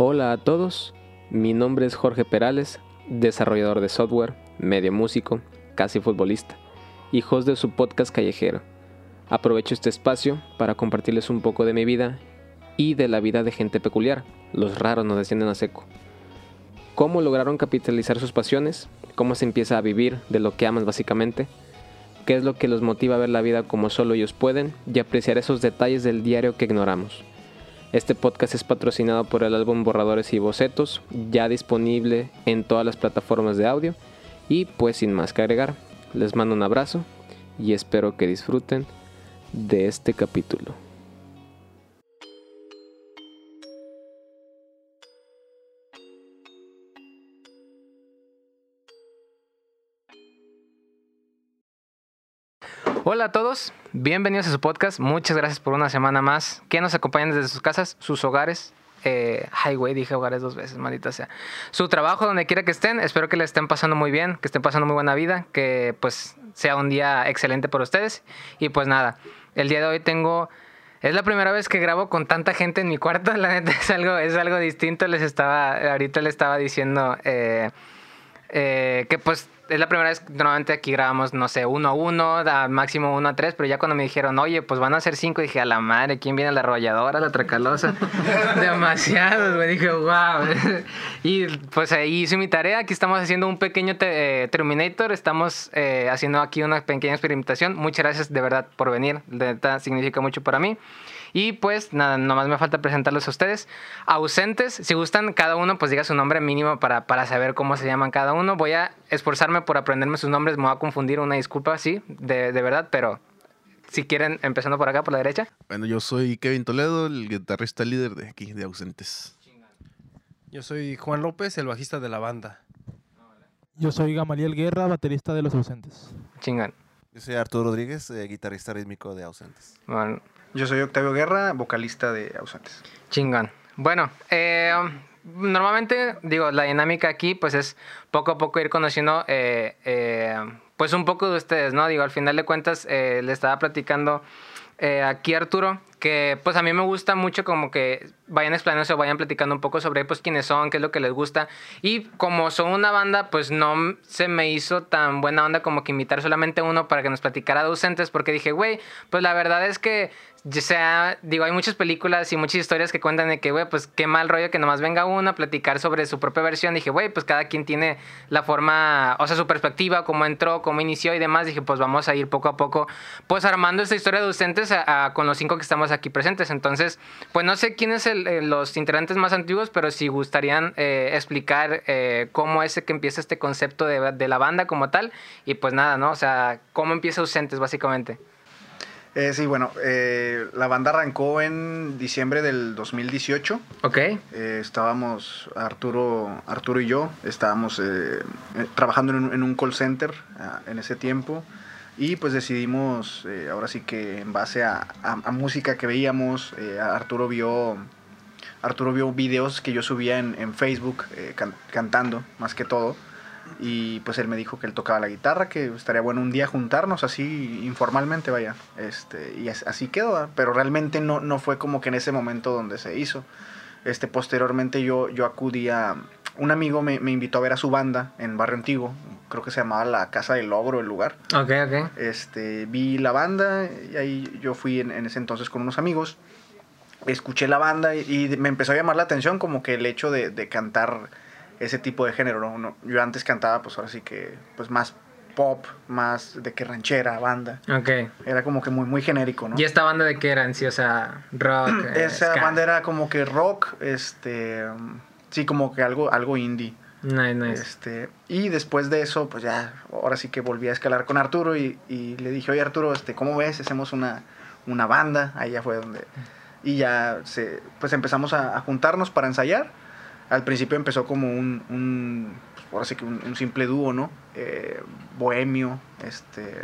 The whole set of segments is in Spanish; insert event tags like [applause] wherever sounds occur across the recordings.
Hola a todos, mi nombre es Jorge Perales, desarrollador de software, medio músico, casi futbolista, y host de su podcast callejero. Aprovecho este espacio para compartirles un poco de mi vida y de la vida de gente peculiar, los raros nos descienden a seco. Cómo lograron capitalizar sus pasiones, cómo se empieza a vivir de lo que amas básicamente, qué es lo que los motiva a ver la vida como solo ellos pueden y apreciar esos detalles del diario que ignoramos. Este podcast es patrocinado por el álbum Borradores y Bocetos, ya disponible en todas las plataformas de audio. Y pues sin más que agregar, les mando un abrazo y espero que disfruten de este capítulo. Hola a todos, bienvenidos a su podcast. Muchas gracias por una semana más. Que nos acompañan desde sus casas, sus hogares. Eh, highway, dije hogares dos veces, maldita sea. Su trabajo, donde quiera que estén, espero que le estén pasando muy bien, que estén pasando muy buena vida, que pues sea un día excelente por ustedes. Y pues nada, el día de hoy tengo. Es la primera vez que grabo con tanta gente en mi cuarto. [laughs] La neta es algo, es algo distinto. Les estaba, ahorita le estaba diciendo eh, eh, que pues es la primera vez que normalmente aquí grabamos, no sé, uno a uno, a máximo uno a tres, pero ya cuando me dijeron, oye, pues van a ser cinco, dije, a la madre, ¿quién viene? La arrolladora, la tracalosa. [laughs] Demasiados, me dije, wow. y pues ahí hice mi tarea, aquí estamos haciendo un pequeño eh, Terminator, estamos eh, haciendo aquí una pequeña experimentación. Muchas gracias de verdad por venir, de verdad significa mucho para mí. Y pues nada, nomás me falta presentarlos a ustedes. Ausentes, si gustan cada uno, pues diga su nombre mínimo para, para saber cómo se llaman cada uno. Voy a esforzarme por aprenderme sus nombres, me voy a confundir, una disculpa, sí, de, de verdad, pero si quieren, empezando por acá, por la derecha. Bueno, yo soy Kevin Toledo, el guitarrista líder de aquí, de Ausentes. Yo soy Juan López, el bajista de la banda. Yo soy Gamaliel Guerra, baterista de Los Ausentes. Chingan. Yo soy Arturo Rodríguez, eh, guitarrista rítmico de Ausentes. Bueno, Yo soy Octavio Guerra, vocalista de Ausentes. Chingón. Bueno, eh, normalmente, digo, la dinámica aquí, pues es poco a poco ir conociendo, eh, eh, pues un poco de ustedes, ¿no? Digo, al final de cuentas, le estaba platicando aquí a Arturo, que pues a mí me gusta mucho como que vayan explicándose o vayan platicando un poco sobre pues quiénes son, qué es lo que les gusta. Y como son una banda, pues no se me hizo tan buena onda como que invitar solamente uno para que nos platicara de ausentes, porque dije, güey, pues la verdad es que, ya sea, digo, hay muchas películas y muchas historias que cuentan de que, güey, pues qué mal rollo que nomás venga uno a platicar sobre su propia versión. Dije, güey, pues cada quien tiene la forma, o sea, su perspectiva, cómo entró, cómo inició y demás. Dije, pues vamos a ir poco a poco, pues armando esta historia de ausentes a- a- con los cinco que estamos aquí presentes. Entonces, pues no sé quién es el, eh, los integrantes más antiguos, pero si gustarían eh, explicar eh, cómo es que empieza este concepto de, de la banda como tal. Y pues nada, ¿no? O sea, cómo empieza ausentes, básicamente. Eh, sí, bueno, eh, la banda arrancó en diciembre del 2018. Ok. Eh, estábamos, Arturo, Arturo y yo, estábamos eh, trabajando en un, en un call center ah, en ese tiempo. Y pues decidimos, ahora sí que en base a, a- a música que veíamos, Arturo vio Arturo vio videos que yo subía en, en Facebook can- cantando, más que todo. Y pues él me dijo que él tocaba la guitarra, que estaría bueno un día juntarnos así informalmente, vaya. Este, y as- así quedó, ¿verdad? pero realmente no, no fue como que en ese momento donde se hizo. Este, posteriormente yo, yo acudí a... Un amigo me, me invitó a ver a su banda en Barrio Antiguo, creo que se llamaba La Casa del Logro el lugar. Ok, ok. Este, vi la banda y ahí yo fui en, en ese entonces con unos amigos. Escuché la banda y, y me empezó a llamar la atención como que el hecho de, de cantar ese tipo de género, ¿no? Yo antes cantaba pues ahora sí que pues más pop, más de que ranchera, banda. Ok. Era como que muy, muy genérico, ¿no? ¿Y esta banda de qué eran? Sí, o sea, rock. [clears throat] eh, Esa ska. banda era como que rock, este, um, sí, como que algo, algo indie. Nice, nice. Este, y después de eso, pues ya, ahora sí que volví a escalar con Arturo y, y le dije, oye Arturo, este, ¿cómo ves? Hacemos una, una banda, ahí ya fue donde... Y ya, se, pues empezamos a, a juntarnos para ensayar. Al principio empezó como un, un pues, ahora sí que un, un simple dúo, ¿no? Eh, bohemio, este,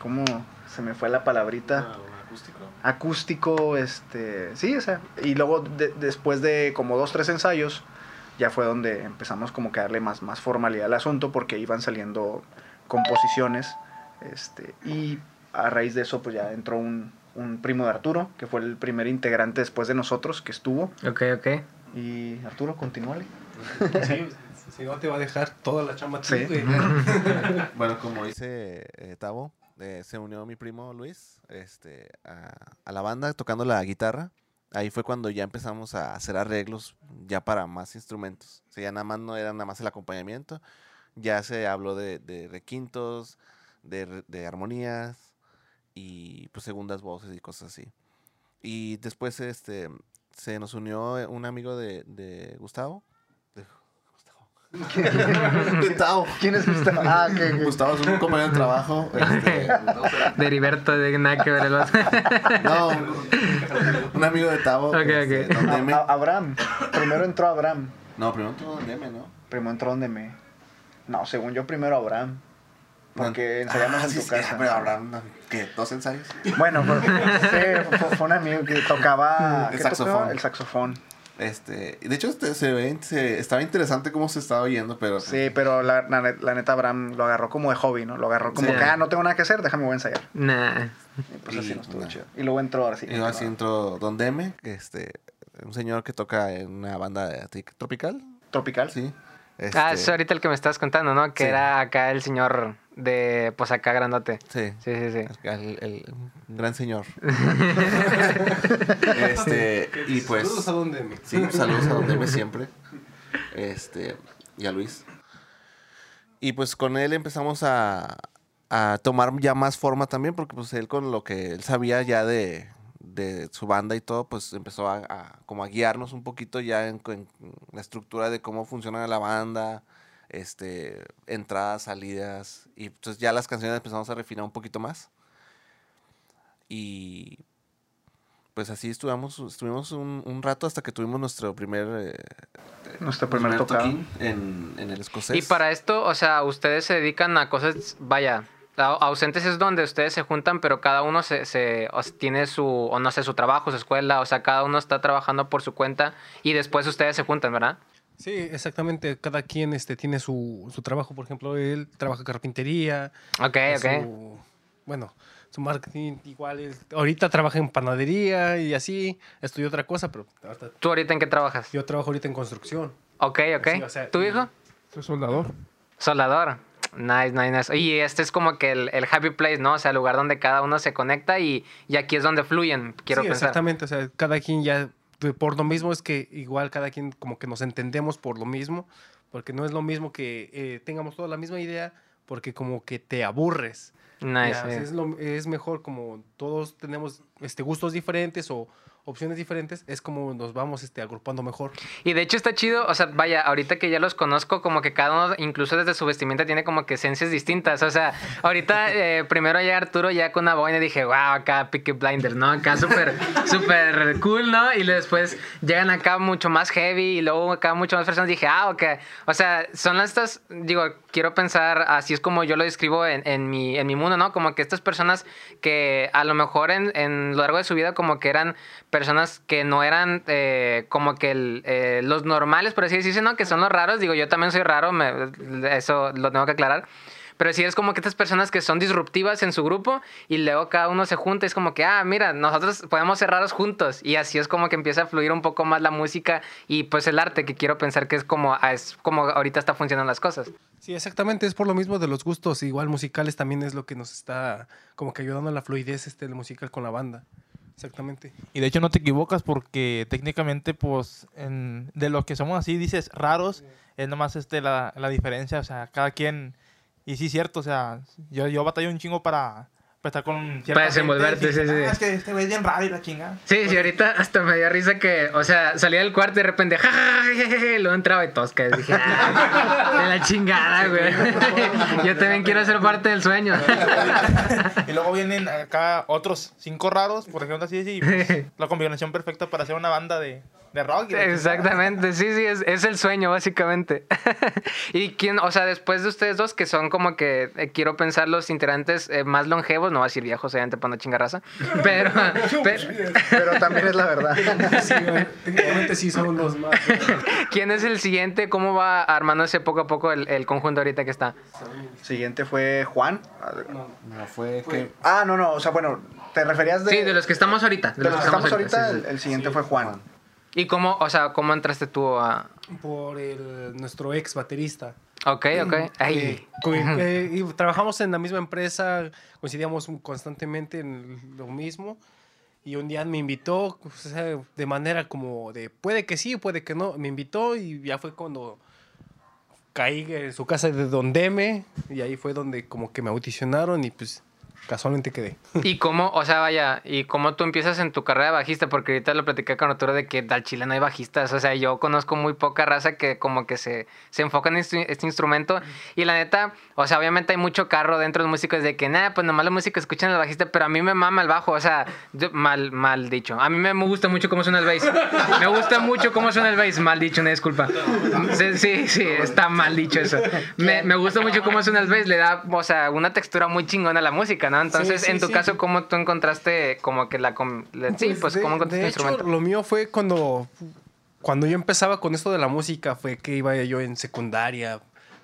¿cómo se me fue la palabrita? acústico? acústico, este, sí, o sea, y luego de- después de como dos, tres ensayos, ya fue donde empezamos como que a darle más, más formalidad al asunto porque iban saliendo composiciones, este, y a raíz de eso pues ya entró un, un primo de Arturo, que fue el primer integrante después de nosotros que estuvo, Ok, ok. Y Arturo, continúale. Sí, si no te va a dejar toda la chamba Sí. güey. [laughs] Bueno, como dice eh, Tavo, eh, se unió mi primo Luis este, a, a la banda tocando la guitarra. Ahí fue cuando ya empezamos a hacer arreglos ya para más instrumentos. O sea, ya nada más no era nada más el acompañamiento. Ya se habló de, de requintos, de, de armonías y pues segundas voces y cosas así. Y después este, se nos unió eh, un amigo de, de Gustavo. De [laughs] Gustavo. Gustavo. ¿Quién es Gustavo? Ah, ok, ok. Gustavo es un compañero de trabajo. [laughs] este, De Heriberto, de nada que ver el otro. [laughs] no, un amigo de Tavo. Ok, este, ok. Don A- Deme. a- Abraham. Primero entró Abraham. No, primero entró Don Deme, ¿no? Primero entró donde me. No, según yo, primero Abraham. Porque ensayamos Ah, en sí, tu sí, casa. pero Abraham, ¿qué? ¿Dos ensayos? Bueno, fue, sí, fue, fue un amigo que tocaba. El ¿qué saxofón. tocaba? El saxofón. Este, de hecho este, se ve, se- estaba interesante cómo se estaba oyendo, pero Sí, pero la, la net- la neta Abraham lo agarró como de hobby, ¿no? Lo agarró como Sí. que, ah, no tengo nada que hacer, déjame voy a ensayar. Nah. Y pues así no estuvo nah. chido. Y luego entró ahora sí. y luego así entró Don Deme, este, un señor que toca en una banda de tic- tropical, Tropical. sí. Ah, Este, es ahorita el que me estás contando, ¿no? Que Sí. era acá el señor de, pues acá grandote. Sí. Sí, sí, sí. El, el- un gran señor. [laughs] este, y pues. Saludos a donde me. Sí, saludos a Don Deme siempre. Este, y a Luis. Y pues con él empezamos a, a tomar ya más forma también, porque pues él con lo que él sabía ya de, de su banda y todo, pues empezó a, a- como a guiarnos un poquito ya en, en la estructura de cómo funciona la banda, este, entradas, salidas, y pues ya las canciones empezamos a refinar un poquito más. Y pues así estuvimos, estuvimos un, un rato hasta que tuvimos nuestro primer, eh, Nuestro primer primer tocado. toquín en, en el escocés. Y para esto, o sea, ustedes se dedican a cosas, vaya, ausentes es donde ustedes se juntan, pero cada uno se, se- o sea, tiene su, o no sé, su trabajo, su escuela, o sea, cada uno está trabajando por su cuenta y después ustedes se juntan, ¿verdad? Sí, exactamente. Cada quien este, tiene su, su trabajo. Por ejemplo, él trabaja carpintería. Ok, ok. su- bueno, su marketing igual. es- ahorita trabaja en panadería y así. Estudió otra cosa, pero ahorita- ¿Tú ahorita en qué trabajas? yo trabajo ahorita en construcción. Ok, ok. Sí, o sea, ¿Tu hijo? Soy soldador. Soldador. Nice, nice, nice. Y este es como que el, el happy place, ¿no? O sea, el lugar donde cada uno se conecta y, y aquí es donde fluyen, quiero sí, pensar. exactamente. O sea, cada quien ya, por lo mismo es que igual cada quien como que nos entendemos por lo mismo, porque no es lo mismo que eh, tengamos toda la misma idea, porque como que te aburres. Nice. Ya, sí. es, lo- es mejor como todos tenemos este, gustos diferentes o opciones diferentes, es como nos vamos este, agrupando mejor. Y de hecho está chido, o sea, vaya, ahorita que ya los conozco, como que cada uno, incluso desde su vestimenta, tiene como que esencias distintas. O sea, ahorita [laughs] eh, primero llega Arturo ya con una boina y dije, wow, acá Peaky Blinders, ¿no? Acá súper, [laughs] súper cool, ¿no? Y después llegan acá mucho más heavy y luego acá mucho más personas. Dije, ah, ok. O sea, son estas, digo, quiero pensar, así es como yo lo describo en, en mi, en mi mundo, ¿no? Como que estas personas que a lo mejor en, en lo largo de su vida como que eran personas que no eran eh, como que el, eh, los normales, por así decirse, ¿no? Que son los raros. Digo, yo también soy raro, me- eso lo tengo que aclarar. Pero sí es como que estas personas que son disruptivas en su grupo y luego cada uno se junta. Es como que, ah, mira, nosotros podemos ser raros juntos. Y así es como que empieza a fluir un poco más la música y pues el arte, que quiero pensar que es como, ah, es como ahorita está funcionando las cosas. Sí, exactamente, es por lo mismo de los gustos, igual musicales también es lo que nos está como que ayudando a la fluidez este, musical con la banda. Exactamente. Y de hecho no te equivocas porque técnicamente, pues, en- de los que somos así, dices raros, es nomás este, la, la diferencia, o sea, cada quien... Y sí, cierto, o sea, yo, yo batallo un chingo para, para estar con Para desenvolverte, sí, sí. "Ah, es que este güey es bien raro y la chingada. Sí, sí, ahorita hasta me dio risa que, o sea, salía del cuarto y de repente, ja, ja, luego entraba y tosca. Dije, ah, de la chingada, güey. [laughs] Yo también quiero ser parte del sueño. y luego vienen acá otros cinco raros, por ejemplo, así, y pues, [laughs] la combinación perfecta para hacer una banda de, de rock. y. Exactamente, sí, sí, es, es el sueño, básicamente. [laughs] y quién, o sea, después de ustedes dos, que son como que eh, quiero pensar los integrantes eh, más longevos, no voy a decir viejos, obviamente, para no chingar raza, [laughs] pero, [laughs] pero Pero también es la verdad. Sí, técnicamente sí son los más. ¿quién es el siguiente? ¿Cómo va armándose poco a poco el, el conjunto ahorita que está? Siguiente fue Juan. No, fue que... Ah, no, no, o sea, bueno, te referías de. sí, de los que estamos ahorita. de los que estamos ahorita, sí, sí. el, el siguiente fue Juan. ¿Y cómo, o sea, cómo entraste tú a...? Por el, nuestro ex baterista. Ok, ok. Ay. Eh, co- eh, y trabajamos en la misma empresa, coincidíamos constantemente en lo mismo. Y un día me invitó, o sea, de manera como de puede que sí, puede que no. Me invitó y ya fue cuando caí en su casa de Don Deme. Y ahí fue donde como que me audicionaron y pues casualmente quedé. ¿Y cómo, o sea, vaya, y cómo tú empiezas en tu carrera de bajista? Porque ahorita lo platicé con Arturo de que al Chile no hay bajistas. O sea, yo conozco muy poca raza que como que se, se enfoca en este, este instrumento. Y la neta, o sea, obviamente hay mucho carro dentro de los músicos de que, nada, pues nomás la música escuchan al bajista, pero a mí me mama el bajo. O sea, yo- mal, mal dicho. A mí me gusta mucho cómo suena el bass. Me gusta mucho cómo suena el bass. Mal dicho, una disculpa. Sí, sí, sí, está mal dicho eso. Me, me gusta mucho cómo suena el bass. Le da, o sea, una textura muy chingona a la música, ¿no? Entonces, Sí, sí, en tu sí. caso, ¿cómo tú encontraste como que la... la- sí, pues, de, ¿cómo encontraste de hecho, instrumento? lo mío fue cuando, cuando yo empezaba con esto de la música, fue que iba yo en secundaria,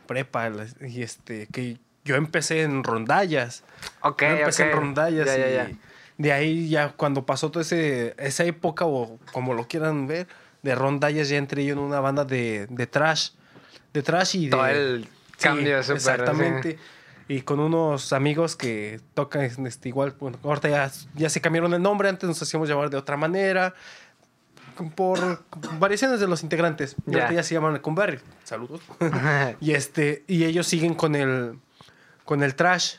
prepa, y este, que yo empecé en rondallas. Ok, Yo empecé ok. en rondallas Ya, ya, y ya. de ahí ya cuando pasó toda ese, esa época o como lo quieran ver, de rondallas ya entré yo en una banda de, de trash. De trash y de... Todo el cambio súper, Exactamente. Y con unos amigos que tocan este, igual, bueno, ahorita ya, ya se cambiaron el nombre, antes nos hacíamos llamar de otra manera, por variaciones de los integrantes. Y ahorita ya se llaman Cumberry. Saludos. [laughs] y este, y ellos siguen con el, con el trash.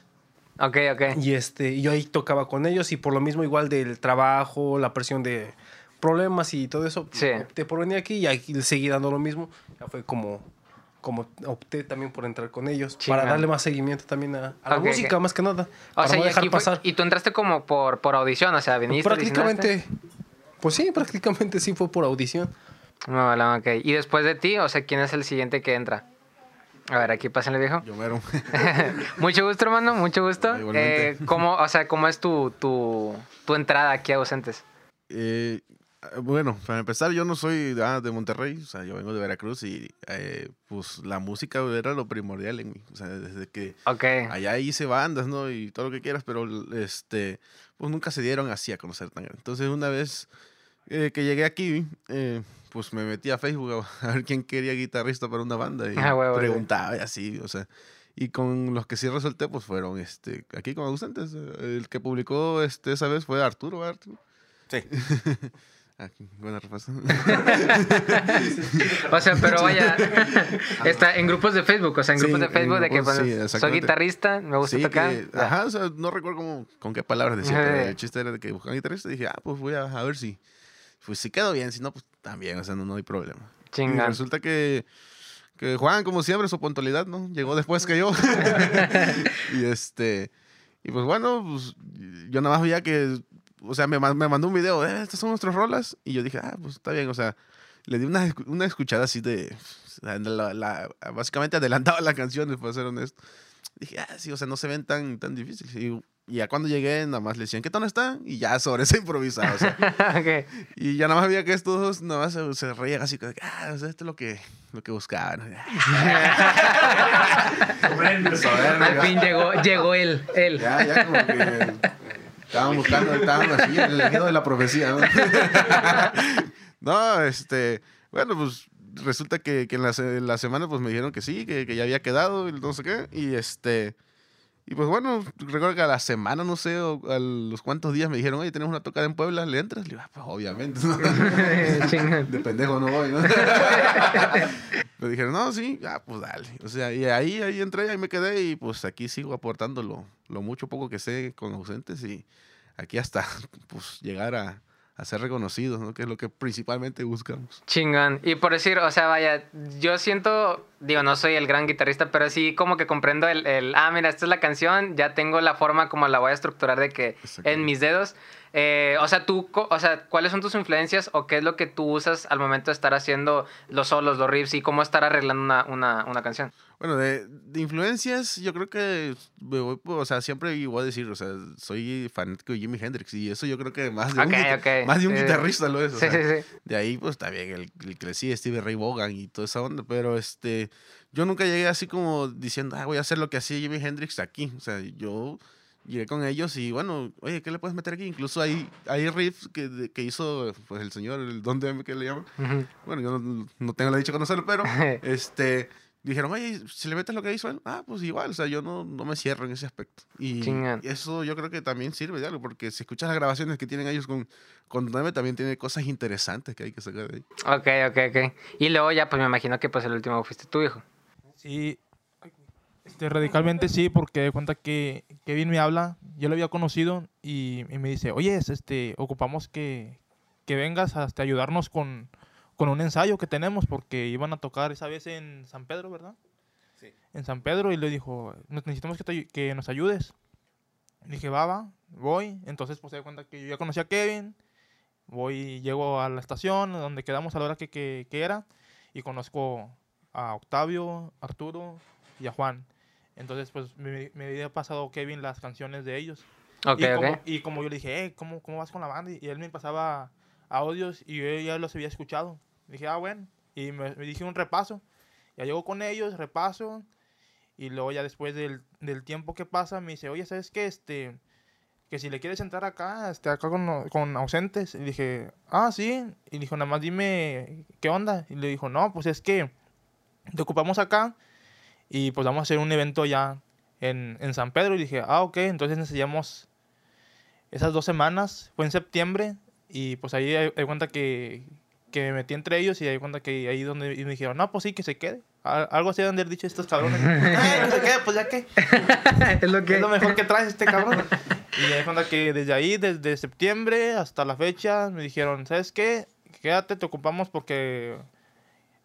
ok, ok. Y este, yo ahí tocaba con ellos y por lo mismo igual del trabajo, la presión de problemas y todo eso, Sí. opté por venir aquí y aquí seguí dando lo mismo. Ya fue como, como opté también por entrar con ellos para darle más seguimiento también a, a la música, más que nada. O para sea, no y, dejar aquí fue- pasar. y tú entraste como por, por audición, o sea, viniste, prácticamente, pues sí, prácticamente sí fue por audición. No, vale, ok. Y después de ti, o sea, ¿quién es el siguiente que entra? A ver, aquí pásenle, viejo. Yo mero. [laughs] mucho gusto, hermano, mucho gusto. Igualmente. Eh, ¿cómo, o sea, ¿cómo es tu, tu, tu entrada aquí a Ausentes? Eh, bueno, para empezar, yo no soy ah, de Monterrey, o sea, yo vengo de Veracruz y eh, pues la música era lo primordial en mí. O sea, desde que Ok. allá hice bandas, ¿no? Y todo lo que quieras, pero este, pues nunca se dieron así a conocer tan grande. Entonces, una vez eh, que llegué aquí, eh, pues me metí a Facebook a, [laughs] ver quién quería guitarrista para una banda y [laughs] Ah, huevo, huevo. preguntaba y así, o sea. Y con los que sí resulté, pues fueron este, aquí con ausentes. eh, El que publicó este, esa vez fue Arturo, ¿verdad, Arturo. Sí. [laughs] Ah, buena respuesta. [laughs] O sea, pero vaya, [laughs] está en grupos de Facebook, o sea, en Sí, grupos de Facebook de que sí, soy guitarrista, me gusta Sí, tocar. que- ajá, o sea, no recuerdo cómo, con qué palabras decía, pero el chiste era de que buscaban guitarrista y dije, ah, pues voy a, a ver si, pues si quedo bien, si no, pues también, o sea, no, no hay problema. Y Chingón. resulta que, que Juan, como siempre, su puntualidad, ¿no? Llegó después que yo. [laughs] y este, y pues bueno, pues yo nada más veía que, o sea, me, me mandó un video, eh, estas son nuestras rolas, y yo dije, ah, pues está bien, o sea, le di una, una escuchada así de, la- la- básicamente adelantaba las canciones, para ser honesto. Dije, ah, sí, o sea, no se ven tan, tan difíciles. Y, y ya cuando llegué, nada más le decían, ¿qué tono está? Y ya sobre eso improvisaba, o sea. [laughs] Ok. Y ya nada más veía que estos dos nada más se, se reían así, como que, ah, o sea, esto es lo que, lo que buscaban. [laughs] Al fin llegó, llegó él, él. Ya, ya como que estaban buscando, estaban así, el elegido de la profecía, ¿no? [laughs] no, este, bueno, pues resulta que, que en, la, en la semana pues me dijeron que sí, que, que ya había quedado y no sé qué, y este, y pues bueno, recuerdo que a la semana, no sé, o a los cuantos días me dijeron, oye, tenemos una tocada en Puebla, ¿le entras? Le digo, ah, pues obviamente, ¿no? [laughs] De pendejo no voy, ¿no? [laughs] Me dijeron, no, sí, ah, pues dale. O sea, y ahí, ahí entré, ahí me quedé y pues aquí sigo aportando lo, lo mucho poco que sé con ausentes y aquí hasta [laughs] pues llegar a, a ser reconocidos, ¿no? Que es lo que principalmente buscamos. Chingón. Y por decir, o sea, vaya, yo siento, digo, no soy el gran guitarrista, pero sí como que comprendo el, el, ah, mira, esta es la canción, ya tengo la forma como la voy a estructurar de que en mis dedos. eh, o sea, tú, o sea, ¿cuáles son tus influencias o qué es lo que tú usas al momento de estar haciendo los solos, los riffs y cómo estar arreglando una, una, una canción? Bueno, de, de influencias, yo creo que me voy, o sea, siempre voy a decir, o sea, soy fanático de Jimi Hendrix y eso yo creo que más de un, más de un sí. guitarrista lo es. o Sí, sea, sí, sí. De ahí, pues también el, el sigue Steve Ray Vaughan y toda esa onda. Pero este, yo nunca llegué así como diciendo, ah, voy a hacer lo que hacía Jimi Hendrix aquí. O sea, yo, llegué con ellos y bueno, oye, ¿qué le puedes meter aquí? Incluso hay, hay riffs que, que hizo pues, el señor, el Don DM que le llaman. Ujú. Bueno, yo no, no tengo la dicha de conocerlo, pero [laughs] este, dijeron, oye, si le metes lo que hizo él, ah, pues igual, o sea, yo no, no me cierro en ese aspecto. Y eso yo creo que también sirve de algo, porque si escuchas las grabaciones que tienen ellos con, con también tiene cosas interesantes que hay que sacar de ahí. Ok, ok, ok. Y luego ya, pues me imagino que pues el último fuiste tú, hijo. Sí, este, radicalmente sí, porque de cuenta que Kevin me habla, yo lo había conocido y, y me dice, oye, es, este, ocupamos que, que vengas a este, ayudarnos con, con un ensayo que tenemos, porque iban a tocar esa vez en San Pedro, ¿verdad? Sí. En San Pedro y le dijo, "Nos- necesitamos que, te que nos ayudes. Dije, va, va, voy. Entonces, pues se da cuenta que yo ya conocí a Kevin, voy, llego a la estación donde quedamos a la hora que, que, que era y conozco a Octavio, Arturo y a Juan. Entonces, pues me, me había pasado Kevin las canciones de ellos. Ok, y, como, ok. y como yo le dije, "Eh, ¿cómo, ¿cómo vas con la banda? Y él me pasaba audios y yo ya los había escuchado. Dije, ah, bueno. Y me, dije un repaso. Ya llego con ellos, repaso. Y luego ya después del, del tiempo que pasa, me dice, oye, ¿sabes qué? Este, que si le quieres entrar acá, este, acá con, con ausentes. Y dije, ah, sí. Y dijo, nada más dime, ¿qué onda? Y le dijo, no, pues es que te ocupamos acá y pues vamos a hacer un evento ya en, en San Pedro. Y dije, ah, ok, entonces ensayamos esas dos semanas, fue en septiembre, y pues ahí hay cuenta que, que me metí entre ellos y hay cuenta que ahí donde y me dijeron, no, pues sí, que se quede. Al- Algo así de haber dicho estos cabrones. [laughs] Ay, que se quede, pues ya que. [laughs] es lo que... Es lo mejor que traes este cabrón. Y di cuenta que desde ahí, desde septiembre hasta la fecha, me dijeron, ¿sabes qué? Quédate, te ocupamos porque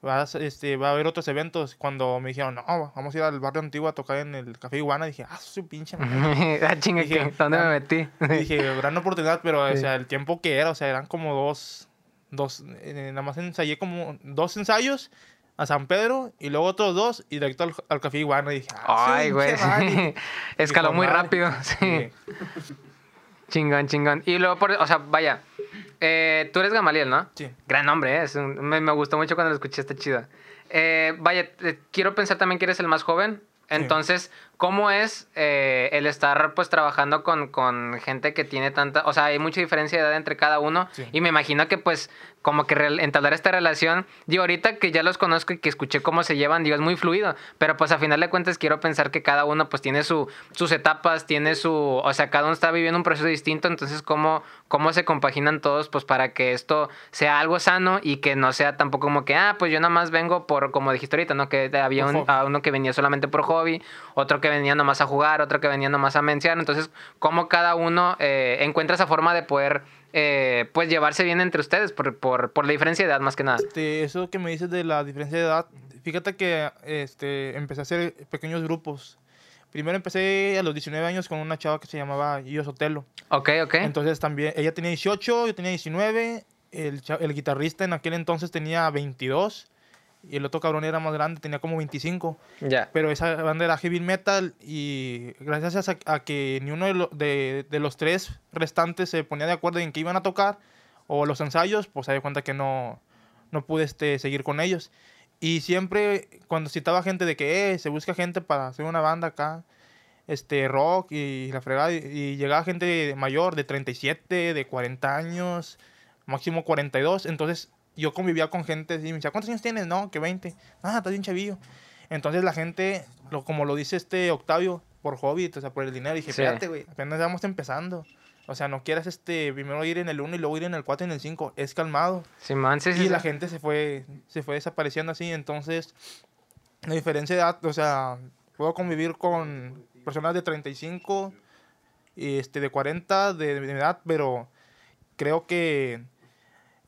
vas, este, va a haber otros eventos. Cuando me dijeron, no, vamos a ir al barrio antiguo a tocar en el Café Iguana, dije, ah, su pinche madre". [laughs] ah, chinga, Dije, ¿qué? ¿dónde me ah, metí? Dije, gran oportunidad, pero o Sí. sea, el tiempo que era, o sea, eran como dos, dos, eh, nada más ensayé como dos ensayos a San Pedro y luego otros dos y directo al, al Café Iguana. Y dije, ah, Ay, güey. pinche madre". [laughs] Escaló muy rápido. Sí. Sí. Chingón, chingón. Y luego, por, o sea, vaya. eh, tú eres Gamaliel, ¿no? Sí. Gran nombre, ¿eh? Es un- me, me gustó mucho cuando lo escuché, está chido. Eh, vaya, quiero pensar también que eres el más joven. Entonces, ¿cómo es eh, el estar pues trabajando con, con gente que tiene tanta... O sea, hay mucha diferencia de edad entre cada uno. Sí. Y me imagino que pues como que entablar esta relación... Digo, ahorita que ya los conozco y que escuché cómo se llevan, digo, es muy fluido. Pero pues a final de cuentas quiero pensar que cada uno pues tiene su, sus etapas, tiene su... O sea, cada uno está viviendo un proceso distinto. Entonces, ¿cómo, cómo se compaginan todos pues para que esto sea algo sano y que no sea tampoco como que, ah, pues yo nada más vengo por, como dijiste ahorita, ¿no? Que había un, a uno que venía solamente por hobby, otro que venía nomás a jugar, otro que venía nomás a mencionar. Entonces, ¿cómo cada uno eh, encuentra esa forma de poder, eh, pues, llevarse bien entre ustedes por, por, por la diferencia de edad más que nada? Este, eso que me dices de la diferencia de edad, fíjate que este, empecé a hacer pequeños grupos. Primero empecé a los 19 años con una chava que se llamaba Gio Sotelo. Ok, ok. Entonces también, ella tenía 18, yo tenía 19, el, el guitarrista en aquel entonces tenía 22 y el otro cabrón era más grande, tenía como 25. ya. Pero esa banda era heavy metal y gracias a, a que ni uno de, lo- de- de los tres restantes se ponía de acuerdo en qué iban a tocar o los ensayos, pues se dio cuenta que no, no pude este, seguir con ellos. Y siempre cuando citaba gente de que eh, se busca gente para hacer una banda acá, este rock y la fregada, y, y llegaba gente mayor de 37, de 40 años, máximo 42, entonces yo convivía con gente y me decía, ¿cuántos años tienes? No, que 20. Ah, estás bien chavillo. Entonces la gente, lo, como lo dice este Octavio, por hobby, o sea, por el dinero, dije, Sí. espérate, güey, apenas vamos empezando. O sea, no quieras este, primero ir en el 1 y luego ir en el 4 y en el 5. Es calmado. Sí, sí. Y la gente se fue, se fue desapareciendo así. Entonces, la diferencia de edad, o sea, puedo convivir con personas de 35 y este, de 40 de, de edad, pero creo que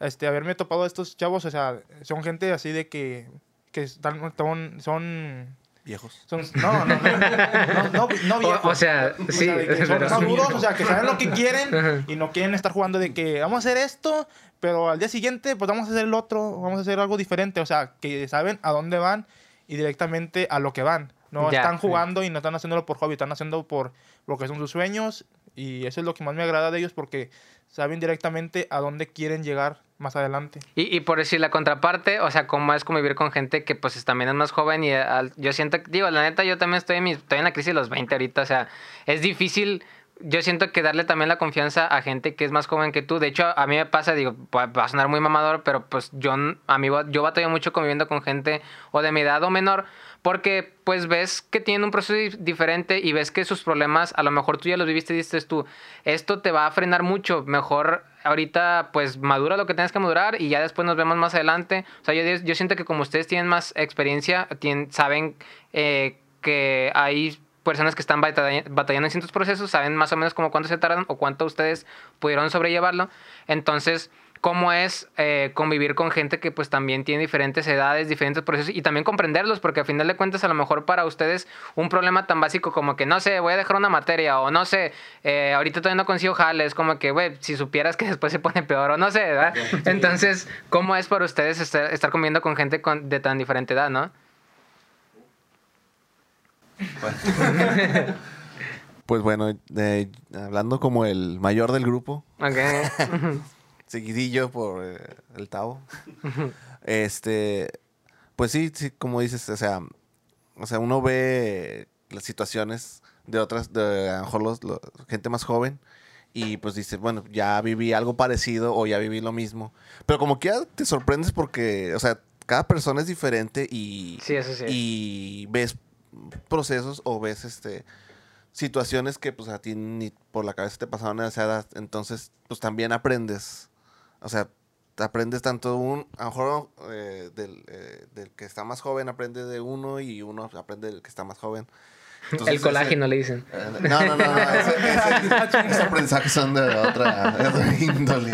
este, haberme topado a estos chavos, o sea, son gente así de que, que están, son, son, Viejos. son- no, no, no, no, no, no O- viejos. o sea, O sí, sea, de que son maduros, o sea, que saben lo que quieren y no quieren estar jugando de que vamos a hacer esto, pero al día siguiente pues vamos a hacer el otro, vamos a hacer algo diferente, o sea, que saben a dónde van y directamente a lo que van. No Ya, están sí. jugando y no están haciéndolo por hobby, están haciendo por lo que son sus sueños y eso es lo que más me agrada de ellos porque saben directamente a dónde quieren llegar más adelante. Y, y por decir la contraparte, o sea, cómo es convivir con gente que pues también es más joven y yo siento, digo, la neta, yo también estoy en, mi, estoy en la crisis de los 20 ahorita, o sea, es difícil yo siento que darle también la confianza a gente que es más joven que tú. De hecho, a mí me pasa, digo, va a sonar muy mamador, pero pues yo, a mí, yo batallo mucho conviviendo con gente o de mi edad o menor, porque pues ves que tienen un proceso di- diferente y ves que sus problemas, a lo mejor tú ya los viviste y dices tú, esto te va a frenar mucho, mejor ahorita pues madura lo que tengas que madurar y ya después nos vemos más adelante. O sea, yo, yo siento que como ustedes tienen más experiencia, saben eh, que hay personas que están batalla- batallando en ciertos procesos, saben más o menos como cuánto se tardan o cuánto ustedes pudieron sobrellevarlo. Entonces, cómo es eh, convivir con gente que pues también tiene diferentes edades, diferentes procesos y también comprenderlos, porque al final de cuentas a lo mejor para ustedes un problema tan básico como que no sé, voy a dejar una materia o no sé, eh, ahorita todavía no consigo jale, es como que, güey, si supieras que [laughs] después se pone peor o no sé, ¿verdad? Entonces, ¿cómo es para ustedes estar, estar conviviendo con gente con, de tan diferente edad, no? Pues bueno, eh, hablando como el mayor del grupo, Ok. [laughs] seguidillo por eh, el Tavo. [laughs] este, pues sí, sí, como dices, o sea, o sea, uno ve las situaciones de otras, de a lo mejor los- los- gente más joven y pues dice, bueno, ya viví algo parecido o ya viví lo mismo. Pero como que te sorprendes porque, o sea, cada persona es diferente y, Sí, eso sí. y ves procesos o ves este situaciones que pues a ti ni por la cabeza te pasaron a esa edad. Entonces, pues también aprendes. O sea, te aprendes tanto un, a lo mejor eh, del, eh, del que está más joven aprende de uno y uno aprende del que está más joven. Entonces, El ese- colágeno le dicen. eh, No, no, no, no. Ese, [laughs] son de otra, de otra [laughs] índole.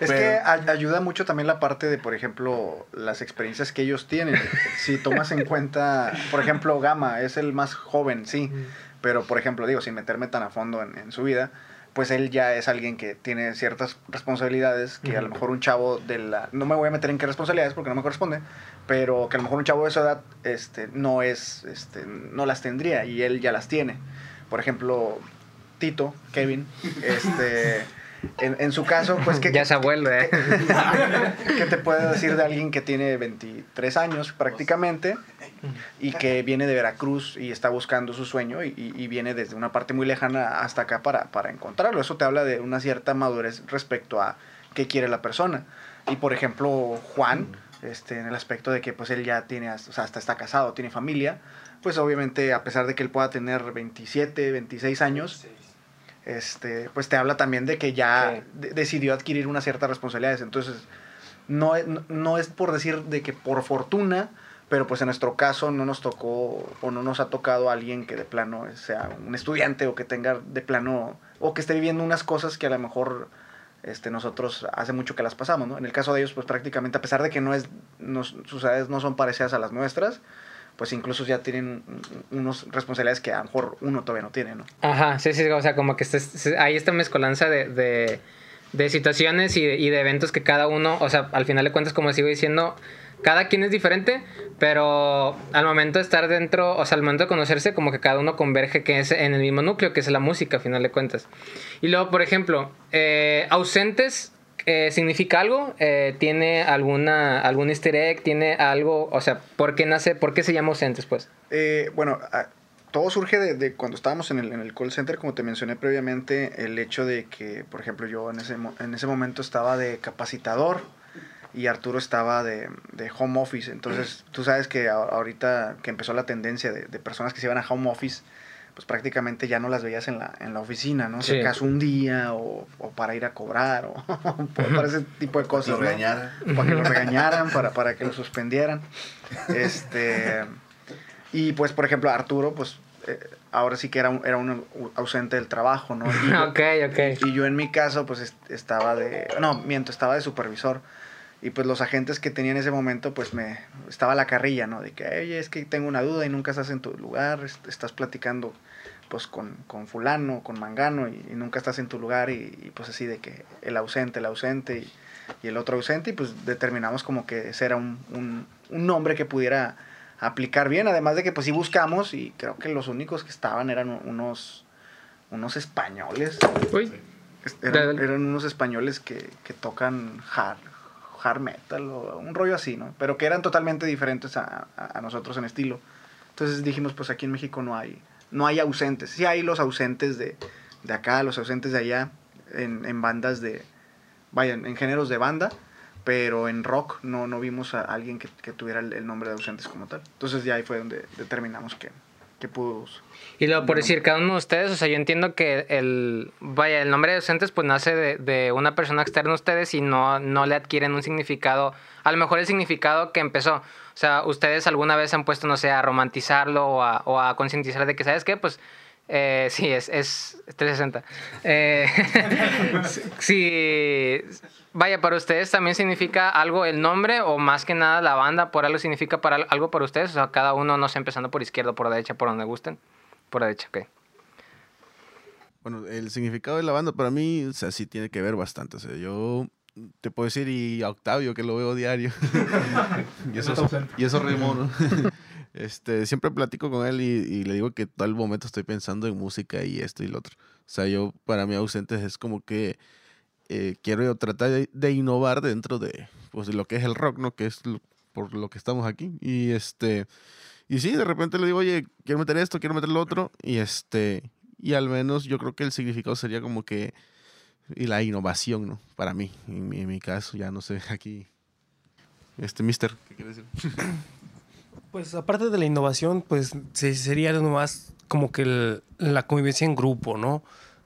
Es Pero- que a- ayuda mucho también la parte de, por ejemplo, las experiencias que ellos tienen. Si tomas en cuenta, por ejemplo, Gama es el más joven, sí, pero por ejemplo, digo, sin meterme tan a fondo en, en su vida, pues él ya es alguien que tiene ciertas responsabilidades que a lo mejor un chavo de la... No me voy a meter en qué responsabilidades porque no me corresponde, pero que a lo mejor un chavo de su edad este, no es, este, no las tendría y él ya las tiene. Por ejemplo, Tito, Kevin, [laughs] este... En, en su caso, pues [laughs] que... Ya es abuelo, ¿eh? [laughs] ¿Qué te puedo decir de alguien que tiene 23 años prácticamente y que viene de Veracruz y está buscando su sueño y, y- y viene desde una parte muy lejana hasta acá para, para encontrarlo? Eso te habla de una cierta madurez respecto a qué quiere la persona. Y por ejemplo, Juan, este, en el aspecto de que pues él ya tiene, o sea, hasta está casado, tiene familia, pues obviamente a pesar de que él pueda tener 27, 26 años, este, pues te habla también de que ya Sí. de- decidió adquirir unas ciertas responsabilidades. Entonces, no, es- no- no es por decir de que por fortuna, pero pues en nuestro caso no nos tocó o no nos ha tocado alguien que de plano sea un estudiante o que tenga de plano o que esté viviendo unas cosas que a lo mejor este, nosotros hace mucho que las pasamos, ¿no? En el caso de ellos, pues prácticamente, a pesar de que no es, no- sus edades no son parecidas a las nuestras, pues incluso ya tienen unas responsabilidades que a lo mejor uno todavía no tiene, ¿no? Ajá, sí, sí, o sea, como que hay esta mezcolanza de, de, situaciones y de eventos que cada uno, o sea, al final de cuentas, como sigo diciendo, cada quien es diferente, pero al momento de estar dentro, o sea, al momento de conocerse, como que cada uno converge que es en el mismo núcleo, que es la música, al final de cuentas. Y luego, por ejemplo, eh, ausentes significa algo, Eh, tiene alguna algún easter egg, tiene algo, o sea, ¿por qué nace, por qué se llama ausentes, pues? Eh, bueno, a- todo surge de, de cuando estábamos en el, en el call center, como te mencioné previamente, el hecho de que, por ejemplo, yo en ese, en ese momento estaba de capacitador y Arturo estaba de, de home office. Entonces, tú sabes que ahorita que empezó la tendencia de, de personas que se iban a home office, pues prácticamente ya no las veías en la, en la oficina, ¿no? Si Sí. acaso un día o, o para ir a cobrar o [laughs] para ese tipo de cosas. Lo ¿no? para que lo regañaran, para, para que lo suspendieran. Este, y pues, por ejemplo, Arturo, pues eh, ahora sí que era un, era un ausente del trabajo, ¿no? Y yo, [laughs] ok, ok. y yo en mi caso, pues est- estaba de, no, miento, estaba de supervisor. Y pues los agentes que tenía en ese momento, pues me estaba la carrilla, ¿no? De que, oye, es que tengo una duda y nunca estás en tu lugar, est- estás platicando pues con, con fulano, con mangano y, y nunca estás en tu lugar y, y, pues así de que el ausente, el ausente y, y el otro ausente y pues determinamos como que ese era un, un, un nombre que pudiera aplicar bien, además de que pues sí buscamos y creo que los únicos que estaban eran unos, unos españoles, Uy. eran, eran unos españoles que, que tocan hard, hard metal o un rollo así, ¿no? Pero que eran totalmente diferentes a, a- a nosotros en estilo. Entonces dijimos, pues aquí en México no hay, no hay ausentes. Sí hay los ausentes de, de acá, los ausentes de allá, en, en bandas de, vaya, en géneros de banda, pero en rock no, no vimos a alguien que, que tuviera el, el nombre de ausentes como tal. Entonces ya ahí fue donde determinamos que, que pudo... Y luego, por decir, cada uno de ustedes, o sea, yo entiendo que el, vaya, el nombre de docentes pues nace de, de una persona externa a ustedes y no, no le adquieren un significado, a lo mejor el significado que empezó. O sea, ustedes alguna vez han puesto, no sé, a romantizarlo o a, o a concientizar de que, ¿sabes qué? Pues eh, sí, es, es 360. Eh, [laughs] sí, vaya, para ustedes también significa algo el nombre o más que nada la banda, por algo significa para algo para ustedes. O sea, cada uno, no sé, empezando por izquierda, por derecha, por donde gusten. Por derecha, ok. Bueno, el significado de la banda para mí, o sea, sí tiene que ver bastante. O sea, yo te puedo decir, y a Octavio, que lo veo diario. [laughs] y, eso, y eso ¿no? [laughs] este, siempre platico con él y, y, le digo que todo el momento estoy pensando en música y esto y lo otro. O sea, yo, para mí, ausentes es como que eh, quiero tratar de, de, innovar dentro de, pues, lo que es el rock, ¿no? Que es lo, por lo que estamos aquí. Y este. Y sí, de repente le digo, oye, quiero meter esto, quiero meter lo otro. Y este. Y al menos yo creo que el significado sería como que. Y la innovación, ¿no? Para mí, en mi, en mi caso, ya no sé, [laughs] aquí. Este, mister, ¿qué quiere decir? [coughs] Pues aparte de la innovación, pues sería nomás como que la convivencia en grupo, ¿no?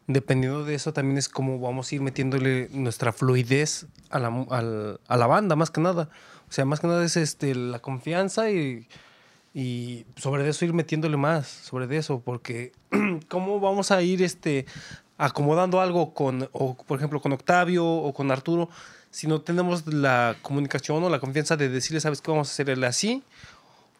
Dependiendo de eso también es como vamos a ir metiéndole nuestra fluidez a la, a, la banda, más que nada. O sea, más que nada es este, la confianza y, y sobre eso ir metiéndole más, sobre eso, porque [clears throat] cómo vamos a ir este, acomodando algo con, o por ejemplo, con Octavio o con Arturo, si no tenemos la comunicación o la confianza de decirle, ¿sabes qué? Vamos a hacerle así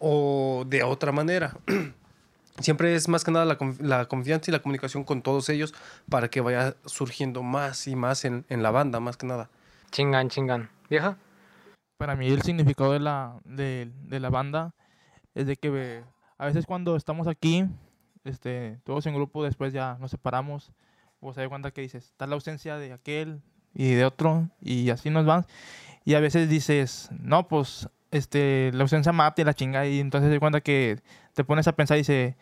o de otra manera. [clears throat] Siempre es más que nada la, la, confianza y la comunicación con todos ellos para que vaya surgiendo más y más en, en la banda, más que nada. Chingan, chingan. ¿Vieja? Para mí el significado de la, de, de la banda es de que a veces cuando estamos aquí, este, todos en grupo, después ya nos separamos, vos te das cuenta que dices, está la ausencia de aquel y de otro, y así nos van. Y a veces dices, no, pues este, la ausencia mate la chinga, y entonces te cuenta que te pones a pensar y dice,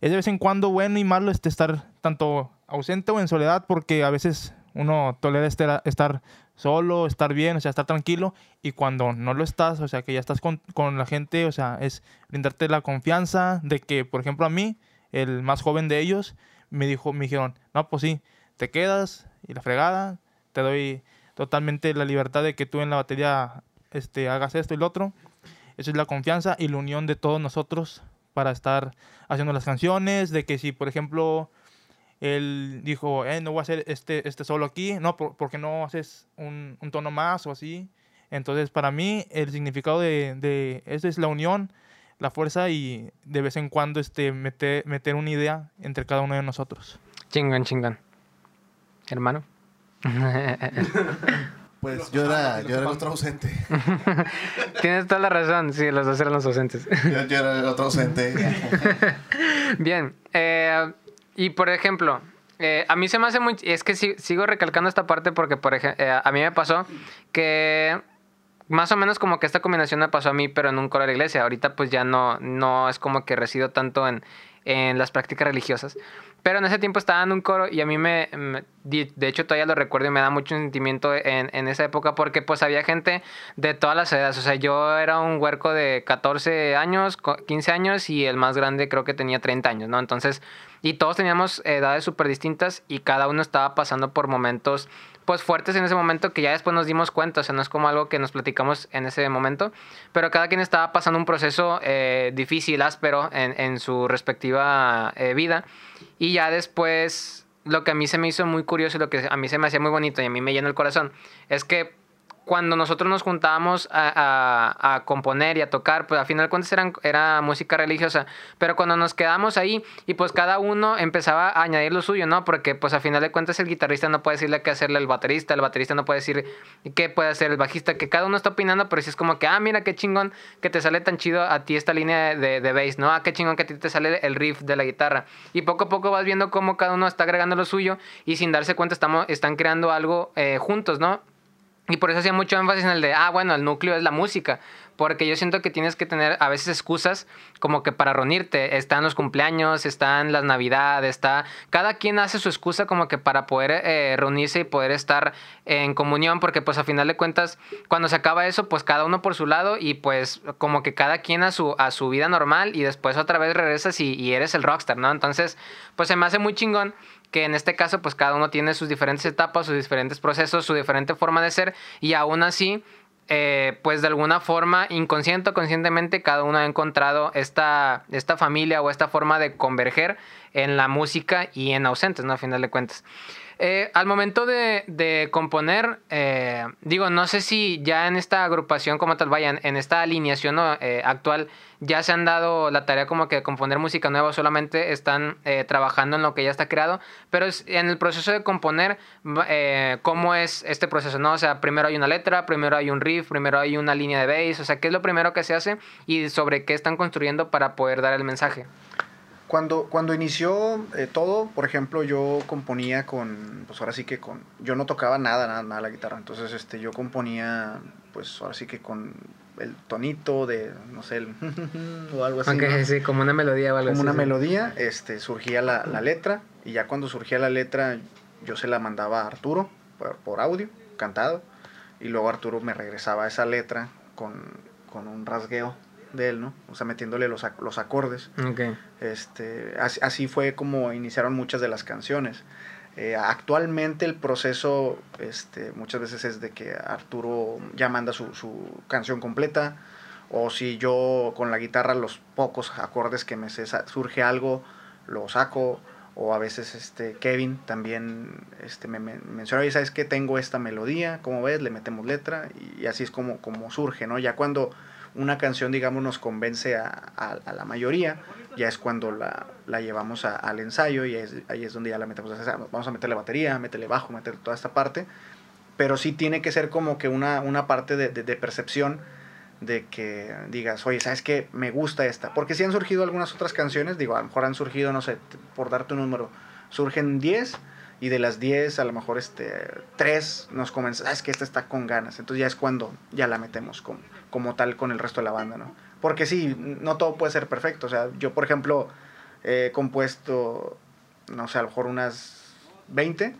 es de vez en cuando bueno y malo este estar tanto ausente o en soledad, porque a veces uno tolera este, estar solo, estar bien, o sea, estar tranquilo, y cuando no lo estás, o sea, que ya estás con, con la gente, o sea, es brindarte la confianza de que, por ejemplo, a mí, el más joven de ellos, me dijo, me dijeron, no, pues sí, te quedas y la fregada, te doy totalmente la libertad de que tú en la batería este, hagas esto y lo otro. Eso es la confianza y la unión de todos nosotros para estar haciendo las canciones, de que si, por ejemplo, él dijo, eh, no voy a hacer este, este solo aquí, no, por, porque no haces un, un, tono más o así. Entonces, para mí, el significado de, de eso es la unión, la fuerza y de vez en cuando este, meter, meter una idea entre cada uno de nosotros. Chingan, chingan. Hermano. [laughs] Pues yo era, yo era el otro ausente. [laughs] Tienes toda la razón, sí, los dos eran los ausentes. [laughs] Yo, yo era el otro ausente. [laughs] Bien, eh, y por ejemplo, eh, a mí se me hace muy... Es que si, sigo recalcando esta parte porque, por ejemplo, eh, a mí me pasó que más o menos como que esta combinación me pasó a mí, pero en un coro de la iglesia. Ahorita pues ya no, no es como que resido tanto en, en las prácticas religiosas. Pero en ese tiempo estaba en un coro y a mí me, de hecho todavía lo recuerdo y me da mucho sentimiento en, en, esa época porque pues había gente de todas las edades. O sea, yo era un huerco de 14 años, 15 años y el más grande creo que tenía 30 años, ¿no? Entonces, y todos teníamos edades súper distintas y cada uno estaba pasando por momentos pues fuertes en ese momento que ya después nos dimos cuenta, o sea, no es como algo que nos platicamos en ese momento, pero cada quien estaba pasando un proceso eh, difícil, áspero en, en su respectiva eh, vida. Y ya después lo que a mí se me hizo muy curioso y lo que a mí se me hacía muy bonito y a mí me llenó el corazón es que cuando nosotros nos juntábamos a, a, componer y a tocar, pues al final de cuentas eran, era música religiosa, pero cuando nos quedamos ahí y pues cada uno empezaba a añadir lo suyo, ¿no? Porque pues al final de cuentas el guitarrista no puede decirle qué hacerle al baterista, el baterista no puede decir qué puede hacer el bajista, que cada uno está opinando, pero si es como que, ah, mira qué chingón que te sale tan chido a ti esta línea de, de bass, ¿no? Ah, qué chingón que a ti te sale el riff de la guitarra. Y poco a poco vas viendo cómo cada uno está agregando lo suyo y sin darse cuenta estamos, están creando algo eh, juntos, ¿no? Y por eso hacía mucho énfasis en el de, ah, bueno, el núcleo es la música. porque yo siento que tienes que tener a veces excusas como que para reunirte. Están los cumpleaños, están las navidades, está... Cada quien hace su excusa como que para poder eh, reunirse y poder estar en comunión, porque pues a final de cuentas, cuando se acaba eso, pues cada uno por su lado y pues como que cada quien a su, a su vida normal y después otra vez regresas y, y eres el rockstar, ¿no? Entonces, pues se me hace muy chingón que en este caso pues cada uno tiene sus diferentes etapas, sus diferentes procesos, su diferente forma de ser y aún así eh, pues de alguna forma inconsciente o conscientemente cada uno ha encontrado esta, esta familia o esta forma de converger en la música y en ausentes, ¿no? A final de cuentas. Eh, al momento de, de componer, eh, digo, no sé si ya en esta agrupación como tal, vayan, en esta alineación eh, actual, ya se han dado la tarea como que de componer música nueva, solamente están eh, trabajando en lo que ya está creado, pero es en el proceso de componer, ¿cómo es este proceso? ¿no? O sea, primero hay una letra, primero hay un riff, primero hay una línea de bass, o sea, ¿qué es lo primero que se hace y sobre qué están construyendo para poder dar el mensaje? Cuando, cuando inició eh, todo, por ejemplo, yo componía con, pues ahora sí que con, yo no tocaba nada, nada, nada la guitarra, entonces este, yo componía, pues ahora sí que con el tonito de, no sé, el [laughs] o algo así. Aunque ¿no? sí, como una melodía o algo como así, una sí. melodía, este, surgía la, la letra, y ya cuando surgía la letra, yo se la mandaba a Arturo por, por audio, cantado, y luego Arturo me regresaba esa letra con, con un rasgueo de él, ¿no? O sea, metiéndole los, ac- los acordes. Ok. Este, así, así fue como iniciaron muchas de las canciones. Eh, actualmente el proceso este, muchas veces es de que Arturo ya manda su, su canción completa o si yo con la guitarra los pocos acordes que me sé, surge algo, lo saco o a veces este Kevin también este, me, me menciona, oye, ¿sabes que Tengo esta melodía, ¿cómo ves? Le metemos letra y, así es como, como surge, ¿no? Ya cuando una canción, digamos, nos convence a, a- a la mayoría, ya es cuando la, la llevamos a- al ensayo y es- ahí es donde ya la metemos. Vamos a meterle batería, meterle bajo, meterle toda esta parte. Pero sí tiene que ser como que una, una parte de, de- de percepción de que digas, oye, ¿sabes qué? Me gusta esta. Porque sí han surgido algunas otras canciones, digo, a lo mejor han surgido, no sé, por darte un número, surgen 10 y de las 10 a lo mejor este 3 nos comienza, sabes que esta está con ganas. Entonces ya es cuando ya la metemos como, como tal con el resto de la banda, ¿no? Porque sí, no todo puede ser perfecto. O sea, yo por ejemplo he compuesto, no sé, a lo mejor unas 20,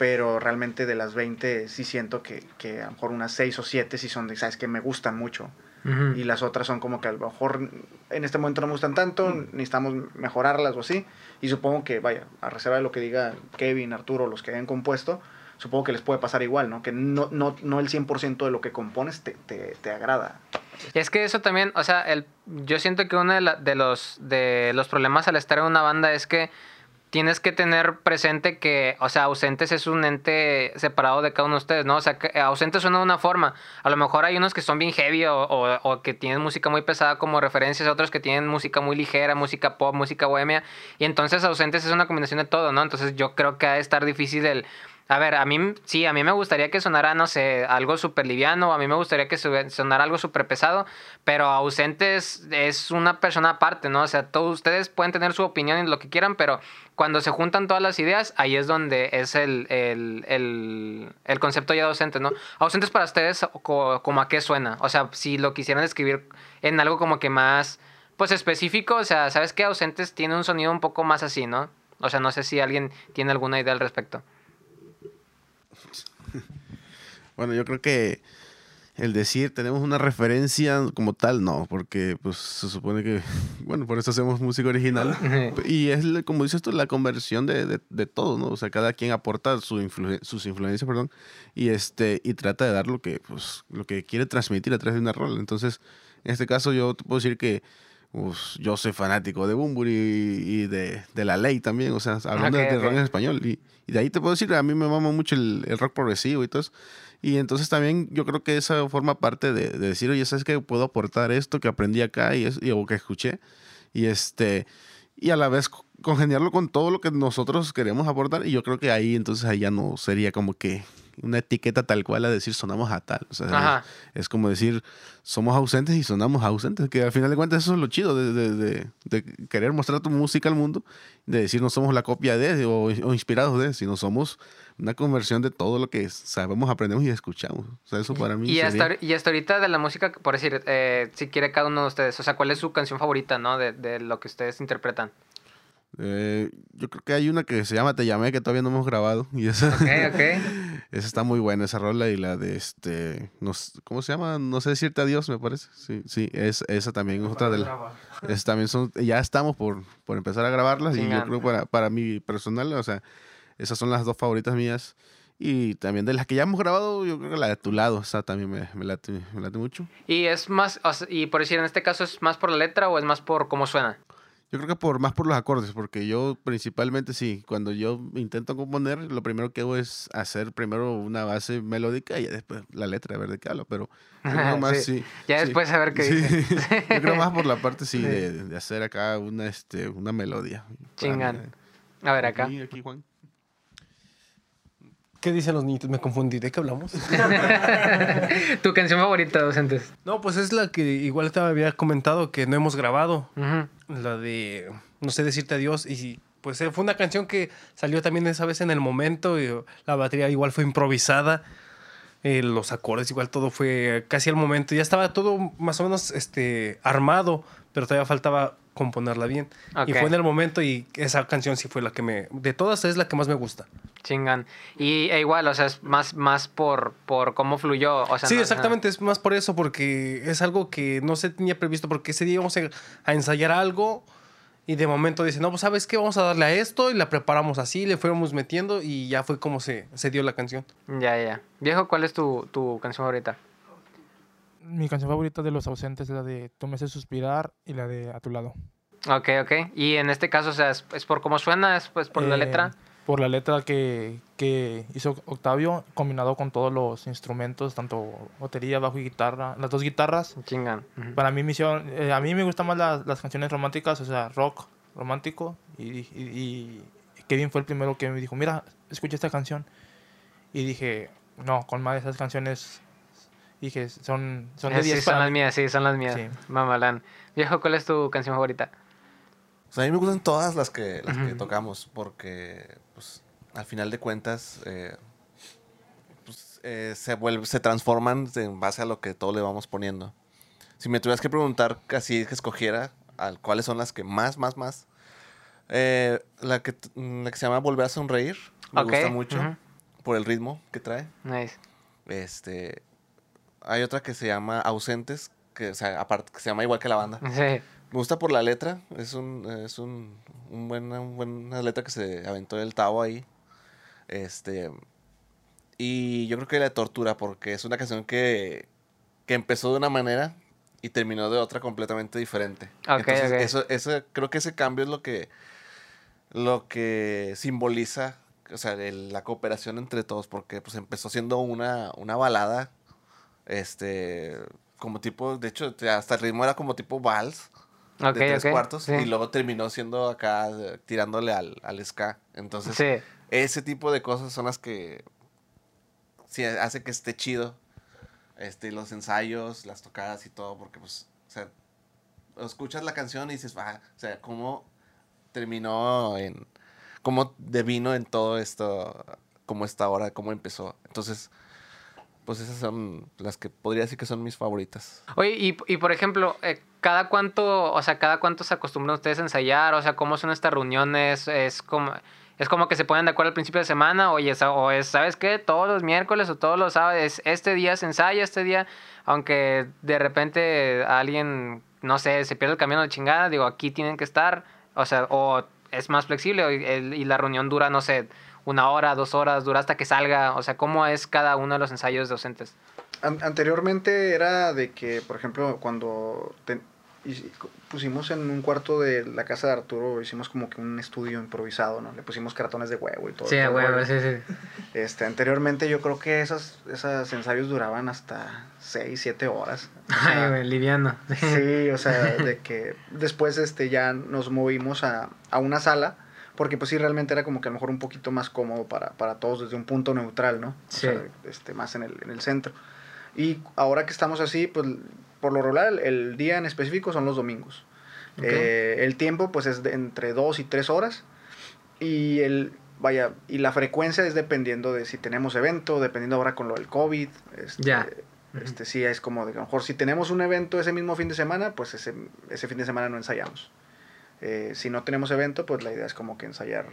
pero realmente de las 20 sí siento que, que a lo mejor unas 6 o 7 sí son de, sabes que me gustan mucho. Ujú. Y las otras son como que a lo mejor en este momento no me gustan tanto, necesitamos mejorarlas o así. Y supongo que, vaya, a reserva de lo que diga Kevin, Arturo, los que hayan compuesto, supongo que les puede pasar igual, ¿no? Que no, no, no el 100% de lo que compones te, te, te agrada. Es que eso también, o sea, el, yo siento que uno de, la- de los, de los problemas al estar en una banda es que tienes que tener presente que, o sea, Ausentes es un ente separado de cada uno de ustedes, ¿no? O sea, que eh, Ausentes suena de una forma. A lo mejor hay unos que son bien heavy o, o- o que tienen música muy pesada como referencias, otros que tienen música muy ligera, música pop, música bohemia. Y entonces Ausentes es una combinación de todo, ¿no? Entonces yo creo que ha de estar difícil el... A ver, a mí sí, a mí me gustaría que sonara, no sé, algo súper liviano, a mí me gustaría que sonara algo súper pesado, pero Ausentes es una persona aparte, ¿no? O sea, todos ustedes pueden tener su opinión y lo que quieran, pero cuando se juntan todas las ideas, ahí es donde es el, el, el, concepto ya de ausentes, ¿no? Ausentes para ustedes, co- como a qué suena? O sea, si lo quisieran escribir en algo como que más, pues específico, o sea, ¿sabes qué? Ausentes tiene un sonido un poco más así, ¿no? O sea, no sé si alguien tiene alguna idea al respecto. [laughs] Bueno, yo creo que el decir tenemos una referencia como tal, no, porque pues se supone que, [laughs] bueno, por eso hacemos música original. y es, como dices tú, la conversión de, de, de todo, ¿no? O sea, cada quien aporta su influ- sus influencias, perdón, y, este, y trata de dar lo que, pues, lo que quiere transmitir a través de una rola. Entonces, en este caso yo te puedo decir que pues, yo soy fanático de Bumburi y, y de, de La Ley también, o sea, hablando Ok, de, de ok. rock en español. Y, y de ahí te puedo decir, a mí me mama mucho el, el rock progresivo y todo eso. Y entonces también yo creo que esa forma parte de, de decir, oye, ¿sabes que puedo aportar esto que aprendí acá y, es, y- o que escuché? Y este y a la vez co- congeniarlo con todo lo que nosotros queremos aportar. Y yo creo que ahí entonces ahí ya no sería como que una etiqueta tal cual a decir sonamos a tal. O sea, es, es como decir somos ausentes y sonamos ausentes. Que al final de cuentas eso es lo chido de, de- de- de querer mostrar tu música al mundo. De decir no somos la copia de o, o inspirados de, sino somos una conversión de todo lo que sabemos, aprendemos y escuchamos. O sea, eso para mí Y hasta, sería- ahori- y hasta ahorita de la música, por decir, eh, si quiere cada uno de ustedes, o sea, ¿cuál es su canción favorita, no? De, de lo que ustedes interpretan. Eh, yo creo que hay una que se llama Te llamé que todavía no hemos grabado y esa, Ok, ok. [laughs] esa está muy buena esa rola y la de este no ¿cómo se llama? No sé decirte adiós, me parece. Sí, sí, es esa también es otra de las es también son ya estamos por, por empezar a grabarlas y yo creo para para mi personal, o sea, esas son las dos favoritas mías y también de las que ya hemos grabado, yo creo que la de tu lado, esa también me, me late, me late mucho. Y es más, o sea, y por decir, en este caso, ¿es más por la letra o es más por cómo suena? Yo creo que por más por los acordes, porque yo principalmente sí, cuando yo intento componer, lo primero que hago es hacer primero una base melódica y después la letra, a ver de qué hablo, pero yo creo [laughs] más Sí. sí. Ya sí, después a ver qué sí. dice. [laughs] yo creo más por la [laughs] parte sí, De, de hacer acá una este una melodía. Chingan. A ver acá. Aquí, aquí, Juan. ¿Qué dicen los niñitos? Me confundí. ¿De qué hablamos? [laughs] ¿Tu canción favorita, docentes? no, pues es la que igual te había comentado que no hemos grabado. Ujú. La de No sé decirte adiós. Y pues eh, fue una canción que salió también esa vez en el momento. Y uh, la batería igual fue improvisada. eh, los acordes, igual todo fue casi al momento. Ya estaba todo más o menos este, armado, pero todavía faltaba componerla bien. Y fue en el momento y esa canción sí fue la que me... De todas es la que más me gusta. Chingan. Y e igual, o sea, es más, más por, por cómo fluyó. O sea, sí, no- exactamente, es más por eso, porque es algo que no se tenía previsto, porque ese día íbamos a, a ensayar algo y de momento dicen, no, pues sabes qué, vamos a darle a esto y la preparamos así, le fuimos metiendo y ya fue como se, se dio la canción. Ya, ya, ya. Viejo, ¿cuál es tu, tu canción favorita? Mi canción favorita de Los Ausentes es la de Tú me haces suspirar y la de A tu lado. Ok, ok. Y en este caso, o sea, ¿es, es por cómo suena? ¿Es pues, por la Eh, letra? Por la letra que, que hizo Octavio, combinado con todos los instrumentos, tanto batería, bajo y guitarra, las dos guitarras. Chingan. Ujú. Para mí, me hicieron- eh, a mí me gustan más las, las canciones románticas, o sea, rock romántico. Y, y, y Kevin fue el primero que me dijo, mira, escucha esta canción. Y dije, no, con más de esas canciones, dije, son, son de Eh, 10 sí, son las mí. mías, sí, son las mías. Sí. Mamalán. Viejo, ¿cuál es tu canción favorita? O sea, a mí me gustan todas las que, las que tocamos, porque pues, al final de cuentas eh, pues, eh, se, vuelve, se transforman en base a lo que todo le vamos poniendo. Si me tuvieras que preguntar así que escogiera al, cuáles son las que más, más, más, eh, la, que, t- la que se llama Volver a Sonreír, me gusta mucho por el ritmo que trae. Nice. Este, hay otra que se llama Ausentes, que, o sea, aparte, que se llama igual que la banda. Sí. Me gusta por la letra. Es un, es un, un buena, un buena letra que se aventó el Tavo ahí. Este. Y yo creo que la de Tortura, porque es una canción que, que empezó de una manera y terminó de otra completamente diferente. Entonces. Eso, eso, creo que ese cambio es lo que, lo que simboliza o sea, el- la cooperación entre todos, porque pues empezó siendo una, una balada, este, como tipo, de hecho, hasta el ritmo era como tipo vals Ok, de tres cuartos Sí. y luego terminó siendo acá eh, tirándole al, al ska. Entonces, Sí. ese tipo de cosas son las que sí hace que esté chido. Este, los ensayos, las tocadas y todo, porque pues, o sea, escuchas la canción y dices, ah, o sea, cómo terminó en, cómo devino en todo esto, como está ahora, cómo empezó. Entonces, pues esas son las que podría decir que son mis favoritas. Oye, y, por ejemplo, eh, ¿cada cuánto, o sea, cada cuánto se acostumbran ustedes a ensayar? O sea, ¿cómo son estas reuniones? ¿Es como, es como que se ponen de acuerdo al principio de semana? Oye, o es, ¿sabes qué? Todos los miércoles o todos los sábados, es- este día se ensaya, este día, aunque de repente alguien, no sé, se pierde el camino de chingada, digo, aquí tienen que estar, o sea, o es más flexible y, y la reunión dura, no sé, una hora, dos horas, dura hasta que salga, o sea, ¿cómo es cada uno de los ensayos docentes? An- anteriormente era de que, por ejemplo, cuando pusimos en un cuarto de la casa de Arturo, hicimos como que un estudio improvisado, ¿no? Le pusimos cartones de huevo y todo. todo el rollo. sí, sí. Este, anteriormente yo creo que esas, esos ensayos duraban hasta 6, 7 horas. O sea, Ay, güey, liviano. Sí, o sea, de que después este, ya nos movimos a, a una sala, porque pues sí, realmente era como que a lo mejor un poquito más cómodo para, para todos desde un punto neutral, ¿no? O Sí. sea, este, más en el, en el centro. Y ahora que estamos así, pues por lo regular el, el día en específico son los domingos. Ok. Eh, el tiempo pues es de entre dos y tres horas y el vaya y la frecuencia es dependiendo de si tenemos evento, dependiendo ahora con lo del COVID. Este, Ya. Este sí es como de que a lo mejor si tenemos un evento ese mismo fin de semana, pues ese, ese fin de semana no ensayamos. Eh, si no tenemos evento, pues la idea es como que ensayar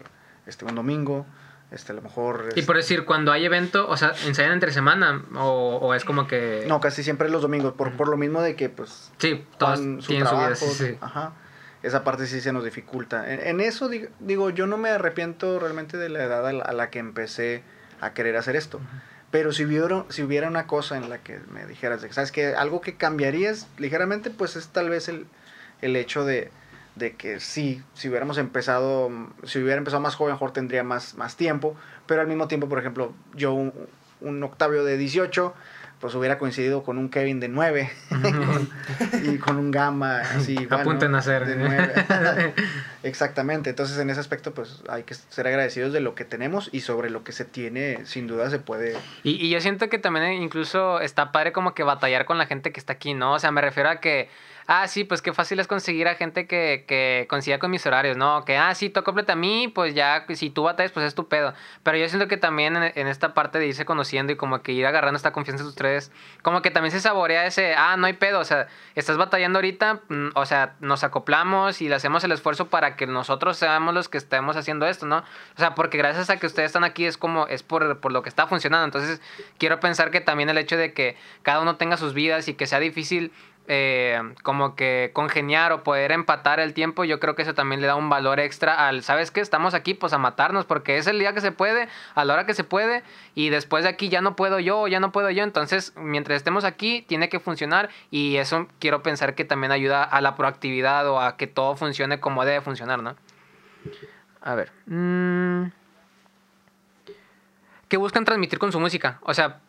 este un domingo, este a lo mejor Y este, por decir, cuando hay evento, o sea, ¿ensayan entre semana? ¿O, o es como que...? no, casi siempre los domingos por, por lo mismo de que pues Sí, todos su tienen su vida, trabajo, sí, sí. Ajá. Esa parte sí se nos dificulta. En, en eso dig- digo, yo no me arrepiento realmente de la edad a la, a la que empecé a querer hacer esto. Pero si hubiera, si hubiera una cosa en la que me dijeras, ¿sabes que Algo que cambiarías ligeramente, pues es tal vez el, el hecho de, de que sí, si hubiéramos empezado, si hubiera empezado más joven, mejor tendría más, más tiempo. Pero al mismo tiempo, por ejemplo, yo, un, un Octavio de 18, pues hubiera coincidido con un Kevin de 9 [laughs] y con un Gamma así. A punto de nacer. De 9. Exactamente, entonces en ese aspecto pues hay que ser agradecidos de lo que tenemos y sobre lo que se tiene, sin duda se puede... Y, y yo siento que también incluso está padre como que batallar con la gente que está aquí, ¿no? O sea, me refiero a que, ah, sí, pues qué fácil es conseguir a gente que, que coincida con mis horarios, ¿no? Que, ah, sí, tú completa a mí, pues ya, si tú batallas, pues es tu pedo. Pero yo siento que también en, en esta parte de irse conociendo y como que ir agarrando esta confianza de ustedes, como que también se saborea ese, ah, no hay pedo, o sea, estás batallando ahorita, mm, o sea, nos acoplamos y le hacemos el esfuerzo para que nosotros seamos los que estemos haciendo esto, ¿no? O sea, porque gracias a que ustedes están aquí es como, es por, por lo que está funcionando. Entonces, quiero pensar que también el hecho de que cada uno tenga sus vidas y que sea difícil eh, como que congeniar o poder empatar el tiempo, yo creo que eso también le da un valor extra al, ¿sabes qué? Estamos aquí pues a matarnos porque es el día que se puede, a la hora que se puede y después de aquí ya no puedo yo, ya no puedo yo, entonces mientras estemos aquí tiene que funcionar y eso quiero pensar que también ayuda a la proactividad o a que todo funcione como debe funcionar, ¿no? A ver. mm, ¿Qué buscan transmitir con su música? O sea,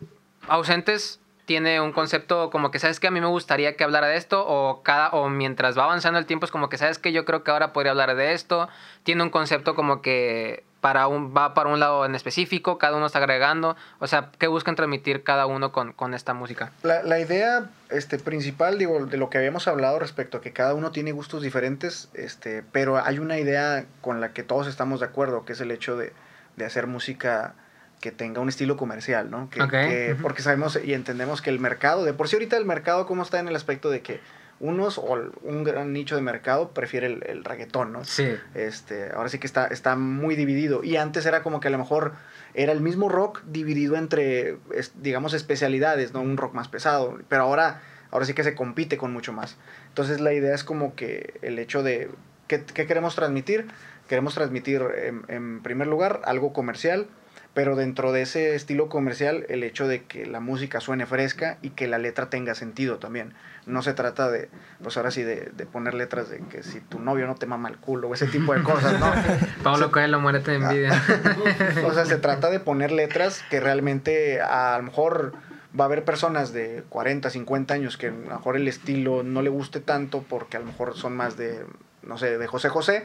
ausentes tiene un concepto como que sabes que a mí me gustaría que hablara de esto o cada o mientras va avanzando el tiempo es como que sabes que yo creo que ahora podría hablar de esto tiene un concepto como que para un va para un lado en específico cada uno está agregando o sea qué buscan transmitir cada uno con, con esta música La, la idea este, principal, digo, de lo que habíamos hablado respecto a que cada uno tiene gustos diferentes, este, pero hay una idea con la que todos estamos de acuerdo, que es el hecho de, de hacer música que tenga un estilo comercial, ¿no? Que. Porque sabemos y entendemos que el mercado, de por sí ahorita el mercado, ¿cómo está en el aspecto de que unos o un gran nicho de mercado prefiere el, el reggaetón, ¿no? sí Este, ahora sí que está, está muy dividido. Y antes era como que a lo mejor era el mismo rock dividido entre, digamos, especialidades, ¿no? Un rock más pesado. Pero ahora, ahora sí que se compite con mucho más. Entonces la idea es como que el hecho de, ¿qué, qué queremos transmitir? Queremos transmitir, en, en primer lugar, algo comercial. Pero dentro de ese estilo comercial, el hecho de que la música suene fresca y que la letra tenga sentido también. No se trata de, pues ahora sí, de, de poner letras de que si tu novio no te mama el culo o ese tipo de cosas, ¿no? [laughs] Pablo Coelho muérete de envidia [laughs] O sea, se trata de poner letras que realmente a lo mejor va a haber personas de 40, 50 años que a lo mejor el estilo no le guste tanto porque a lo mejor son más de, no sé, de José José,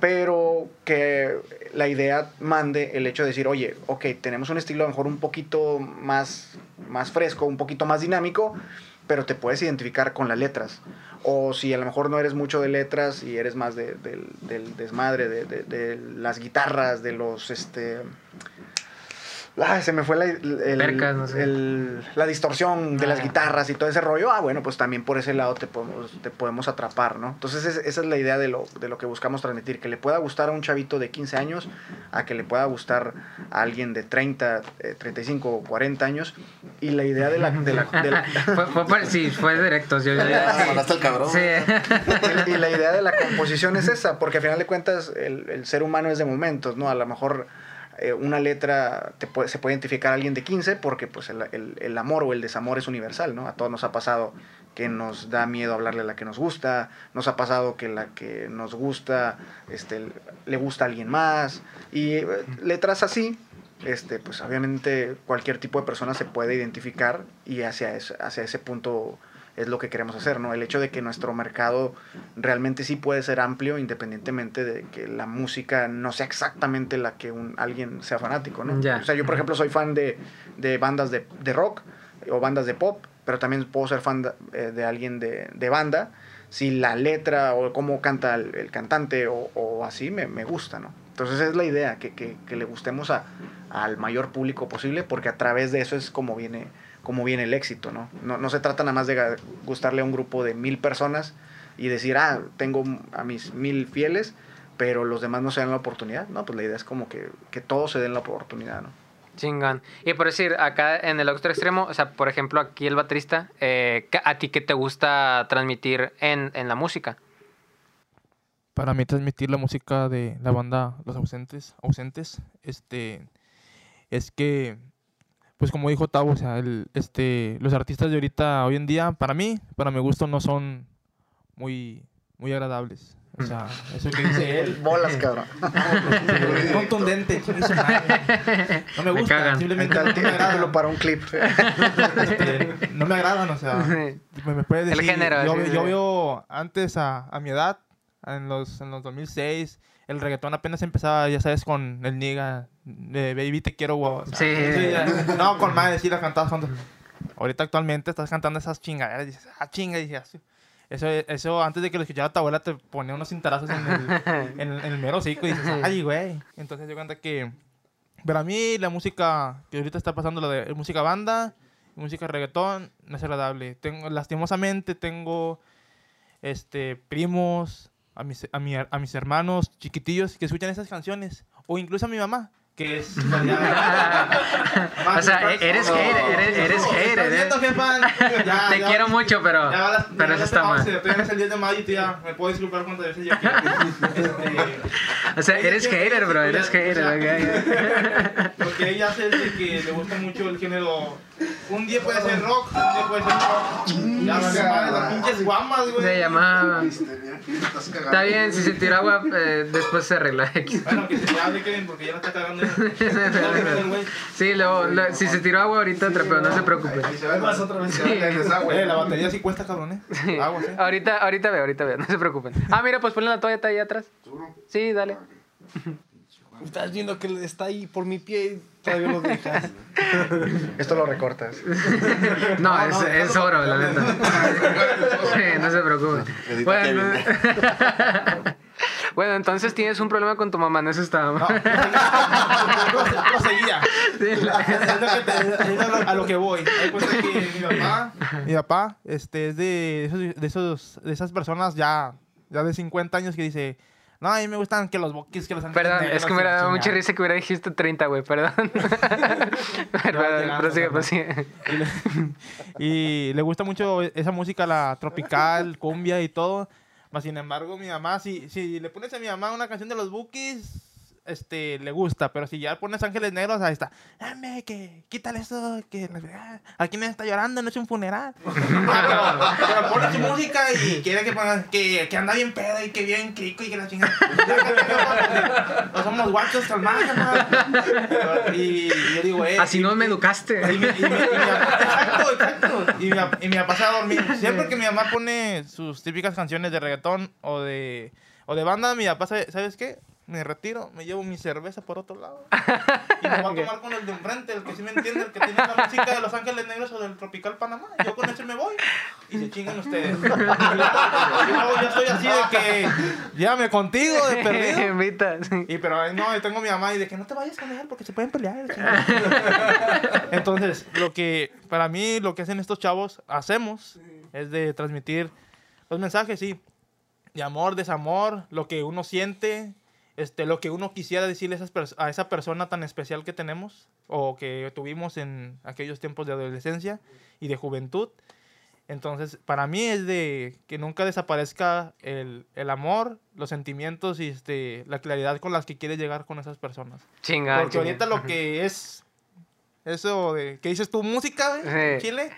pero que la idea mande el hecho de decir, oye, ok, tenemos un estilo a lo mejor un poquito más, más fresco, un poquito más dinámico, pero te puedes identificar con las letras. O si a lo mejor no eres mucho de letras y eres más de- del, del desmadre, de, de- de las guitarras, de los, este... Ay, se me fue la, el- Percas, no sé. el- la distorsión de Ah, las ya. guitarras y todo ese rollo. Ah, bueno, pues también por ese lado te podemos, te podemos atrapar, ¿no? Entonces es- esa es la idea de lo, de lo que buscamos transmitir, que le pueda gustar a un chavito de 15 años, a que le pueda gustar a alguien de 30, eh, 35 o 40 años. Y la idea de la... de la- de la- [laughs] fue, fue por- sí fue yo, yo- Ah, cabrón. sí y, y la idea de la composición es esa, porque al final de cuentas el, el ser humano es de momentos, ¿no? A lo mejor eh, una letra te puede- se puede identificar a alguien de 15 porque pues el, el- el amor o el desamor es universal, ¿no? A todos nos ha pasado que nos da miedo hablarle a la que nos gusta, nos ha pasado que la que nos gusta este, le gusta a alguien más, y eh, letras así, este, pues obviamente cualquier tipo de persona se puede identificar y hacia ese, hacia ese punto es lo que queremos hacer, ¿no? El hecho de que nuestro mercado realmente sí puede ser amplio independientemente de que la música no sea exactamente la que un, alguien sea fanático, ¿no? Ya. O sea, yo por ejemplo soy fan de, de bandas de, de rock o bandas de pop, pero también puedo ser fan de, eh, de alguien de, de banda si la letra o cómo canta el, el cantante o, o así me, me gusta, ¿no? Entonces es la idea, que, que, que le gustemos a, al mayor público posible, porque a través de eso es como viene, como viene el éxito, ¿no? ¿no? No se trata nada más de gustarle a un grupo de mil personas y decir, ah, tengo a mis mil fieles, pero los demás no se dan la oportunidad. No, pues la idea es como que, que todos se den la oportunidad, ¿no? Chingón. Y por decir, acá en el otro extremo, o sea, por ejemplo, aquí el baterista, eh, ¿qué- ¿a ti qué te gusta transmitir en, en la música? Para mí transmitir la música de la banda Los Ausentes, ausentes este, es que, pues como dijo Tavo, o sea, el, este, los artistas de ahorita, hoy en día, para mí, para mi gusto, no son muy, muy agradables. O sea, eso que dice él. Bolas, cabrón. [laughs] contundente. No me Me gusta, cagan. simplemente no me agradan. para un clip. [laughs] Este, no me agradan, o sea, me, me puedes El decir. género, Yo, sí, yo sí. veo antes a, a mi edad, en los, en los 2006, el reggaetón apenas empezaba, ya sabes, con el Niga, de Baby Te Quiero, wow. Sí. ya- no, con más decir las cantabas cuando. Ahorita actualmente estás cantando esas chingaderas y dices, ah, chinga, y dices, eso, eso antes de que lo escuchara tu abuela te ponía unos cintarazos en el, [laughs] en, en el mero hocico y dices, ay, güey. Entonces yo cuenta que para mí la música que ahorita está pasando, la de música banda, música reggaetón, no es agradable. Tengo, lastimosamente tengo este, primos, a mis, a, mi- a mis hermanos chiquitillos que escuchan esas canciones. O incluso a mi mamá, que es... [laughs] O sea, eres hater, eres, eres hater, ¿Estás viendo, ¿eh? jefa? Ya, Te ya, quiero mucho, pero, ya pero eso está mal. El 10 de mayo y tú ya me puedo disculpar cuando veces yo. Este, [laughs] O sea, eres hater, bro, eres hater. Lo [laughs] que ella hace es que le gusta mucho el género. Un día puede ser rock, un día puede ser rock. Ya vale madre, las pinches guamas, güey. Se llamaba... Está bien, si se tira agua, eh, después se arregla. Bueno, que se te hable, Kevin, porque ya la está cagando. [laughs] Sí, luego, lo- si se tiró agua ahorita, trapeo, no se preocupen. Vas otra vez. Eh, la batería sí cuesta, cabrón, eh. Agua, sí. Ahorita, ahorita veo, ahorita veo, no se preocupen. Ah, mira, pues ponle la toalla está ahí atrás. Sí, dale. [laughs] Estás viendo que está ahí por mi pie y todavía lo dejas. [laughs] Esto lo recortas. No, es, es oro, la neta. [laughs] Sí, no se preocupen. Edita Bueno, [laughs] bueno, entonces tienes un problema con tu mamá, no eso estaba No, es a lo- a lo que voy. Cuenta que mi papá, mi papá, este, es de esos, de esos, de esas personas ya, ya de 50 años que dice, no, a mí me gustan que los boquis, que los Perdón, negros es que me la da mucha chingada". risa que hubiera dijiste 30, güey, perdón. [laughs] Perdón, prosigue, prosigue. Y le, [laughs] y le gusta mucho esa música, la tropical, cumbia y todo. Mas sin embargo, mi mamá, si, si le pones a mi mamá una canción de los Bookies, este, le gusta. Pero si ya pones Ángeles Negros, ahí está. Dame, que quítale eso, que fregada. aquí nadie está llorando, no es un funeral. [laughs] Ah, pero, pero pone su música y quiere que, ponga- que, que anda bien pedo y que bien crico y que la chingada. Ya, cállate, papá, porque No somos guachos, calmados, Y, y yo digo, eh. Así y- no me educaste. y exacto, exacto. Y mi, y se va a dormir. Siempre que mi mamá pone sus típicas canciones de reggaetón o de, o de banda, mi papá, ¿sabe- ¿sabes qué? Me retiro, me llevo mi cerveza por otro lado. [laughs] Y me voy a tomar con el de enfrente, el que sí me entiende, el que tiene la música de Los Ángeles Negros o del Tropical Panamá. Yo con ese me voy y se chingan ustedes. [laughs] Y luego, yo soy así de que llévame contigo de perdido. [laughs] Y pero no, yo tengo a mi mamá y de que no te vayas con él porque se pueden pelear. Entonces, lo que para mí lo que hacen estos chavos hacemos es de transmitir los mensajes, sí, de amor, desamor, lo que uno siente, este, lo que uno quisiera decirle a, esa persona tan especial que tenemos o que tuvimos en aquellos tiempos de adolescencia y de juventud. Entonces, para mí es de que nunca desaparezca el, el amor, los sentimientos y este, la claridad con las que quieres llegar con esas personas. Chinga. Porque ahorita lo que es eso de que dices tu música, Sí. Chile.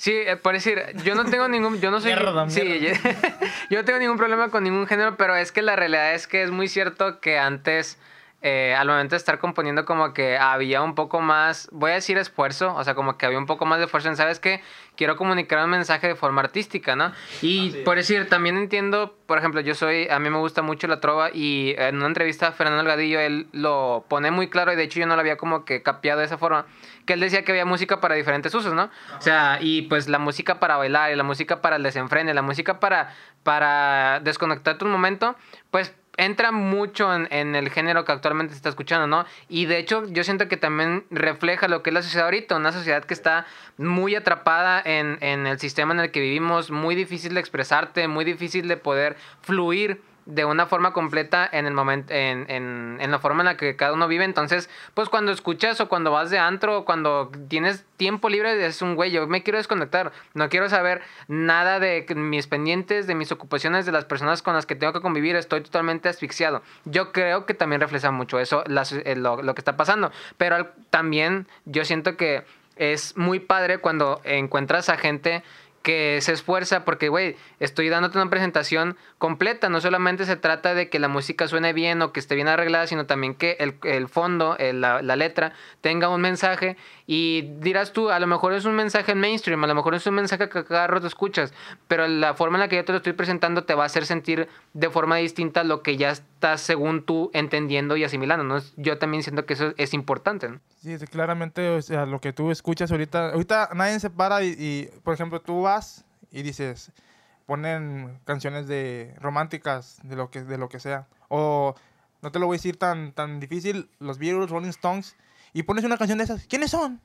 Sí, eh, por decir, yo no tengo ningún, yo no soy, Mierda, sí, mierda. [laughs] yo no tengo ningún problema con ningún género, pero es que la realidad es que es muy cierto que antes eh, al momento de estar componiendo como que había un poco más, voy a decir esfuerzo, o sea, como que había un poco más de esfuerzo en, ¿sabes qué? Quiero comunicar un mensaje de forma artística, ¿no? Y por decir, también entiendo, por ejemplo, yo soy, a mí me gusta mucho la trova y en una entrevista a Fernando Elgadillo él lo pone muy claro y de hecho yo no lo había como que capeado de esa forma, que él decía que había música para diferentes usos, ¿no? O sea, y pues la música para bailar y la música para el desenfrene, la música para, para desconectarte un momento, pues entra mucho en, el género que actualmente se está escuchando, ¿no? Y de hecho yo siento que también refleja lo que es la sociedad ahorita, una sociedad que está muy atrapada en, en el sistema en el que vivimos, muy difícil de expresarte, muy difícil de poder fluir de una forma completa en el momento en, en, en, la forma en la que cada uno vive. Entonces pues cuando escuchas o cuando vas de antro o cuando tienes tiempo libre es un güey yo me quiero desconectar. No quiero saber nada de mis pendientes de mis ocupaciones de las personas con las que tengo que convivir. Estoy totalmente asfixiado yo creo que también refleja mucho eso las, lo, lo que está pasando. Pero también yo siento que es muy padre cuando encuentras a gente que se esfuerza porque, güey, estoy dándote una presentación completa. No solamente se trata de que la música suene bien o que esté bien arreglada, sino también que el, el fondo, el, la, la, letra, tenga un mensaje. Y dirás tú, a lo mejor es un mensaje mainstream, a lo mejor es un mensaje que cada rato escuchas, pero la forma en la que yo te lo estoy presentando te va a hacer sentir de forma distinta lo que ya estás según tú entendiendo y asimilando. ¿no? Yo también siento que eso es importante. ¿no? Sí, claramente, o sea, lo que tú escuchas ahorita, ahorita nadie se para y, y por ejemplo, tú vas y dices, ponen canciones de románticas, de lo que, de lo que sea. O, no te lo voy a decir tan, tan difícil, los Beatles, Rolling Stones, y pones una canción de esas, ¿quiénes son?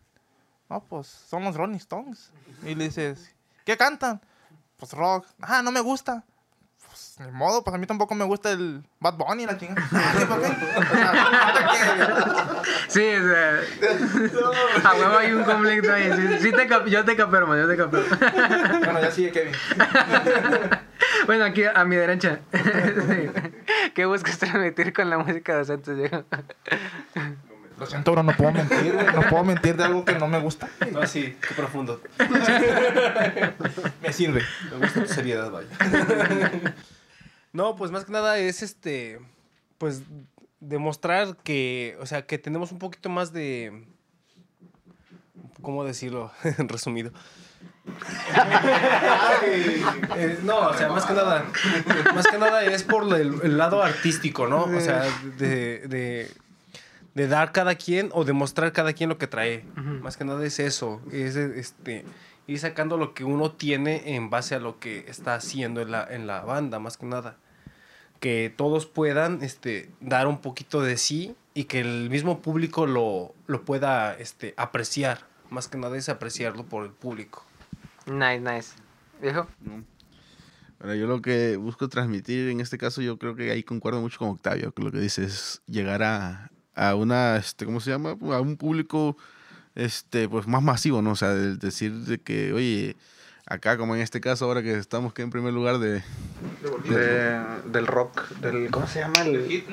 No, pues son los Rolling Stones. Y le dices, ¿qué cantan? Pues rock. Ah, no me gusta. Pues ni modo, pues a mí tampoco me gusta el Bad Bunny, la chingada. ¿Por qué? Sí, o sea, a huevo hay un conflicto ahí. Sí, sí te cap yo te capero, man, yo te capero. Bueno, ya sigue Kevin. Bueno, aquí a mi derecha. [laughs] ¿Qué buscas transmitir con la música de Santos Diego? Lo siento, bro, no puedo mentir, güey. No puedo mentir de algo que no me gusta. No, sí, qué profundo. [laughs] Me sirve. Me gusta tu seriedad, vaya. No, pues más que nada es este. Pues demostrar que. O sea, que tenemos un poquito más de. ¿Cómo decirlo? [laughs] en resumido. Eh, no, o sea, más que nada. Más que nada es por el, el lado artístico, ¿no? O sea, de, de, de dar cada quien o demostrar cada quien lo que trae. Más que nada es eso. Es este. Ir sacando lo que uno tiene en base a lo que está haciendo en la, en la banda, más que nada. Que todos puedan este, dar un poquito de sí y que el mismo público lo, lo pueda este, apreciar. Más que nada es apreciarlo por el público. Nice, nice. ¿Viejo? Bueno, yo lo que busco transmitir en este caso, yo creo que ahí concuerdo mucho con Octavio, que lo que dice es llegar a, a una, este, ¿cómo se llama? A un público este, pues más masivo, ¿no? O sea, de, decir de que, oye, acá como en este caso, ahora que estamos que en primer lugar de... De, del rock, del, ¿cómo se llama? El,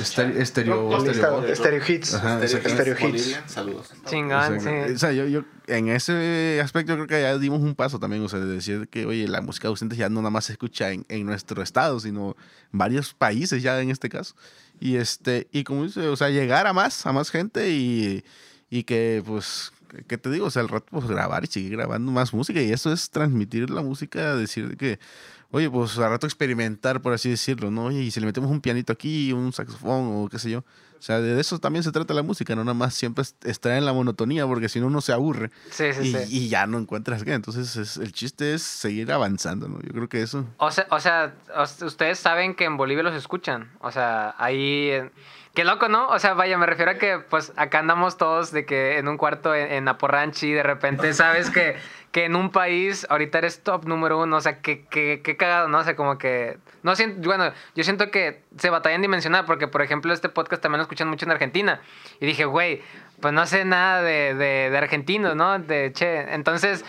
Estéreo, estéreo, Estéreo, estéreo Hits. Ajá, Estéreo, Hits. Bolivia, saludos. Chingón, O sea, sí. o sea, yo, yo en ese aspecto creo que ya dimos un paso también, o sea, de decir que, oye, la música ausente ya no nada más se escucha en, en nuestro estado, sino en varios países ya en este caso. Y este, y como dice, o sea, llegar a más, a más gente y, y que, pues, ¿qué te digo? O sea, al rato, pues, grabar y seguir grabando más música. Y eso es transmitir la música, decir que, oye, pues, al rato experimentar, por así decirlo, ¿no? Oye, y si le metemos un pianito aquí, un saxofón o qué sé yo. O sea, de eso también se trata la música, no nada más siempre est- estar en la monotonía, porque si no uno se aburre Sí, sí, y, sí. y ya no encuentras qué. Entonces, es- el chiste es seguir avanzando, ¿no? Yo creo que eso. O sea, o sea, ustedes saben que en Bolivia los escuchan. O sea, ahí... Qué loco, ¿no? O sea, vaya, me refiero a que pues acá andamos todos de que en un cuarto en, en Aporranchi y de repente sabes que, que en un país ahorita eres top número uno. O sea, qué, qué, qué cagado, ¿no? O sea, como que... No siento, bueno, yo siento que se batalla en dimensionar porque, por ejemplo, este podcast también lo escuchan mucho en Argentina. Y dije, güey, pues no sé nada de, de, de argentinos, ¿no? De che. Entonces,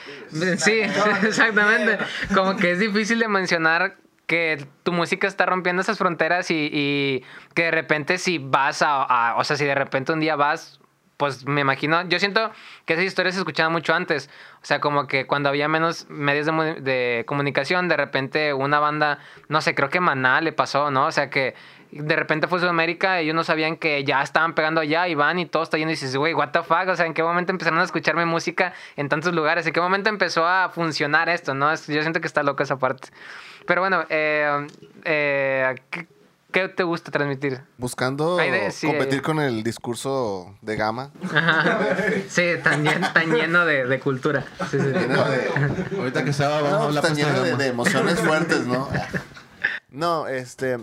sí, [laughs] exactamente. Como que es difícil de mencionar que tu música está rompiendo esas fronteras y, y que de repente si vas a, o sea, si de repente un día vas pues me imagino, yo siento que esas historias se escuchaban mucho antes. O sea, como que cuando había menos medios de, de comunicación, de repente una banda, no sé, creo que Maná le pasó, ¿no? O sea, que de repente fue Sudamérica ellos no sabían que ya estaban pegando allá y van y todo está yendo y dices, güey, what the fuck, o sea, ¿en qué momento empezaron a escucharme música en tantos lugares? ¿En qué momento empezó a funcionar esto, no? Yo siento que está loco esa parte. Pero bueno, eh, eh, ¿qué, qué te gusta transmitir? Buscando Hay de- sí, competir con el discurso de gama. Sí, tan, llen- tan lleno de, de cultura. Sí, sí. lleno de- Ahorita que estaba, vamos a No, hablar está pues, lleno de, de de emociones fuertes, ¿no? No, este.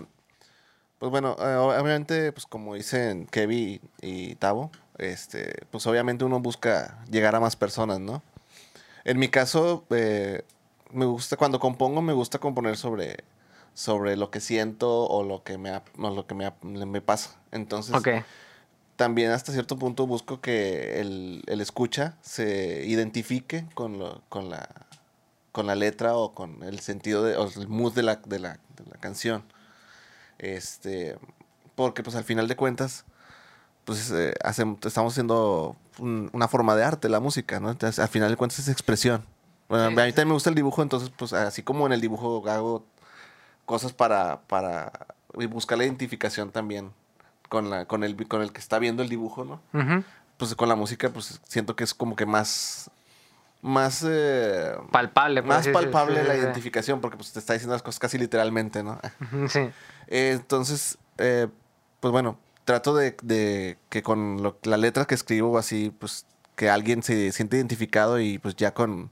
Pues bueno, eh, obviamente, pues como dicen Kevin y Tavo, este, pues obviamente uno busca llegar a más personas, ¿no? En mi caso, eh, me gusta, cuando compongo, me gusta componer sobre, sobre lo que siento o lo que me, o lo que me, me pasa. Entonces, también hasta cierto punto busco que el, el escucha se identifique con, lo, con, la, con la letra o con el sentido de, o el mood de la, de la, de la canción. Este, porque pues al final de cuentas, pues eh, hacem- estamos haciendo un- una forma de arte, la música, ¿no? Entonces al final de cuentas es expresión. Bueno, Sí. a mí también me gusta el dibujo, entonces pues así como en el dibujo hago cosas para, para buscar la identificación también con, la, con, el, con el que está viendo el dibujo, ¿no? Pues con la música, pues siento que es como que más. Más. eh, Palpable. por más palpable Sí, la sí, identificación, porque pues te está diciendo las cosas casi literalmente, ¿no? Sí. Eh, entonces, eh, pues bueno, trato de, de que con lo- la letra que escribo así, pues que alguien se siente identificado y pues ya con,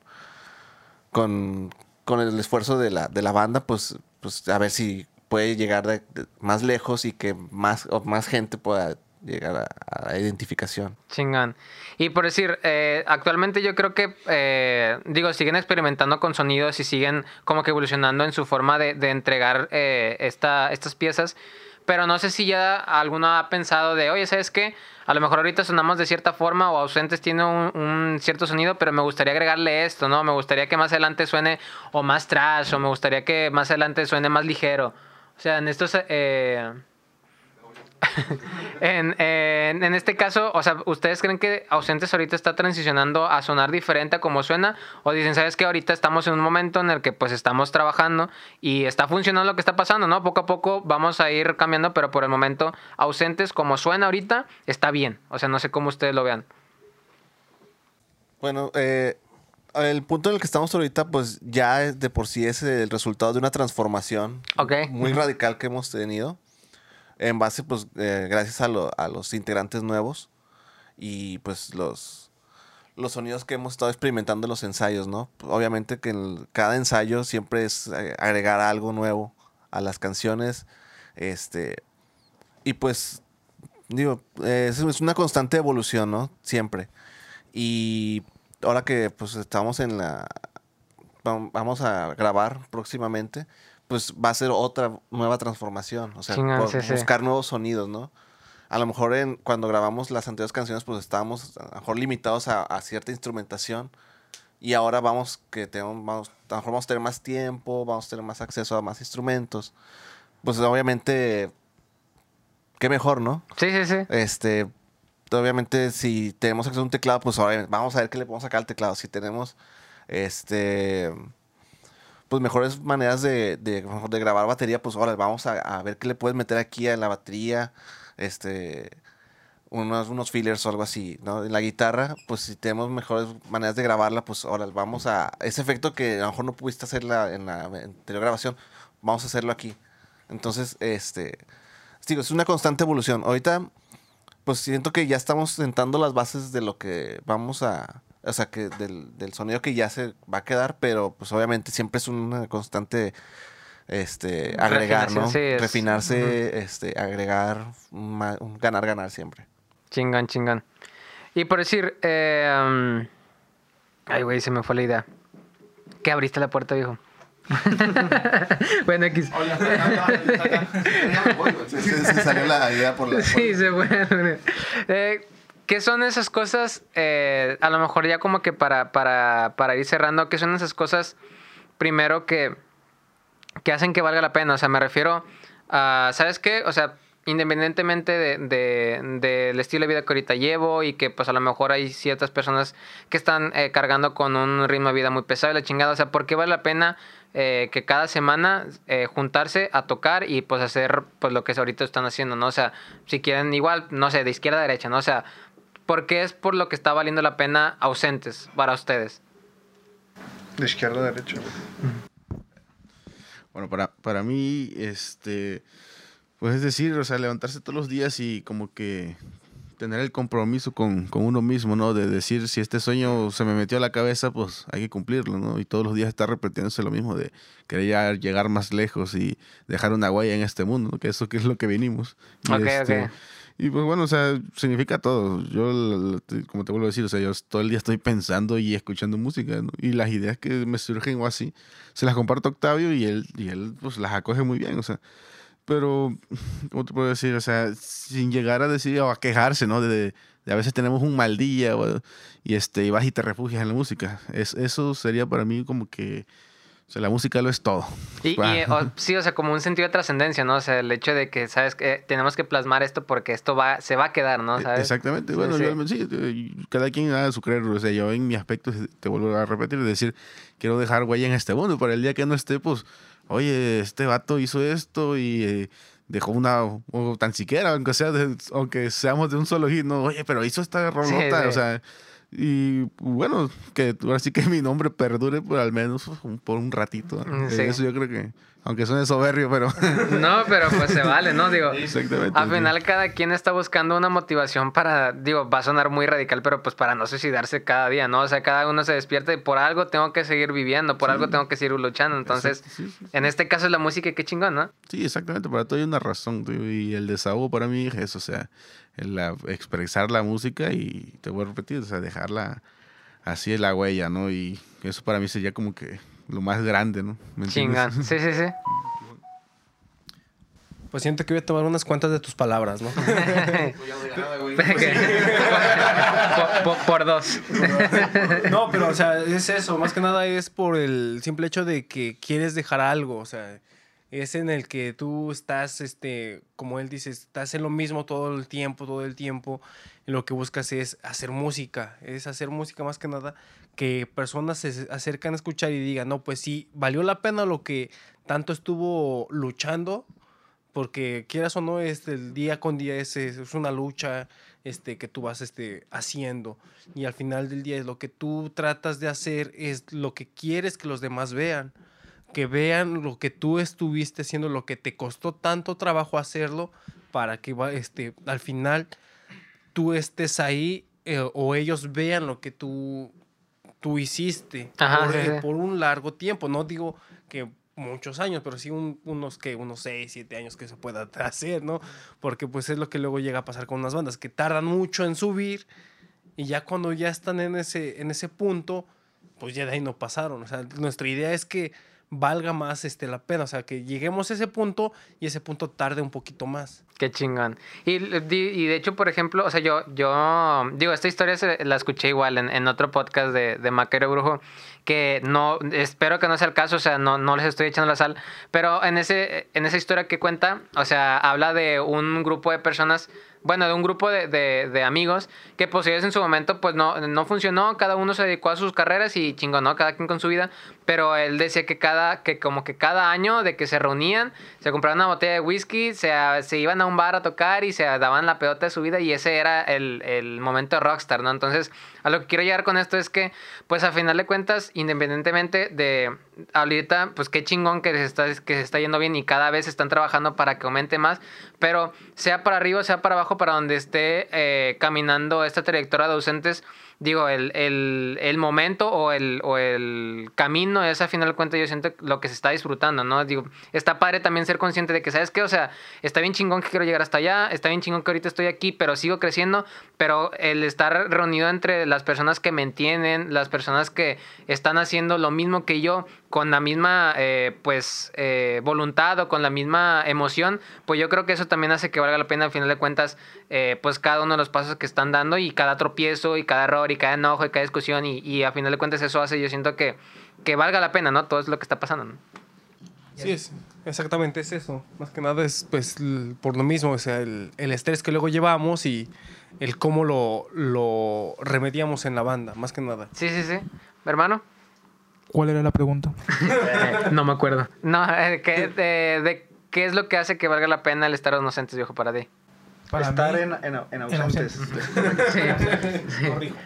con, con el esfuerzo de la, de la banda, pues, pues a ver si puede llegar más lejos y que más, o más gente pueda llegar a, a la identificación. Chingón. Y por decir, eh, actualmente yo creo que, eh, digo, siguen experimentando con sonidos y siguen como que evolucionando en su forma de, de entregar eh, esta, estas piezas. Pero no sé si ya alguno ha pensado de, oye, ¿sabes qué? A lo mejor ahorita sonamos de cierta forma o ausentes tiene un, cierto sonido, pero me gustaría agregarle esto, ¿no? Me gustaría que más adelante suene o más trash o me gustaría que más adelante suene más ligero. O sea, en estos... eh, [laughs] en, en, en este caso, o sea, ¿ustedes creen que Ausentes ahorita está transicionando a sonar diferente a como suena? ¿O dicen, sabes que ahorita estamos en un momento en el que pues estamos trabajando y está funcionando lo que está pasando, ¿no? Poco a poco vamos a ir cambiando, pero por el momento Ausentes como suena ahorita está bien. O sea, no sé cómo ustedes lo vean. Bueno, eh, el punto en el que estamos ahorita, pues ya es- de por sí es el resultado de una transformación muy radical que hemos tenido. En base, pues, eh, gracias a, lo- a los integrantes nuevos y pues los, los sonidos que hemos estado experimentando en los ensayos, ¿no? Obviamente que cada ensayo siempre es eh, agregar algo nuevo a las canciones. Este. Y pues, digo, es, una constante evolución, ¿no? Siempre. Y ahora que pues estamos en la... vam- Vamos a grabar próximamente, pues va a ser otra nueva transformación. O sea, sí, sí. buscar nuevos sonidos, ¿no? A lo mejor en, cuando grabamos las anteriores canciones, pues estábamos a lo mejor limitados a, a cierta instrumentación. Y ahora vamos que tenemos, vamos, a lo mejor vamos a tener más tiempo, vamos a tener más acceso a más instrumentos. Pues obviamente, qué mejor, ¿no? Sí, sí, sí. Este, obviamente, si tenemos acceso a un teclado, pues ahora vamos a ver qué le podemos sacar al teclado. Si tenemos, este, pues mejores maneras de, de, grabar batería, pues ahora vamos a, a ver qué le puedes meter aquí a la batería, este, unos, unos fillers o algo así, ¿no? En la guitarra, pues si tenemos mejores maneras de grabarla, pues ahora vamos a, ese efecto que a lo mejor no pudiste hacer la- en la anterior grabación, vamos a hacerlo aquí. Entonces, este, digo, es una constante evolución. Ahorita, pues siento que ya estamos sentando las bases de lo que vamos a, o sea, que del, del sonido que ya se va a quedar, pero pues obviamente siempre es una constante, este, agregar, ¿no? Sí, es- Refinarse, este, agregar, ganar, ganar siempre. Chingón, chingón. Y por decir, eh, um, ay, güey, se me fue la idea. ¿Qué abriste la puerta, viejo? [laughs] bueno, X. [laughs] Se [laughs] salió la idea por la... Sí, se fue. Eh, ¿Qué son esas cosas? eh, a lo mejor ya como que para, para, para ir cerrando, ¿qué son esas cosas primero que, que hacen que valga la pena? O sea, me refiero a, ¿sabes qué? O sea, independientemente de, de- del estilo de vida que ahorita llevo y que pues a lo mejor hay ciertas personas que están eh, cargando con un ritmo de vida muy pesado y la chingada, o sea, ¿por qué vale la pena eh, que cada semana eh, juntarse a tocar y pues hacer pues lo que ahorita están haciendo, ¿no? O sea, si quieren igual, no sé, de izquierda a derecha, ¿no? O sea, ¿por qué es por lo que está valiendo la pena ausentes para ustedes? De izquierda a derecha. Bueno, para, para mí, este, pues es decir, o sea, levantarse todos los días y como que tener el compromiso con, con uno mismo, ¿no? De decir, si este sueño se me metió a la cabeza, pues hay que cumplirlo, ¿no? Y todos los días estar repitiéndose lo mismo de querer llegar más lejos y dejar una huella en este mundo, ¿no? Que eso que es lo que vinimos. Y, Ok, este, ok. Y pues bueno, o sea, significa todo. Yo, como te vuelvo a decir, o sea, yo todo el día estoy pensando y escuchando música, ¿no? Y las ideas que me surgen o así, se las comparto a Octavio y él, y él pues las acoge muy bien, o sea. Pero, [laughs] ¿cómo te puedo decir? O sea, sin llegar a decir o a quejarse, ¿no? De, de a veces tenemos un mal día o- y, este, y vas y te refugias en la música. Es, eso sería para mí como que, o sea, la música lo es todo. Y, y, Wow. o- sí, o sea, como un sentido de trascendencia, ¿no? O sea, el hecho de que, ¿sabes? que tenemos que plasmar esto porque esto va, se va a quedar, ¿no? ¿Sabes? Exactamente. Bueno, sí. yo- sí, eh, cada quien haga su creer. O sea, yo en mi aspecto, te vuelvo a repetir, decir, quiero dejar huella en este mundo. Para el día que no esté, pues, oye, este vato hizo esto y eh, dejó una, o tan siquiera, aunque sea, de- aunque seamos de un solo hit, no, oye, pero hizo esta rolota, sí. o sea. Y bueno, que ahora sí que [laughs] mi nombre perdure por al menos un- por un ratito. Mm, sí. Eso yo creo que, aunque suene soberbio, pero [laughs] No, pero pues se vale, ¿no? Digo, exactamente. al sí. final cada quien está buscando una motivación para, digo, va a sonar muy radical, pero pues para no suicidarse cada día, ¿no? O sea, cada uno se despierta y por algo tengo que seguir viviendo, por algo tengo que seguir luchando. Entonces, Exacto, en este caso es la música, qué chingón, ¿no? Sí, exactamente, para todo hay una razón. tío, Y el desahogo para mí es eso, o sea, el la- expresar la música y te voy a repetir, o sea, dejarla así en la huella, ¿no? Y eso para mí sería como que lo más grande, ¿no? Chingón. [laughs] Sí, sí, sí. Pues siento que voy a tomar unas cuantas de tus palabras, ¿no? por, [laughs] [laughs] por- por dos. No, pero o sea, es eso, más que nada es por el simple hecho de que quieres dejar algo, o sea, es en el que tú estás, este, como él dice, estás en lo mismo todo el tiempo, todo el tiempo, lo que buscas es hacer música, es hacer música más que nada, que personas se acercan a escuchar y digan, no, pues sí, valió la pena lo que tanto estuvo luchando, porque quieras o no, este, el día con día es, es una lucha este, que tú vas este, haciendo. Y al final del día es lo que tú tratas de hacer, es lo que quieres que los demás vean. Que vean lo que tú estuviste haciendo, lo que te costó tanto trabajo hacerlo, para que este, al final tú estés ahí eh, o ellos vean lo que tú, tú hiciste Ajá, por, sí, sí. por un largo tiempo. No digo que muchos años, pero sí un- unos que unos 6, 7 años que se pueda hacer, ¿no? Porque pues es lo que luego llega a pasar con unas bandas, que tardan mucho en subir y ya cuando ya están en ese, en ese punto, pues ya de ahí no pasaron. O sea, nuestra idea es que valga más este, la pena, o sea, que lleguemos a ese punto y ese punto tarde un poquito más. Qué chingón. Y, y de hecho, por ejemplo, o sea, yo, yo digo, esta historia se- la escuché igual en, en otro podcast de, de Maquero Brujo, que no, espero que no sea el caso, o sea, no, no les estoy echando la sal, pero en, ese, en esa historia que cuenta, o sea, habla de un grupo de personas, bueno, de un grupo de, de, de amigos que pues ellos en su momento pues no, no funcionó, cada uno se dedicó a sus carreras y chingón, ¿no? Cada quien con su vida, pero él decía que cada, que como que cada año de que se reunían, se compraban una botella de whisky, se, se iban a un bar a tocar y se daban la pelota de su vida y ese era el, el momento de rockstar, ¿no? Entonces, a lo que quiero llegar con esto es que, pues a final de cuentas, independientemente de ahorita, pues qué chingón que se está, que se está yendo bien y cada vez están trabajando para que aumente más, pero sea para arriba, sea para abajo, para donde esté eh, caminando esta trayectoria de ausentes, digo, el, el, el momento o el, o el camino es a final de cuentas yo siento lo que se está disfrutando, ¿no? Digo, está padre también ser consciente de que, ¿sabes qué? O sea, está bien chingón que quiero llegar hasta allá, está bien chingón que ahorita estoy aquí, pero sigo creciendo, pero el estar reunido entre las personas que me entienden, las personas que están haciendo lo mismo que yo, con la misma, eh, pues, eh, voluntad o con la misma emoción, pues yo creo que eso también hace que valga la pena al final de cuentas, eh, pues cada uno de los pasos que están dando y cada tropiezo y cada error y cada enojo y cada discusión y, y a final de cuentas eso hace, yo siento que, que valga la pena, ¿no? Todo es lo que está pasando, ¿no? Sí, es, exactamente es eso. Más que nada es pues por lo mismo, o sea, el, el estrés que luego llevamos y el cómo lo, lo remediamos en la banda, más que nada. Sí, sí, sí. ¿Hermano? ¿Cuál era la pregunta? [laughs] no me acuerdo. No, eh, ¿qué, de, de qué es lo que hace que valga la pena el estar inocentes, viejo, para ti? Para Estar mí- en, en, en ausentes. [laughs] Sí. Corrijo.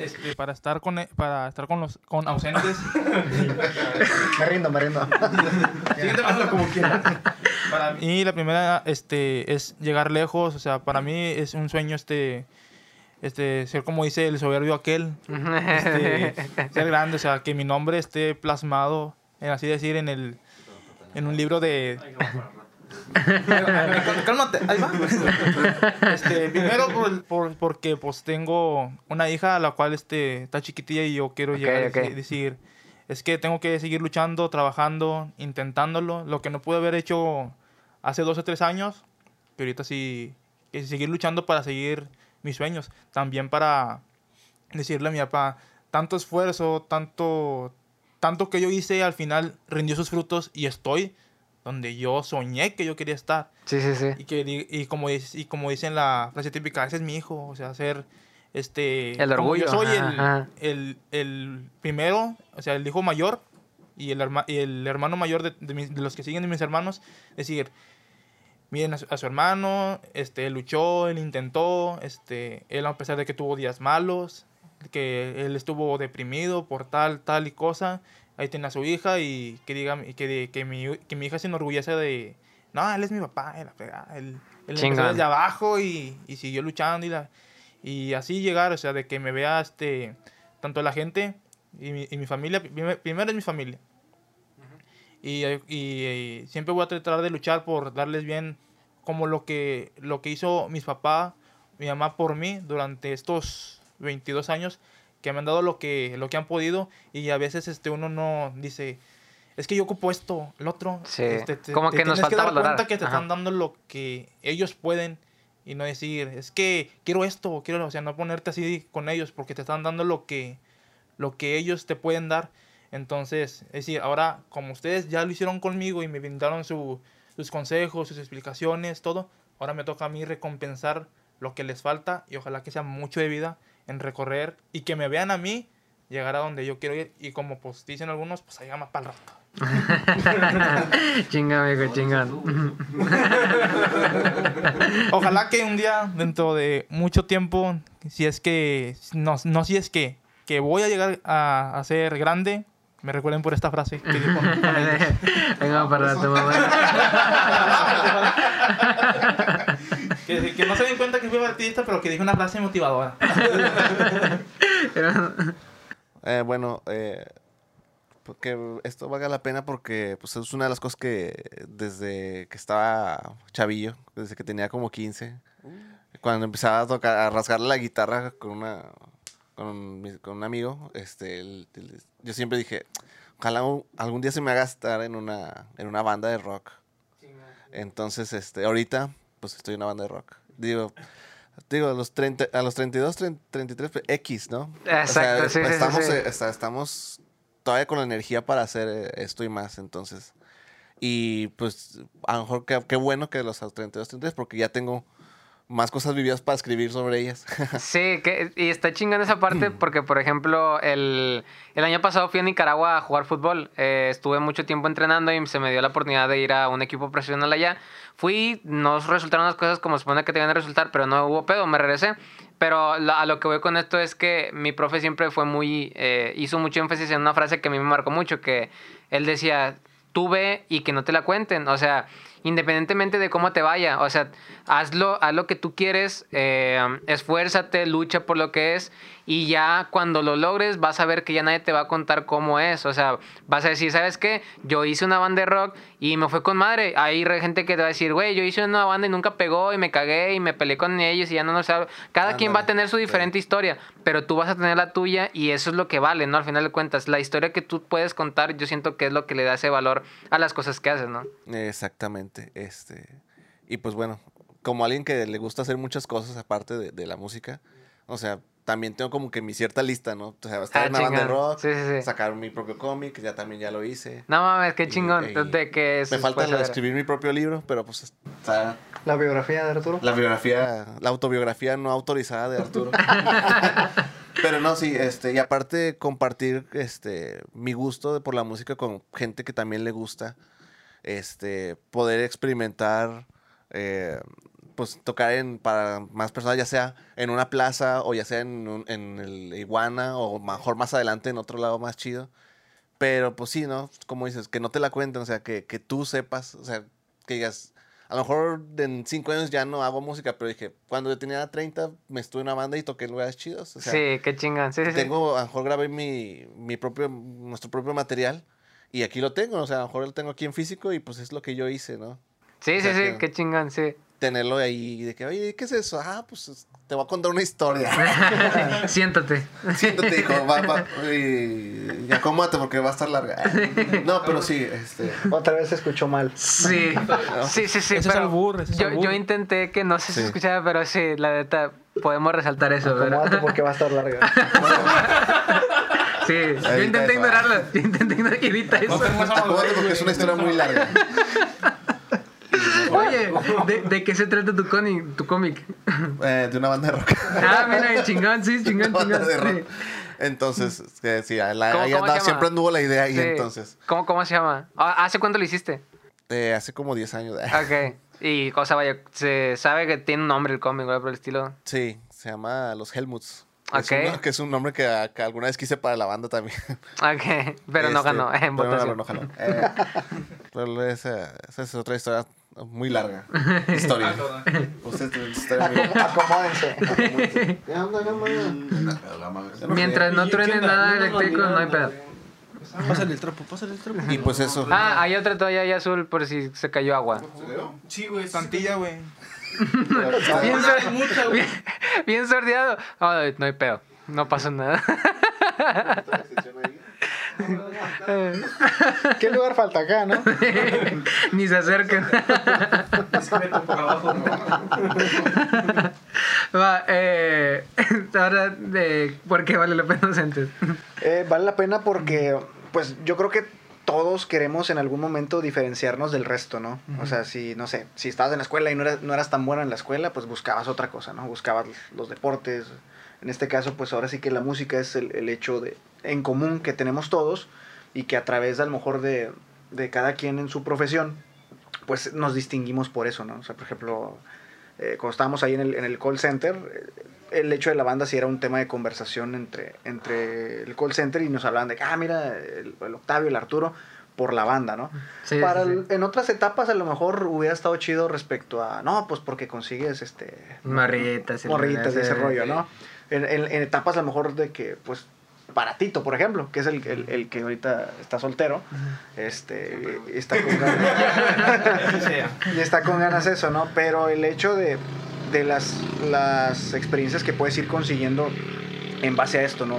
Este, para estar con e- para estar con los con ausentes. [laughs] me rindo, me rindo. [laughs] Siguiente paso como quieras. Para mí la primera este es llegar lejos, o sea, para mí es un sueño este este ser como dice el soberbio aquel, este, ser grande, o sea, que mi nombre esté plasmado en así decir en el en un libro de Cálmate, ahí va. Este, primero por, por- porque pues tengo una hija a la cual este, está chiquitilla y yo quiero Ok, llegar a ok. deci- decir, es que tengo que seguir luchando, trabajando, intentándolo, lo que no pude haber hecho hace dos o tres años, que ahorita sí, que seguir luchando para seguir mis sueños, también para decirle a mi papá, tanto esfuerzo, tanto, tanto que yo hice, al final rindió sus frutos y estoy donde yo soñé que yo quería estar. Sí, sí, sí. Y, que, y, como, y como dicen la frase típica, ese es mi hijo, o sea, ser este... El orgullo, Yo soy ajá, el, ajá. el, el primero, o sea, el hijo mayor y el, herma- y el hermano mayor de, de mis- de los que siguen de mis hermanos, decir, miren a su, a su hermano, este, él luchó, él intentó, este, él a pesar de que tuvo días malos, que él estuvo deprimido por tal, tal y cosa, ahí tiene a su hija y que diga que, de- que, mi, que mi hija se enorgullece de, no, él es mi papá, él, él, él empezó desde abajo y, y siguió luchando y, la, y así llegar, o sea, de que me vea este, tanto la gente y mi, y mi familia, primer- primero es mi familia. Y, y- y siempre voy a tratar de luchar por darles bien como lo que, lo que hizo mis papás, mi mamá por mí durante estos 22 años, que me han dado lo que, lo que han podido y a veces este, uno no dice, es que yo ocupo esto, el otro. Sí, este, te- como te que nos falta dar valorar. cuenta que te Ajá. están dando lo que ellos pueden y no decir, es que quiero esto, quiero, o sea, no ponerte así con ellos porque te están dando lo que, lo que ellos te pueden dar. Entonces, es decir, ahora como ustedes ya lo hicieron conmigo y me brindaron su- sus consejos, sus explicaciones, todo, ahora me toca a mí recompensar lo que les falta y ojalá que sea mucho de vida en recorrer y que me vean a mí llegar a donde yo quiero ir y como pues dicen algunos, pues allá más para el rato. [laughs] chinga, amigo, chinga. [laughs] Ojalá que un día, dentro de mucho tiempo, si es que, no, no si es que, que voy a llegar a, a ser grande, me recuerden por esta frase que dijo. [laughs] Venga para tu mamá. Que, que no se den cuenta que fui artista, pero que dije una frase motivadora. [laughs] Eh, bueno, eh, porque esto valga la pena porque pues, es una de las cosas que desde que estaba chavillo, desde que tenía como 15, cuando empezaba a tocar, a rasgar la guitarra con una con, con un amigo, este, el- el- yo siempre dije, ojalá un- algún día se me haga estar en una, en una banda de rock. Entonces, este, ahorita, pues estoy en una banda de rock. Digo, digo a los 30, a los 32, 30, 33, pues, X, ¿no? Exacto, sí, sí, sí, estamos, sí. está- estamos todavía con la energía para hacer eh, esto y más, entonces. Y pues, a lo mejor qué, qué bueno que los 32, 33, porque ya tengo más cosas vividas para escribir sobre ellas. [laughs] Sí, que, y está chingando esa parte [clears throat] porque, por ejemplo, el, el año pasado fui a Nicaragua a jugar fútbol. Eh, estuve mucho tiempo entrenando y se me dio la oportunidad de ir a un equipo profesional allá. Fui, no resultaron las cosas como se supone que tenían que resultar, pero no hubo pedo, me regresé. Pero la- a lo que voy con esto es que mi profe siempre fue muy, eh, hizo mucho énfasis en una frase que a mí me marcó mucho, que él decía, tú ve y que no te la cuenten. O sea, independientemente de cómo te vaya, o sea, hazlo, haz lo que tú quieres, eh, esfuérzate, lucha por lo que es y ya cuando lo logres vas a ver que ya nadie te va a contar cómo es, o sea, vas a decir, ¿sabes qué? Yo hice una banda de rock y me fue con madre. Hay gente que te va a decir, güey, yo hice una banda y nunca pegó y me cagué y me peleé con ellos y ya no nos hablo. Cada quien va a tener su sí. diferente historia, pero tú vas a tener la tuya y eso es lo que vale, ¿no? Al final de cuentas, la historia que tú puedes contar, yo siento que es lo que le da ese valor a las cosas que haces, ¿no? Exactamente. Este. Y pues bueno, como alguien que le gusta hacer muchas cosas aparte de, de la música, o sea, también tengo como que mi cierta lista, ¿no? O sea, estar Ah, en una banda de rock, Sí, sí, sí. sacar mi propio cómic, ya también ya lo hice. No mames, qué chingón. y de que Me falta lo de escribir mi propio libro, pero pues está La biografía de Arturo. la biografía, la autobiografía no autorizada de Arturo. [laughs] Pero no, sí, este, y aparte compartir este mi gusto de- por la música con gente que también le gusta. Este, poder experimentar, eh, pues tocar en para más personas, ya sea en una plaza o ya sea en, un- en el Iguana o mejor más adelante en otro lado más chido. Pero pues sí, ¿no? Como dices, que no te la cuenten, o sea, que, que tú sepas, o sea, que digas, a lo mejor en cinco años ya no hago música, pero dije, cuando yo tenía 30 me estuve en una banda y toqué lugares chidos. O sea, sí, qué chingón. Sí, sí, sí. tengo, a lo mejor grabé mi, mi propio, nuestro propio material y aquí lo tengo, o sea, a lo mejor lo tengo aquí en físico y pues es lo que yo hice, ¿no? Sí, o sí, sea sí, que- qué chingón, sí. Tenerlo ahí de que, oye, ¿qué es eso? Ah, pues es- te voy a contar una historia. [laughs] Siéntate. Siéntate, hijo, va, va, [laughs] y, y acomódate porque va a estar larga. No, pero sí, este... Otra vez se escuchó mal. Sí, sí, sí, sí. Ese es albur, ese es yo, albur. yo intenté que no se Sí. escuchara, pero sí, la neta, podemos resaltar eso, Acomódate ¿verdad? porque va a estar larga. [laughs] Sí, yo intenté eso, ignorarlo. Yo intenté ignorar evita eso. Acomódate porque es una historia muy larga. Oye, ¿de, de qué se trata tu cómic? Tu cómic? Eh, de una banda de rock. Ah, mira, chingón, sí, [laughs] chingón, Una banda chingón. de rock. sí. Entonces, que sí, la- ¿Cómo- ahí cómo se andaba, llama? siempre anduvo la idea ahí Sí. entonces. ¿Cómo, ¿Cómo se llama? Ah, ¿Hace cuánto lo hiciste? Eh, hace como 10 años. [laughs] Ok. Y cosa, vaya, se sabe que tiene un nombre el cómic, ¿verdad? Por el estilo. Sí, se llama Los Helmuts. Ok. Es un, que es un nombre que, alguna vez quise para la banda también. [laughs] Ok, pero no Este, ganó en pero no ganó, no ganó. Eh, pero esa, esa es otra historia muy larga. [laughs] Historia. Usted tiene [laughs] [laughs] una historia. Acomódense. Mientras no ¿Y truene nada eléctrico, no hay pedo. Pásale el trapo, pásale el trapo. Y pues eso. Ah, hay otra toalla ahí azul por si se cayó agua. Sí, güey, Santilla, güey. Bien, sor- bien, bien sordeado. No hay pedo. No pasó nada. [laughs] ¿Qué lugar falta acá, no? [laughs] Ni se abajo. [laughs] Va, eh, ahora, de, ¿por qué vale la pena docentes? Eh, vale la pena porque, pues, yo creo que todos queremos en algún momento diferenciarnos del resto, ¿no? O sea, si, no sé, si estabas en la escuela y no eras, no eras tan buena en la escuela, pues buscabas otra cosa, ¿no? Buscabas los deportes. En este caso, pues ahora sí que la música es el, el hecho de, en común que tenemos todos y que a través, a lo mejor, de, de cada quien en su profesión, pues nos distinguimos por eso, ¿no? O sea, por ejemplo, eh, cuando estábamos ahí en el, en el call center, eh, el hecho de la banda sí era un tema de conversación entre, entre el call center y nos hablaban de que, ah, mira, el, el Octavio, el Arturo, por la banda, ¿no? Sí, Para sí, sí. el- en otras etapas a lo mejor hubiera estado chido respecto a, no, pues porque consigues este... Morritas. y Morritas ese sí. rollo, ¿no? En, en- en etapas a lo mejor de que, pues, para Tito, por ejemplo, que es el, el, el que ahorita está soltero, este, y está con ganas, [laughs] y está con ganas eso, ¿no? Pero el hecho de, de las, las experiencias que puedes ir consiguiendo en base a esto, ¿no?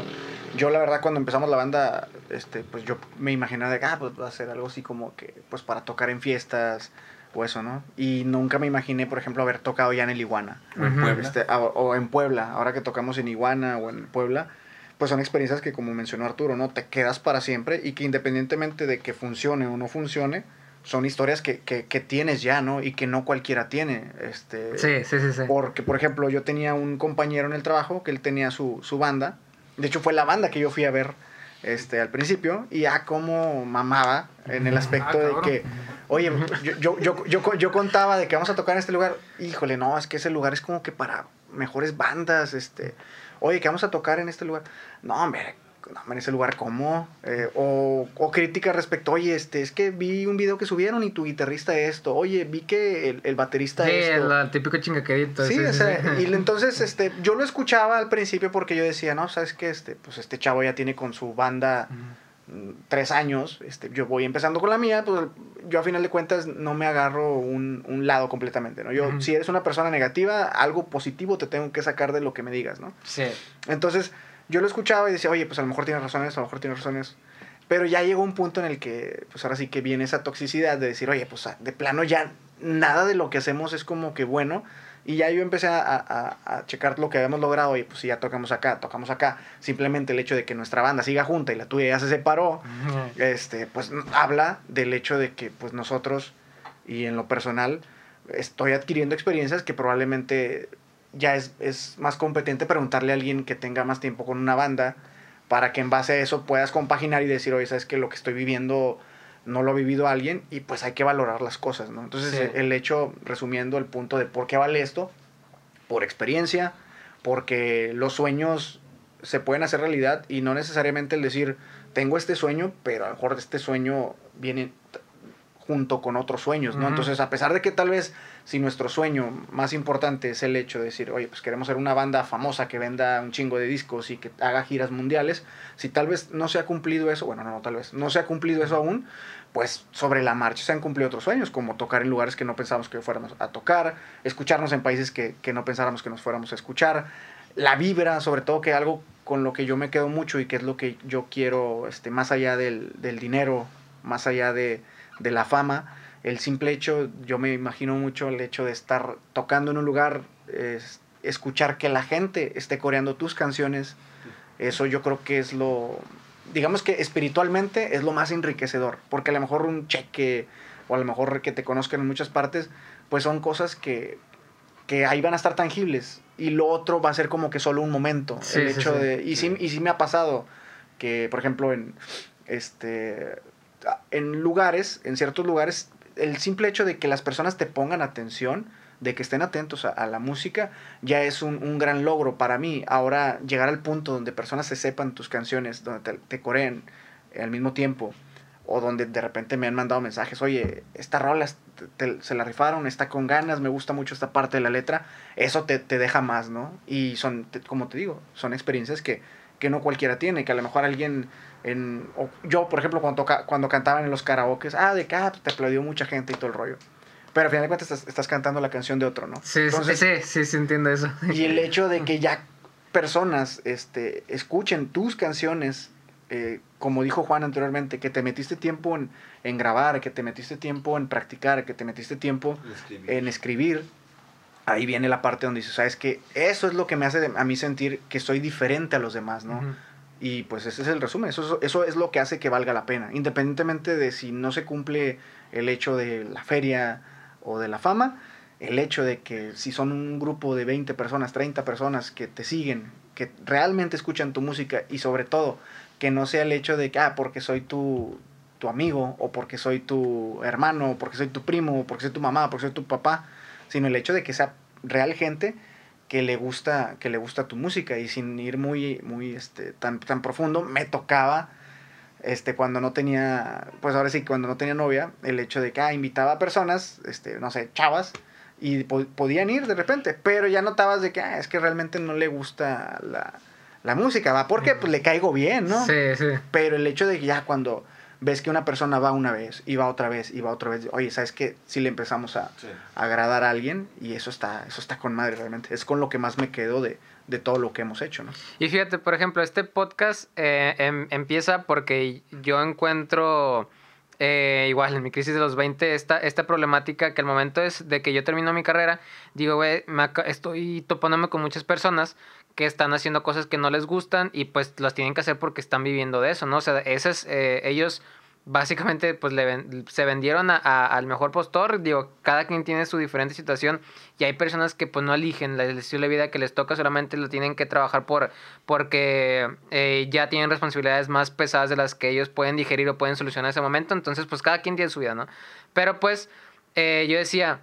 Yo la verdad cuando empezamos la banda, este, pues yo me imaginaba de, ah, pues va a ser algo así como que, pues para tocar en fiestas o eso, ¿no? Y nunca me imaginé, por ejemplo, haber tocado ya en el Iguana. Este, a- o en Puebla, ahora que tocamos en Iguana o en Puebla, pues son experiencias que como mencionó Arturo, ¿no? Te quedas para siempre y que independientemente de que funcione o no funcione, son historias que, que, que tienes ya, ¿no? Y que no cualquiera tiene. Este, Sí, sí, sí. sí. Porque, por ejemplo, yo tenía un compañero en el trabajo que él tenía su, su banda. De hecho, fue la banda que yo fui a ver este, al principio. Y ya como mamaba en el aspecto Ah, de cabrón. que, oye, yo, yo, yo, yo, yo contaba de que vamos a tocar en este lugar. Híjole, no, es que ese lugar es como que para mejores bandas. Este, oye, que vamos a tocar en este lugar. No, hombre, no, en ese lugar, ¿cómo? Eh, o, o crítica respecto, oye, este, es que vi un video que subieron y tu guitarrista esto. Oye, vi que el, el baterista Sí, esto. el, el típico chingaquerito. Sí, o sea, y [laughs] entonces este, yo lo escuchaba al principio porque yo decía, no, sabes que este, pues este chavo ya tiene con su banda tres años, este, yo voy empezando con la mía, pues yo a final de cuentas no me agarro un, un lado completamente, ¿no? Yo, si eres una persona negativa, algo positivo te tengo que sacar de lo que me digas, ¿no? Sí. Entonces yo lo escuchaba y decía, oye, pues a lo mejor tienes razones, a lo mejor tienes razones. Pero ya llegó un punto en el que, pues ahora sí que viene esa toxicidad de decir, oye, pues de plano ya nada de lo que hacemos es como que bueno. Y ya yo empecé a, a- a checar lo que habíamos logrado y pues si ya tocamos acá, tocamos acá. Simplemente el hecho de que nuestra banda siga junta y la tuya ya se separó, este, pues habla del hecho de que pues nosotros y en lo personal estoy adquiriendo experiencias que probablemente ya es, es más competente preguntarle a alguien que tenga más tiempo con una banda para que en base a eso puedas compaginar y decir, oye, sabes que lo que estoy viviendo no lo ha vivido alguien y pues hay que valorar las cosas, ¿no? Entonces Sí. el hecho, resumiendo el punto de por qué vale esto, por experiencia, porque los sueños se pueden hacer realidad y no necesariamente el decir, tengo este sueño, pero a lo mejor este sueño viene junto con otros sueños, ¿no? Entonces, a pesar de que tal vez si nuestro sueño más importante es el hecho de decir, oye, pues queremos ser una banda famosa que venda un chingo de discos y que haga giras mundiales, si tal vez no se ha cumplido eso, bueno, no, no, tal vez no se ha cumplido eso aún, pues sobre la marcha se han cumplido otros sueños, como tocar en lugares que no pensábamos que fuéramos a tocar, escucharnos en países que, que no pensáramos que nos fuéramos a escuchar, la vibra, sobre todo que algo con lo que yo me quedo mucho y que es lo que yo quiero, este, más allá del, del dinero, más allá de, de la fama, el simple hecho, yo me imagino mucho el hecho de estar tocando en un lugar, es- escuchar que la gente esté coreando tus canciones, eso yo creo que es lo, digamos que espiritualmente es lo más enriquecedor, porque a lo mejor un cheque o a lo mejor que te conozcan en muchas partes, pues son cosas que, que ahí van a estar tangibles y lo otro va a ser como que solo un momento. Sí, el sí, hecho sí. de, y, sí, y sí me ha pasado que, por ejemplo, en, este, en lugares, en ciertos lugares, el simple hecho de que las personas te pongan atención, de que estén atentos a, la música, ya es un, un gran logro para mí. Ahora, llegar al punto donde personas se sepan tus canciones, donde te, te coreen al mismo tiempo, o donde de repente me han mandado mensajes, oye, esta rola se la rifaron, está con ganas, me gusta mucho esta parte de la letra, eso te, te deja más, ¿no? Y son, como te digo, son experiencias que, que no cualquiera tiene, que a lo mejor alguien, en, o yo por ejemplo cuando, toca, cuando cantaban en los karaokes, ah, de que ah, te aplaudió mucha gente y todo el rollo. Pero al final de cuentas estás, estás cantando la canción de otro, ¿no? Sí, Entonces, sí, sí, sí, entiendo eso. y el hecho de que ya personas este, escuchen tus canciones, eh, como dijo Juan anteriormente, que te metiste tiempo en, en grabar, que te metiste tiempo en practicar, que te metiste tiempo en escribir, ahí viene la parte donde dices, sabes que eso es lo que me hace a mí sentir que soy diferente a los demás, ¿no? Ujú. Y pues ese es el resumen, eso, eso es lo que hace que valga la pena, independientemente de si no se cumple el hecho de la feria o de la fama, el hecho de que si son un grupo de 20 personas, 30 personas que te siguen, que realmente escuchan tu música y sobre todo que no sea el hecho de que, ah, porque soy tu, tu amigo o porque soy tu hermano, o porque soy tu primo, o porque soy tu mamá, o porque soy tu papá, sino el hecho de que sea real gente que le gusta que le gusta tu música. Y sin ir muy muy este tan tan profundo me tocaba este cuando no tenía pues ahora sí cuando no tenía novia el hecho de que ah, invitaba a personas este no sé chavas y po- podían ir de repente pero ya notabas de que ah, es que realmente no le gusta la, la música va porque pues le caigo bien no Sí, sí. pero el hecho de que ya cuando ves que una persona va una vez y va otra vez y va otra vez, oye, ¿sabes qué? Si le empezamos a, a agradar a alguien y eso está, eso está con madre realmente. Es con lo que más me quedo de, de todo lo que hemos hecho, ¿no? Y fíjate, por ejemplo, este podcast eh, em- empieza porque yo encuentro, eh, igual en mi crisis de los 20, esta, esta problemática que al momento es de que yo termino mi carrera, digo, güey, estoy topándome con muchas personas que están haciendo cosas que no les gustan y pues las tienen que hacer porque están viviendo de eso, ¿no? O sea, esas, eh, ellos básicamente pues se vendieron a- a- al mejor postor, digo, cada quien tiene su diferente situación y hay personas que pues no eligen la- el estilo de vida que les toca, solamente lo tienen que trabajar por porque eh, ya tienen responsabilidades más pesadas de las que ellos pueden digerir o pueden solucionar en ese momento, entonces pues cada quien tiene su vida, ¿no? Pero pues eh, yo decía,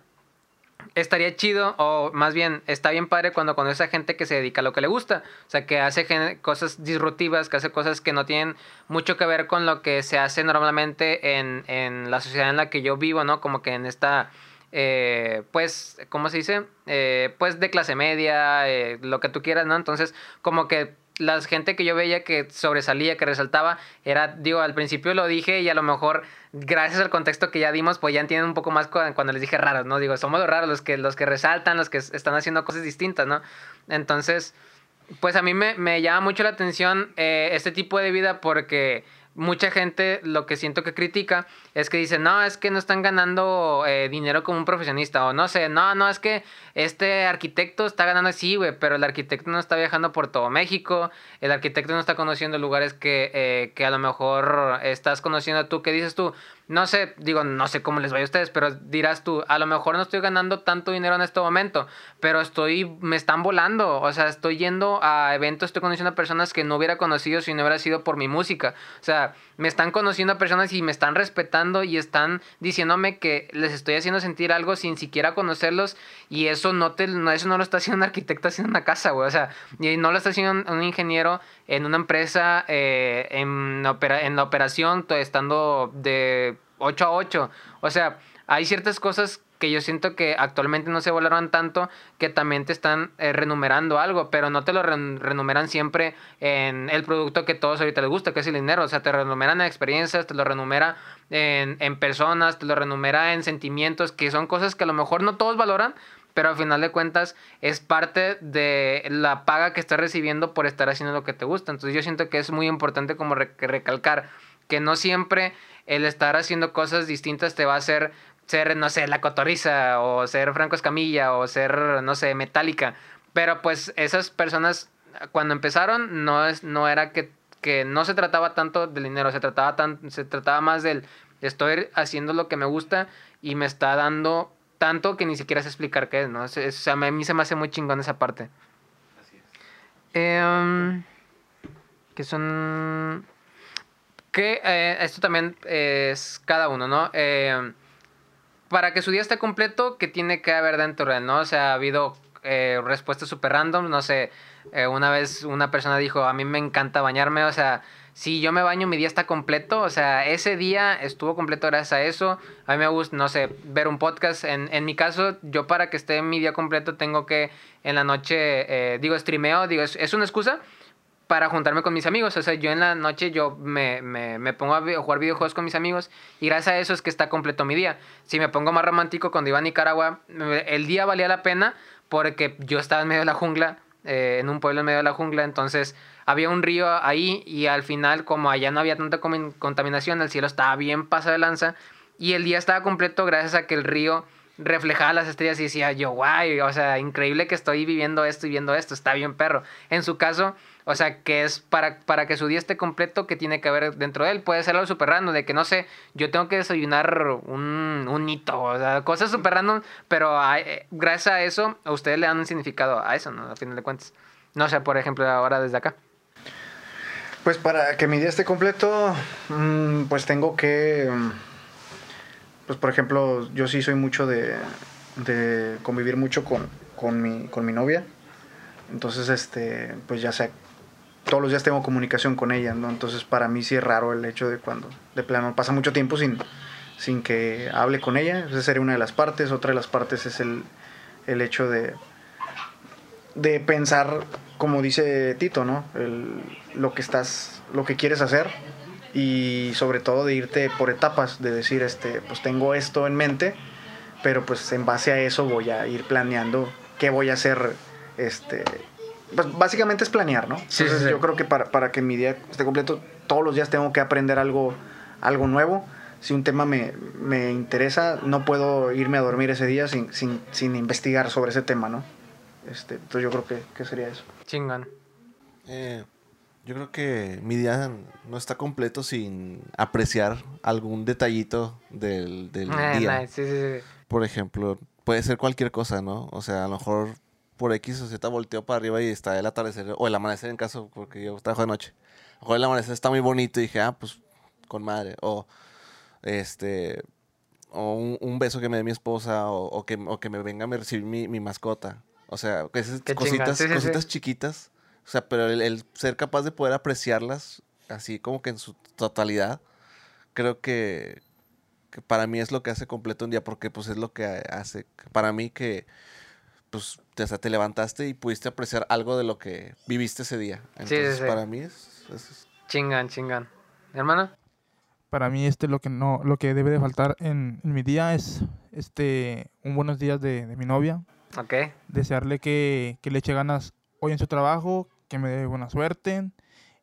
estaría chido, o más bien, está bien padre cuando conoces a gente que se dedica a lo que le gusta. O sea, que hace cosas disruptivas, que hace cosas que no tienen mucho que ver con lo que se hace normalmente en, en la sociedad en la que yo vivo, ¿no? Como que en esta, eh, pues, ¿cómo se dice? Eh, pues de clase media, eh, lo que tú quieras, ¿no? Entonces, como que la gente que yo veía que sobresalía, que resaltaba, era, digo, al principio lo dije y a lo mejor gracias al contexto que ya dimos, pues ya entienden un poco más cu- cuando les dije raros, ¿no? Digo, somos los raros, los que, los que resaltan, los que es- están haciendo cosas distintas, ¿no? Entonces, pues a mí me, me llama mucho la atención eh, este tipo de vida porque mucha gente lo que siento que critica es que dice, no, es que no están ganando eh, dinero como un profesionista, o no sé, no, no, es que este arquitecto está ganando así, güey, pero el arquitecto no está viajando por todo México, el arquitecto no está conociendo lugares que, eh, que a lo mejor estás conociendo tú, que dices tú, no sé, digo, no sé cómo les vaya a ustedes, pero dirás tú, a lo mejor no estoy ganando tanto dinero en este momento, pero estoy, me están volando, o sea, estoy yendo a eventos, estoy conociendo a personas que no hubiera conocido si no hubiera sido por mi música, o sea, me están conociendo personas y me están respetando y están diciéndome que les estoy haciendo sentir algo sin siquiera conocerlos y eso no, te, no, eso no lo está haciendo un arquitecto haciendo una casa, güey, o sea, y no lo está haciendo un, ingeniero en una empresa, eh, en, en la operación, estando de 8 a 8. O sea, hay ciertas cosas que yo siento que actualmente no se valoran tanto que también te están eh, renumerando algo, pero no te lo renumeran siempre en el producto que todos ahorita les gusta, que es el dinero. O sea, te renumeran en experiencias, te lo renumera en, en personas, te lo renumera en sentimientos, que son cosas que a lo mejor no todos valoran, pero al final de cuentas es parte de la paga que estás recibiendo por estar haciendo lo que te gusta. Entonces yo siento que es muy importante como recalcar que no siempre el estar haciendo cosas distintas te va a hacer ser, no sé, la cotoriza o ser Franco Escamilla o ser, no sé, metálica. Pero pues esas personas cuando empezaron no, es, no era que, que no se trataba tanto del dinero, se trataba, tan, se trataba más del estoy haciendo lo que me gusta y me está dando tanto que ni siquiera sé explicar qué es, ¿no? O sea, a mí se me hace muy chingón esa parte. Así es. Em, que son que eh, esto también es cada uno, ¿no? Eh, para que su día esté completo, ¿qué tiene que haber dentro de él, no? O sea, ha habido eh, respuestas súper random, no sé, una vez una persona dijo, a mí me encanta bañarme, o sea, si yo me baño, mi día está completo, o sea, ese día estuvo completo gracias a eso, a mí me gusta, no sé, ver un podcast, en, en mi caso, yo para que esté mi día completo tengo que en la noche, digo, streameo, digo, es, es una excusa, para juntarme con mis amigos. O sea, yo en la noche yo me, me, me, pongo a jugar videojuegos con mis amigos y gracias a eso es que está completo mi día. Si me pongo más romántico cuando iba a Nicaragua, el día valía la pena porque yo estaba en medio de la jungla, eh, en un pueblo en medio de la jungla, entonces había un río ahí y al final como allá no había tanta contaminación, el cielo estaba bien pasado de lanza y el día estaba completo gracias a que el río reflejaba las estrellas y decía yo, guay, o sea, increíble que estoy viviendo esto y viendo esto, está bien perro. En su caso o sea, que es para, para que su día esté completo, que tiene que haber dentro de él. Puede ser algo súper random, de que no sé, yo tengo que desayunar un, un hito, o sea, cosas súper random, pero eh, gracias a eso, a ustedes le dan un significado a eso, ¿no? A final de cuentas. No sé, por ejemplo, ahora desde acá. Pues para que mi día esté completo, mm, pues tengo que, mm, pues por ejemplo, yo sí soy mucho de, de convivir mucho con, con, mi, con mi novia. Entonces, este, pues ya sea todos los días tengo comunicación con ella, ¿no? Entonces para mí sí es raro el hecho de cuando de plano pasa mucho tiempo sin, sin que hable con ella. Esa sería una de las partes. Otra de las partes es el, el hecho de, de pensar, como dice Tito, ¿no? El, lo que estás, lo que quieres hacer y sobre todo de irte por etapas, de decir, este, pues tengo esto en mente, pero pues en base a eso voy a ir planeando qué voy a hacer, este, pues básicamente es planear, ¿no? Entonces yo creo que para, para, que mi día esté completo, todos los días tengo que aprender algo, algo nuevo. Si un tema me, me interesa, no puedo irme a dormir ese día sin, sin, sin investigar sobre ese tema, ¿no? Este, entonces yo creo que, que sería eso. Chingan. Eh, yo creo que mi día no está completo sin apreciar algún detallito del, del ah, día. Sí, sí, sí. Por ejemplo, puede ser cualquier cosa, ¿no? O sea, a lo mejor por X o Z volteo para arriba y está el atardecer o el amanecer en caso, porque yo trabajo de noche. O el amanecer está muy bonito y dije, ah, pues con madre. O este o un, beso que me dé mi esposa o, que, que me venga a recibir mi, mi mascota. O sea, esas cositas, cositas chiquitas. O sea, pero el, ser capaz de poder apreciarlas así como que en su totalidad, creo que, que, para mí es lo que hace completo un día, porque pues es lo que hace para mí que pues te, te levantaste y pudiste apreciar algo de lo que viviste ese día. Entonces, para mí es, Chingan, chingan. ¿Hermano? Para mí este lo que no lo que debe de faltar en, mi día es este un buenos días de, mi novia. Ok. Desearle que, que, le eche ganas hoy en su trabajo, que me dé buena suerte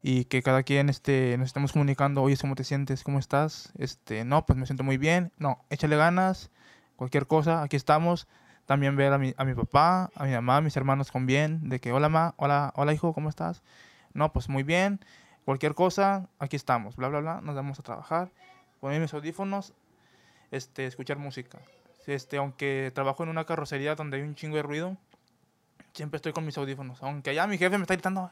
y que cada quien este, nos estemos comunicando, oye, ¿cómo te sientes? ¿Cómo estás? Este, no, pues me siento muy bien. No, échale ganas, cualquier cosa, aquí estamos. También ver a mi, a mi papá, a mi mamá, a mis hermanos con bien, de que, hola, ma, hola, hola, hijo, ¿cómo estás? No, pues muy bien, cualquier cosa, aquí estamos, bla, bla, bla, nos vamos a trabajar, poner mis audífonos, este, escuchar música. Este, aunque trabajo en una carrocería donde hay un chingo de ruido, siempre estoy con mis audífonos. Aunque allá mi jefe me está gritando,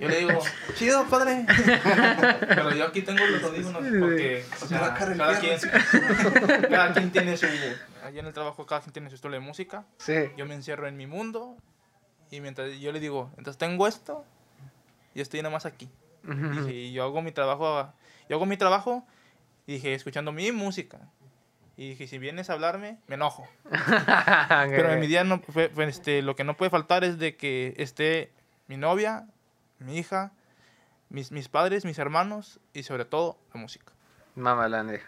yo le digo, [laughs] chido, padre. [laughs] Pero yo aquí tengo los audífonos porque o sea, cada, quien, [laughs] cada quien tiene su. Allá en el trabajo, cada quien tiene su estilo de música. Sí. Yo me encierro en mi mundo y mientras yo le digo, entonces tengo esto y estoy nada más aquí. Dije, y yo hago mi trabajo, yo hago mi trabajo y dije, escuchando mi música. Y dije, si vienes a hablarme, me enojo. [laughs] Pero en mi día no, fue- fue, este, lo que no puede faltar es de que esté mi novia, mi hija, mis, mis padres, mis hermanos y sobre todo la música. Mamá, la Andrea.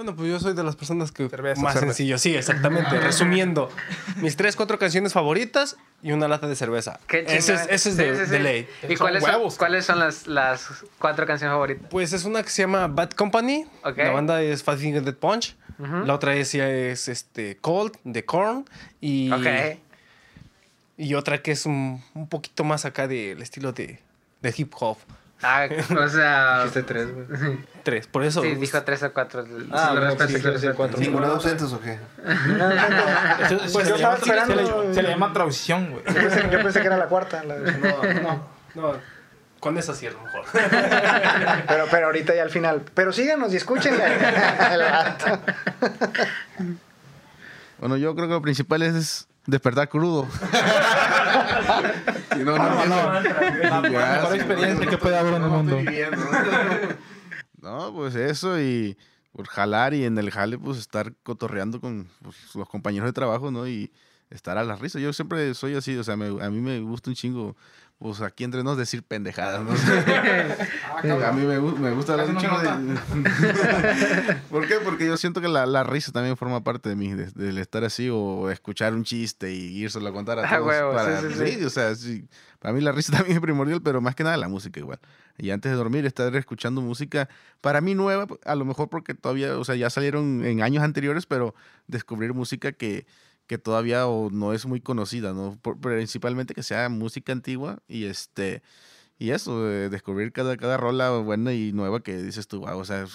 Bueno, pues yo soy de las personas que Cerveza, más cerveza. sencillo, sí, exactamente. [laughs] Resumiendo, mis tres, cuatro canciones favoritas y una lata de cerveza. Qué Ese es, chingada. ese es Sí, de, sí, sí. de ley. ¿Y cuáles son, huevos, cuáles son las, las cuatro canciones favoritas? Pues es una que se llama Bad Company. La banda es Five Finger Dead Punch. La otra es, ya es este, Cold, de Korn. Y, Ok. y otra que es un, un poquito más acá del estilo de, de hip hop. Ah, o sea. Dijiste tres, güey. Tres, por eso. Sí, dijo tres o cuatro. Ah, respeto, sí, respeto. cuatro. ¿Ninguno de ausentes o qué? Pues se, yo le llama, estaba esperando- se le- se le llama traducción, güey. Yo pensé, yo pensé que era la cuarta. la- No, no, no. Con esa sí a lo mejor. pero, pero ahorita ya al final. Pero síganos y escúchenle. [laughs] El. Bueno, yo creo que lo principal es despertar crudo. [laughs] Si no, no, La Ya, mejor sí, experiencia que puede haber en el mundo. [laughs] No, pues eso y por jalar y en el jale pues estar cotorreando con pues, los compañeros de trabajo, ¿no? Y estar a la risa. Yo siempre soy así, o sea, me- a mí me gusta un chingo, pues aquí entre nos decir pendejadas, ¿no? [laughs] a mí me, me gusta hablar un chingo de... [laughs] ¿Por qué? Porque yo siento que la, la risa también forma parte de mí, de- del estar así o escuchar un chiste y írselo a contar a Ah, todos. huevo, para- sí, sí, sí. o sea, sí, para mí la risa [laughs] también es primordial, pero más que nada la música igual. Y antes de dormir, estar escuchando música, para mí nueva, a lo mejor porque todavía, o sea, ya salieron en años anteriores, pero descubrir música que, que todavía o no es muy conocida, ¿no? Por- principalmente que sea música antigua y este... Y eso, de descubrir cada, cada rola buena y nueva que dices tú, wow, o sea,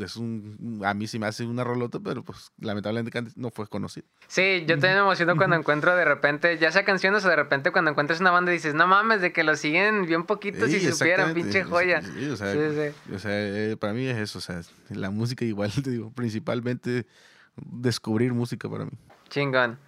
es, un, a mí sí me hace una rolota, pero pues lamentablemente antes no fue conocido. Sí, yo también me emociono cuando encuentro de repente, ya sea canciones o de repente cuando encuentras una banda y dices, no mames, de que lo siguen bien poquitos Sí, si supieran, pinche joya. Sí, o sea, Sí, o sea, eh, para mí es eso, o sea, la música igual, [laughs] te digo, principalmente descubrir música para mí. Chingón.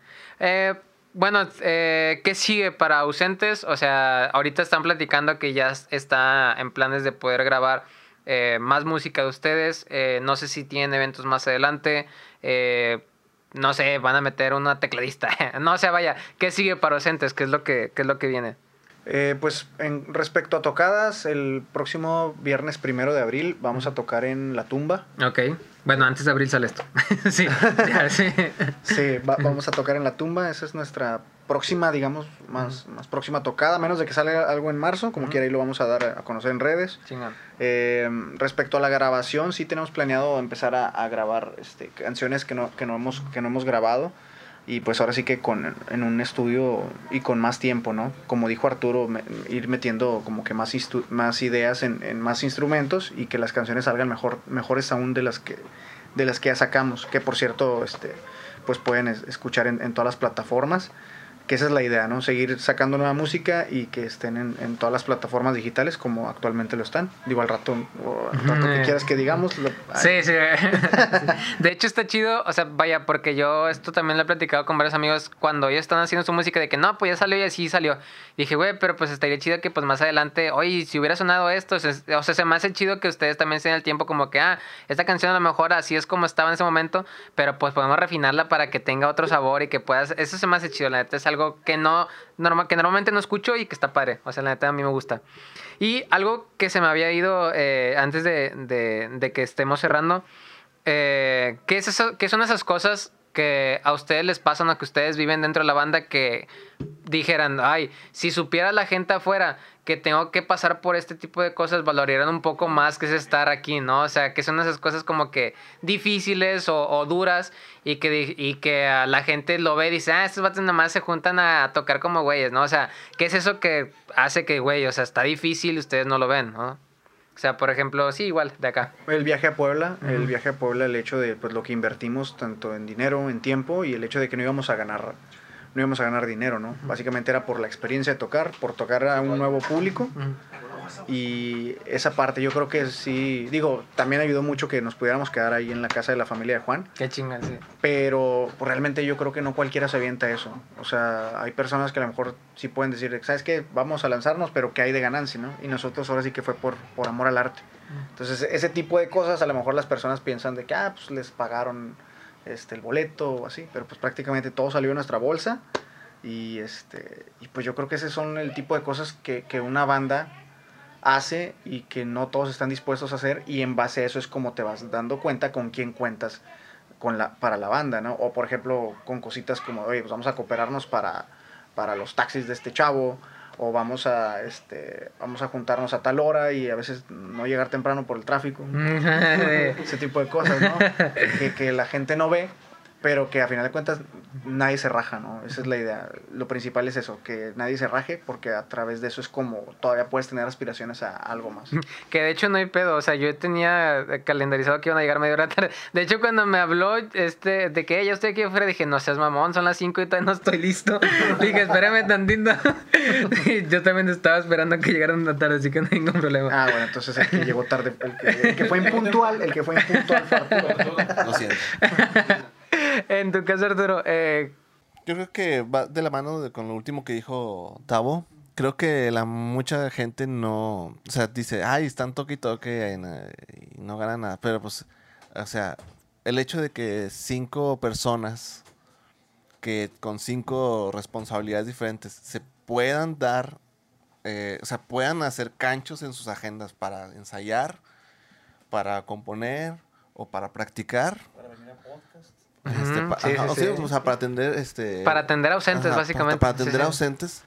Eh, bueno, eh, ¿qué sigue para ausentes? O sea, ahorita están platicando que ya está en planes de poder grabar eh, más música de ustedes. Eh, no sé si tienen eventos más adelante. Eh, no sé, van a meter una tecladista. [laughs] no sé, vaya, ¿qué sigue para ausentes? ¿Qué es lo que, qué es lo que viene? Eh, pues en respecto a tocadas, el próximo viernes primero de abril vamos a tocar en La Tumba. Ok. Bueno, antes de abril sale esto. [laughs] sí, ya, sí. [laughs] Sí, va- vamos a tocar en La Tumba. Esa es nuestra próxima, digamos, más, más próxima tocada, a menos de que salga algo en marzo. Como quiera, ahí lo vamos a dar a conocer en redes. Eh, respecto a la grabación, sí tenemos planeado empezar a, a grabar este, canciones que no, que, no hemos, que no hemos grabado. Y pues ahora sí que con, en un estudio y con más tiempo, ¿no? Como dijo Arturo, me- ir metiendo como que más, más ideas en, en más instrumentos y que las canciones salgan mejor, mejores aún de las que, de las que ya sacamos. Que por cierto, este, pues pueden es- escuchar en, en todas las plataformas. Que esa es la idea, ¿no? Seguir sacando nueva música y que estén en, en todas las plataformas digitales como actualmente lo están. Digo, al rato, o al rato que quieras que digamos. lo- Sí, sí. [laughs] De hecho, está chido. O sea, vaya, porque yo esto también lo he platicado con varios amigos cuando ellos están haciendo su música de que no, pues ya salió y así salió. Dije, güey, pero pues estaría chido que pues más adelante, oye, si hubiera sonado esto, se- o sea, se me hace chido que ustedes también se den el tiempo como que, ah, esta canción a lo mejor así es como estaba en ese momento, pero pues podemos refinarla para que tenga otro sabor y que puedas. Eso se me hace chido, la neta es algo que no, normal, que normalmente no escucho y que está padre. O sea, la neta a mí me gusta. Y algo que se me había ido eh, antes de, de- de que estemos cerrando, eh, ¿qué, es eso, ¿qué son esas cosas que a ustedes les pasa, ¿no? Que ustedes viven dentro de la banda que dijeran, ay, si supiera la gente afuera que tengo que pasar por este tipo de cosas, valorarían un poco más que es estar aquí, ¿no? O sea, que son esas cosas como que difíciles o, duras y que, y que a la gente lo ve y dice, ah, estos vatos nada más se juntan a tocar como güeyes, ¿no? O sea, ¿qué es eso que hace que, güey, o sea, está difícil ustedes no lo ven, ¿no? O sea, por ejemplo, sí, igual, de acá. El viaje a Puebla, el viaje a Puebla, el hecho de pues lo que invertimos tanto en dinero, en tiempo y el hecho de que no íbamos a ganar no íbamos a ganar dinero, ¿no? Básicamente era por la experiencia de tocar, por tocar a un nuevo público y esa parte yo creo que sí, digo, también ayudó mucho que nos pudiéramos quedar ahí en la casa de la familia de Juan, Qué chingas, sí. pero pues, realmente yo creo que no cualquiera se avienta eso. O sea, hay personas que a lo mejor sí pueden decir, ¿sabes qué? Vamos a lanzarnos, pero ¿qué hay de ganancia, no? Y nosotros ahora sí que fue por, por amor al arte. Entonces, ese tipo de cosas a lo mejor las personas piensan de que, ah, pues les pagaron este, el boleto o así, pero pues prácticamente todo salió de nuestra bolsa. Y, este, y pues yo creo que ese son el tipo de cosas que, que una banda hace y que no todos están dispuestos a hacer y en base a eso es como te vas dando cuenta con quién cuentas con la, para la banda, ¿no? O por ejemplo con cositas como, oye, pues vamos a cooperarnos para, para los taxis de este chavo o vamos a, este, vamos a juntarnos a tal hora y a veces no llegar temprano por el tráfico. [laughs] Ese tipo de cosas, ¿no? que, que la gente no ve, pero que a final de cuentas nadie se raja, ¿no? Esa es la idea. Lo principal es eso, que nadie se raje porque a través de eso es como todavía puedes tener aspiraciones a algo más. [laughs] Que de hecho no hay pedo, o sea, yo tenía calendarizado que iban a llegar media hora tarde. De hecho, cuando me habló este, de que ya estoy aquí afuera, dije, no seas mamón, son las 5 y todavía no estoy listo. [laughs] dije, espérame tantito. Y [laughs] yo también estaba esperando que llegaran una tarde, así que no hay ningún problema. Ah, bueno, entonces el que llegó tarde, el que, el que fue impuntual, el que fue impuntual fue Arturo. Lo siento. [laughs] En tu caso, Arturo, eh, Yo creo que va de la mano de- con lo último que dijo Tavo. Creo que la mucha gente no, o sea, dice, ay, están toque y toque y no ganan nada. Pero pues, o sea, el hecho de que cinco personas que con cinco responsabilidades diferentes se puedan dar, eh, o sea, puedan hacer canchos en sus agendas para ensayar, para componer o para practicar. Este, Ujú, pa- sí, ajá, sí, o sea, sí. o sea, para atender este para atender ausentes, Ajá, básicamente. Para atender sí. ausentes.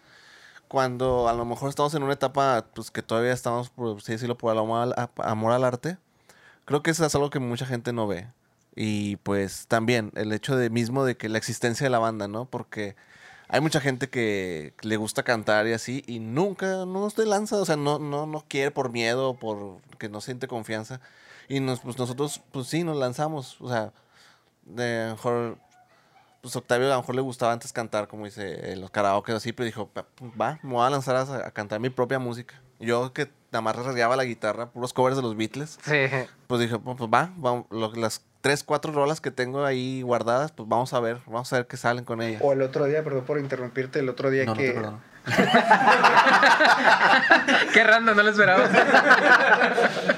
Cuando a lo mejor estamos en una etapa, pues que todavía estamos, por decirlo, por el amor al, a- amor al arte. Creo que eso es algo que mucha gente no ve. Y pues también el hecho de mismo de que la existencia de la banda, ¿no? Porque hay mucha gente que le gusta cantar y así y nunca, no se lanza, o sea, no, no, no quiere por miedo, por que no siente confianza. Y nos, pues nosotros, pues sí, nos lanzamos, o sea, de a lo mejor pues Octavio a lo mejor le gustaba antes cantar, como dice, en los karaoke así, pero dijo, "Va, pues, va, me voy a lanzar a, a cantar mi propia música. Yo que nada más rasgaba la guitarra, puros covers de los Beatles, Sí. pues dije, pues, pues, va, vamos, lo- las tres, cuatro rolas que tengo ahí guardadas, pues vamos a ver, vamos a ver qué salen con ellas. O el otro día, perdón por interrumpirte, el otro día No, no que... [laughs] Qué random, no lo esperaba. [laughs]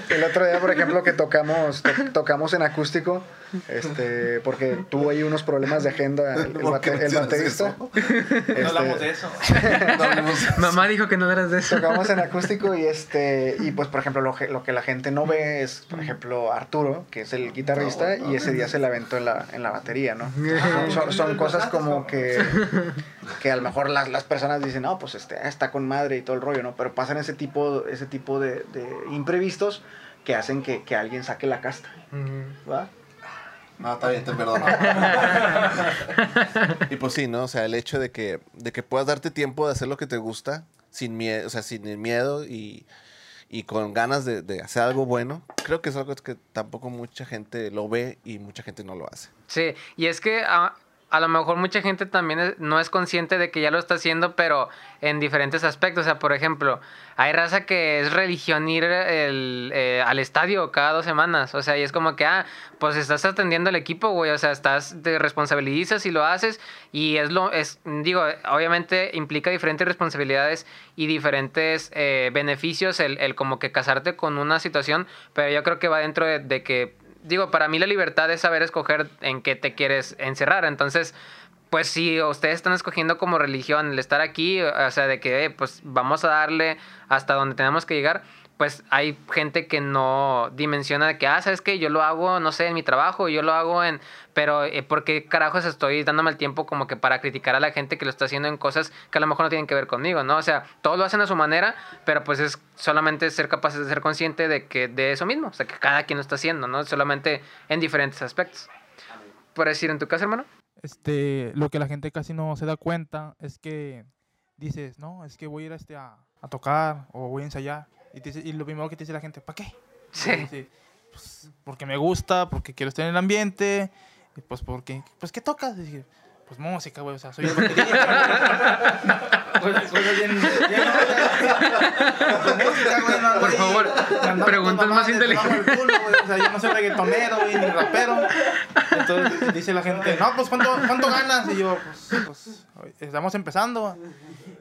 El otro día, por ejemplo, que tocamos, to- tocamos en acústico, este, porque tuvo ahí unos problemas de agenda el, el ¿Por bate- qué el mencionas baterista. eso? Este, No hablamos de eso. [laughs] No hablemos de eso. Mamá dijo que no eras de eso. Tocamos en acústico y este y pues por ejemplo lo, que- lo que la gente no ve es por ejemplo Arturo que es el guitarrista y ese día se la aventó en la, en la batería no son, son- son cosas como que que a lo mejor las, las personas dicen no pues este está con madre y todo el rollo no pero pasan ese tipo ese tipo de, de imprevistos que hacen que, que alguien saque la casta ¿va? No, está bien, te perdono. [laughs] y pues sí, ¿no? O sea, el hecho de que, de que puedas darte tiempo de hacer lo que te gusta sin miedo, o sea, sin el miedo y, y con ganas de, de hacer algo bueno, creo que es algo que tampoco mucha gente lo ve y mucha gente no lo hace. Sí, y es que a, a lo mejor mucha gente también no es consciente de que ya lo está haciendo, pero en diferentes aspectos. O sea, por ejemplo, hay raza que es religión ir el, eh, al estadio cada dos semanas. O sea, y es como que, ah, pues estás atendiendo al equipo, güey. O sea, estás, te responsabilizas y lo haces. Y es lo, es, digo, obviamente implica diferentes responsabilidades y diferentes eh, beneficios el, el como que casarte con una situación. Pero yo creo que va dentro de, de que digo, para mí la libertad es saber escoger en qué te quieres encerrar. Entonces, pues si ustedes están escogiendo como religión el estar aquí, o sea, de que eh, pues vamos a darle hasta donde tenemos que llegar, pues hay gente que no dimensiona que, ah, ¿sabes qué? Yo lo hago, no sé, en mi trabajo, yo lo hago en... Pero, eh, ¿por qué carajos estoy dándome el tiempo como que para criticar a la gente que lo está haciendo en cosas que a lo mejor no tienen que ver conmigo, ¿no? O sea, todos lo hacen a su manera, pero pues es solamente ser capaces de ser consciente de que de eso mismo, o sea, que cada quien lo está haciendo, ¿no? Solamente en diferentes aspectos. ¿Por decir en tu caso, hermano? Este, lo que la gente casi no se da cuenta es que dices, no, es que voy a ir a, este, a, a tocar o voy a ensayar. Y, te dice- y lo primero que te dice la gente, ¿para qué? Sí. Dice, "Pues, porque me gusta, porque quiero estar en el ambiente, y pues porque, pues ¿qué tocas? Y dije, pues música, güey, o sea, soy el Por favor, preguntas más inteligentes. O sea, yo no soy reggaetonero, güey, ni rapero. Entonces dice la gente, no, pues ¿cuánto, cuánto ganas? Y yo, pues, pues estamos empezando.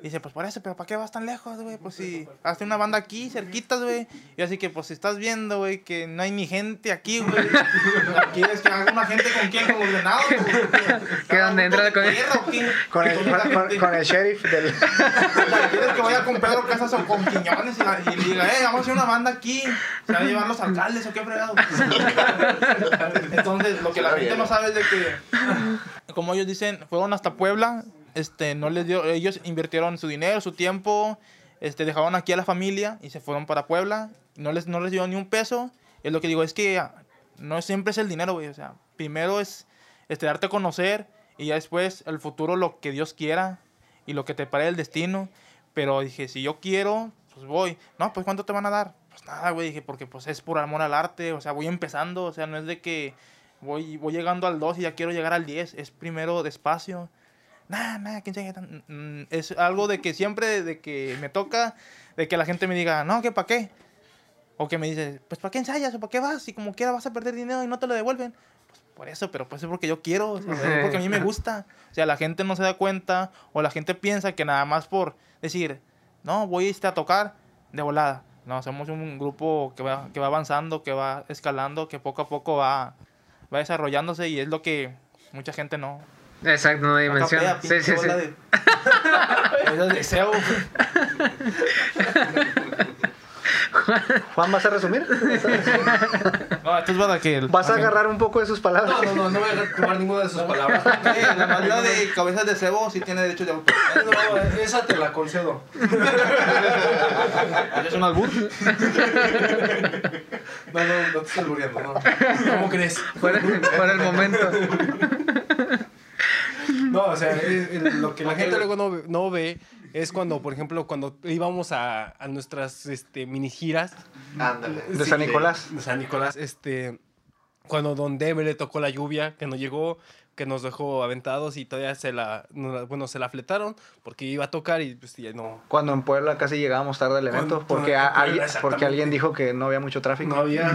Y dice, pues por eso, pero ¿para qué vas tan lejos, güey? Pues si hazte una banda aquí, cerquitas, güey. Y así que, pues si estás viendo, güey, que no hay ni gente aquí, güey. [laughs] ¿Quieres que haga una gente con quién? ¿Con ordenado? [laughs] Que donde entra con- [laughs] Con el, con, con- con el sheriff del... ¿Quieres que vaya con Pedro Casas o con Quiñones y, diga, eh, vamos a hacer una banda aquí? ¿Se van a llevar los alcaldes o qué fregado? Entonces, lo que la gente no sabe es de que, como ellos dicen, fueron hasta Puebla, este, no les dio, ellos invirtieron su dinero, su tiempo, este, dejaron aquí a la familia y se fueron para Puebla, no les, no les dio ni un peso. Es lo que digo, es que ah, no siempre es el dinero, güey, o sea, primero es este, darte a conocer y ya después el futuro, lo que Dios quiera y lo que te pare el destino. Pero dije, si yo quiero, pues voy. No, pues ¿cuánto te van a dar? Pues nada, güey, dije, porque pues es por amor al arte, o sea, voy empezando, o sea, no es de que voy, voy llegando al 2 y ya quiero llegar al 10, es primero despacio. Nada, nada, quién sabe tan- mm, Es algo de que siempre, de que me toca, de que la gente me diga, no, que para qué. O que me dice, pues ¿para qué ensayas o para qué vas? Si como quiera vas a perder dinero y no te lo devuelven. Pues por eso, pero pues es porque yo quiero, o sea, es [laughs] porque a mí me gusta. O sea, la gente no se da cuenta o la gente piensa que nada más por decir, no, voy este, a tocar de volada. No, somos un grupo que va, que va avanzando, que va escalando, que poco a poco va, va desarrollándose y es lo que mucha gente no. Exacto, no dimensiona. Acá, Sí, sí, sí. de- [laughs] Eso es deseo. Juan, ¿vas a resumir? No, esto es para que... ¿Vas a agarrar un poco de sus palabras? No, no, no, no voy a tomar ninguna de sus palabras. [laughs] Eh, la manera de cabezas de cebo sí tiene derecho de autor. No, esa te la concedo. ¿Es un albur? No, no, no te estoy albureando, no. ¿Cómo crees? Fuera, fuera el momento. No, o sea, es- es- lo que la gente luego no, ve- no ve es cuando, por ejemplo, cuando íbamos a, a nuestras este, mini giras Ándale. De San Nicolás. de San Nicolás, este, cuando Don Deme le tocó la lluvia, que no llegó, que nos dejó aventados y todavía se la, no la- bueno, se la fletaron porque iba a tocar y pues ya no, Cuando en Puebla casi llegábamos tarde al evento, Cuando- porque, a- porque alguien dijo que no había mucho tráfico. no había.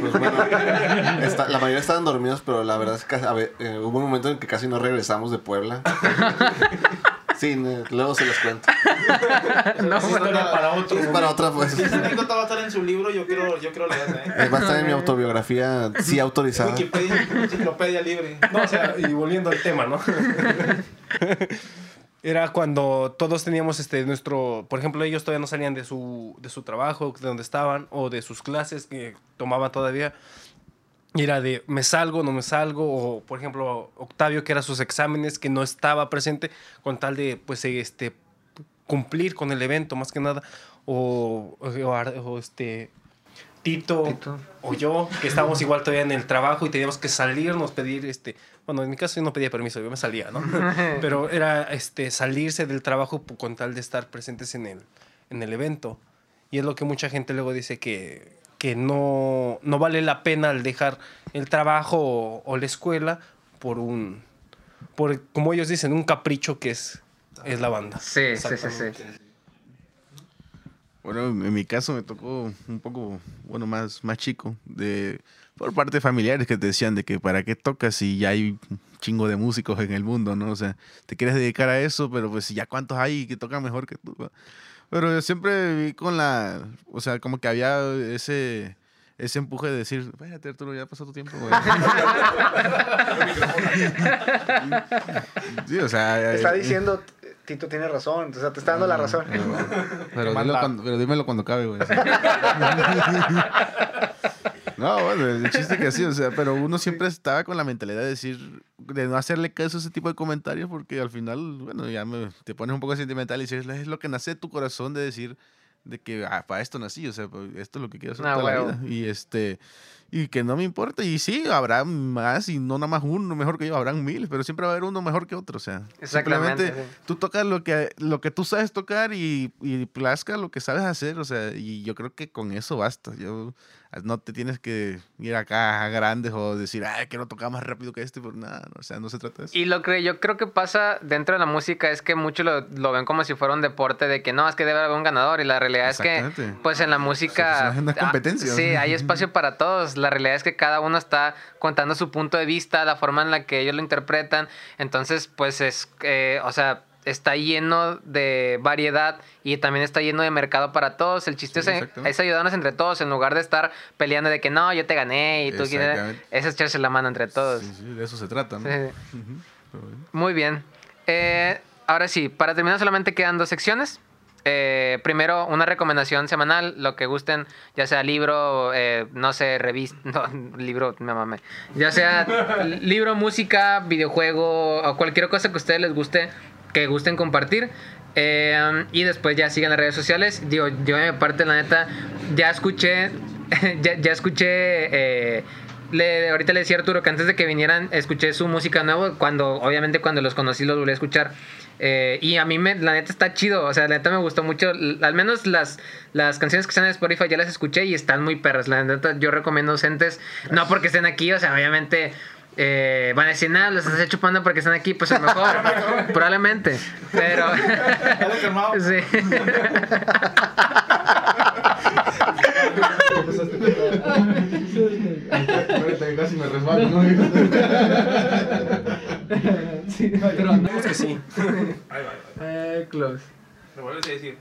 Pues bueno, [laughs] está- la mayoría estaban dormidos, pero la verdad es que a ver, eh, hubo un momento en que casi no regresamos de Puebla. [laughs] Sí, luego se los cuento. [laughs] No, historia para otro. Es para otra, pues. Si esa anécdota va a estar en su libro, yo quiero, yo quiero leerla, ¿eh? Eh, Va a estar en mi autobiografía, sí autorizada. Wikipedia, enciclopedia libre. No, o sea, y volviendo al tema, ¿no? [laughs] Era cuando todos teníamos este nuestro, por ejemplo, ellos todavía no salían de su, de su trabajo, de donde estaban, o de sus clases que tomaban todavía. Era de, me salgo, no me salgo, o por ejemplo, Octavio, que era sus exámenes, que no estaba presente, con tal de, pues, este, cumplir con el evento, más que nada, o, o, o, este, Tito, Tito. o yo, que estábamos igual todavía en el trabajo y teníamos que salirnos, pedir, este, bueno, en mi caso yo no pedía permiso, yo me salía, ¿no? [laughs] Pero era, este, salirse del trabajo con tal de estar presentes en el, en el evento. Y es lo que mucha gente luego dice que, que no, no vale la pena el dejar el trabajo o, o la escuela por un, por, como ellos dicen, un capricho que es, es la banda. Sí, sí, sí, sí. Bueno, en mi caso me tocó un poco, bueno, más, más chico, de, por parte de familiares que te decían de que para qué tocas si ya hay un chingo de músicos en el mundo, ¿no? O sea, te quieres dedicar a eso, pero pues ya cuántos hay que tocan mejor que tú. Pero yo siempre vi con la, o sea, como que había ese, ese empuje de decir, espérate Arturo, ya pasó tu tiempo, güey. [laughs] sí, o sea... Está eh, diciendo, Tito tiene razón, o sea, te está dando la razón. Pero, dilo mala. cuando- pero dímelo cuando cabe, güey. [laughs] No, bueno, el chiste que sí, o sea, pero uno siempre estaba con la mentalidad de decir, de no hacerle caso a ese tipo de comentarios, porque al final, bueno, ya me- te pones un poco sentimental y dices, es lo que nace de tu corazón de decir de que ah, para esto nací, o sea, esto es lo que quiero hacer Ah, toda la vida. Y este, y que no me importa, y sí, habrá más, y no nada más uno mejor que yo, habrán miles, pero siempre va a haber uno mejor que otro, o sea, Exactamente, simplemente sí. tú tocas lo que, lo que tú sabes tocar y, y plazca lo que sabes hacer, o sea, y yo creo que con eso basta. Yo, no te tienes que ir acá a grandes o decir, ay, quiero tocar más rápido que este, por nada, no, o sea, no se trata de eso. Y lo que yo creo que pasa dentro de la música es que muchos lo, lo ven como si fuera un deporte de que no, es que debe haber un ganador. Y la realidad es que, pues en la música. es una ah, competencia. Sí, hay espacio para todos. La realidad es que cada uno está contando su punto de vista, la forma en la que ellos lo interpretan. Entonces, pues es. eh, o sea. Está lleno de variedad y también está lleno de mercado para todos. El chiste Sí, es, ayudarnos entre todos en lugar de estar peleando de que no, yo te gané y tú quieres. Es echarse la mano entre todos. Sí, sí, de eso se trata. Muy bien. Eh, ahora sí, para terminar solamente quedan dos secciones. Eh, primero, una recomendación semanal, lo que gusten, ya sea libro, eh, no sé, revista, [laughs] no, libro, me mamé. Ya sea [laughs] libro, música, videojuego o cualquier cosa que a ustedes les guste, que gusten compartir. Eh, y después ya sigan las redes sociales. Digo, yo de mi parte, la neta, ya escuché, [laughs] ya, ya escuché eh, le, ahorita le decía a Arturo que antes de que vinieran escuché su música nuevo, cuando obviamente cuando los conocí los volví a escuchar. Eh, y a mí me, la neta está chido, o sea, la neta me gustó mucho, al menos las, las canciones que están en Spotify ya las escuché y están muy perras, la neta yo recomiendo Docentes, no porque estén aquí, o sea, obviamente... eh, van a decir, nada, los estás chupando porque están aquí, pues a lo mejor, [laughs] probablemente, pero... [laughs] [laughs] sí. Casi me resbalo, ¿no? Digamos que sí. Eh, close. Me vuelves a decir.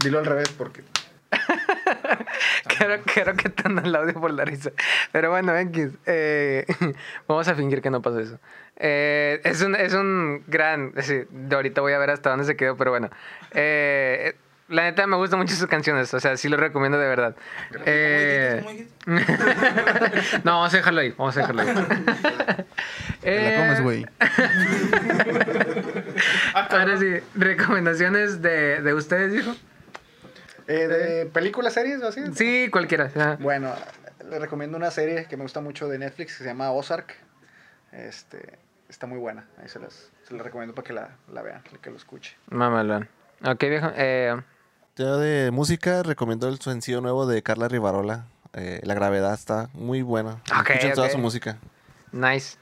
Dilo al revés porque. [laughs] Creo, creo que te anda el audio por la risa. Pero bueno, X. eh, [laughs] vamos a fingir que no pasó eso. Eh, es, un, es un gran. sí, de ahorita voy a ver hasta dónde se quedó, pero bueno. Eh, la neta me gustan mucho sus canciones. O sea, sí lo recomiendo de verdad. Eh, [laughs] no, vamos a dejarlo ahí. Vamos a dejarlo ahí. Te la Eh, comes, güey. [laughs] Ahora sí, recomendaciones de, de ustedes, hijo. Eh, ¿De películas, series o así? Sí, cualquiera. ajá. Bueno, les recomiendo una serie que me gusta mucho de Netflix que se llama Ozark. Este, está muy buena. Ahí se las, se las recomiendo para que la, la vean, que lo escuche. Mamalón. Ok, viejo. Eh, Yo de música recomiendo el sencillo nuevo de Carla Rivarola. eh, La gravedad está muy buena. Ok, Escuchen toda su música. nice.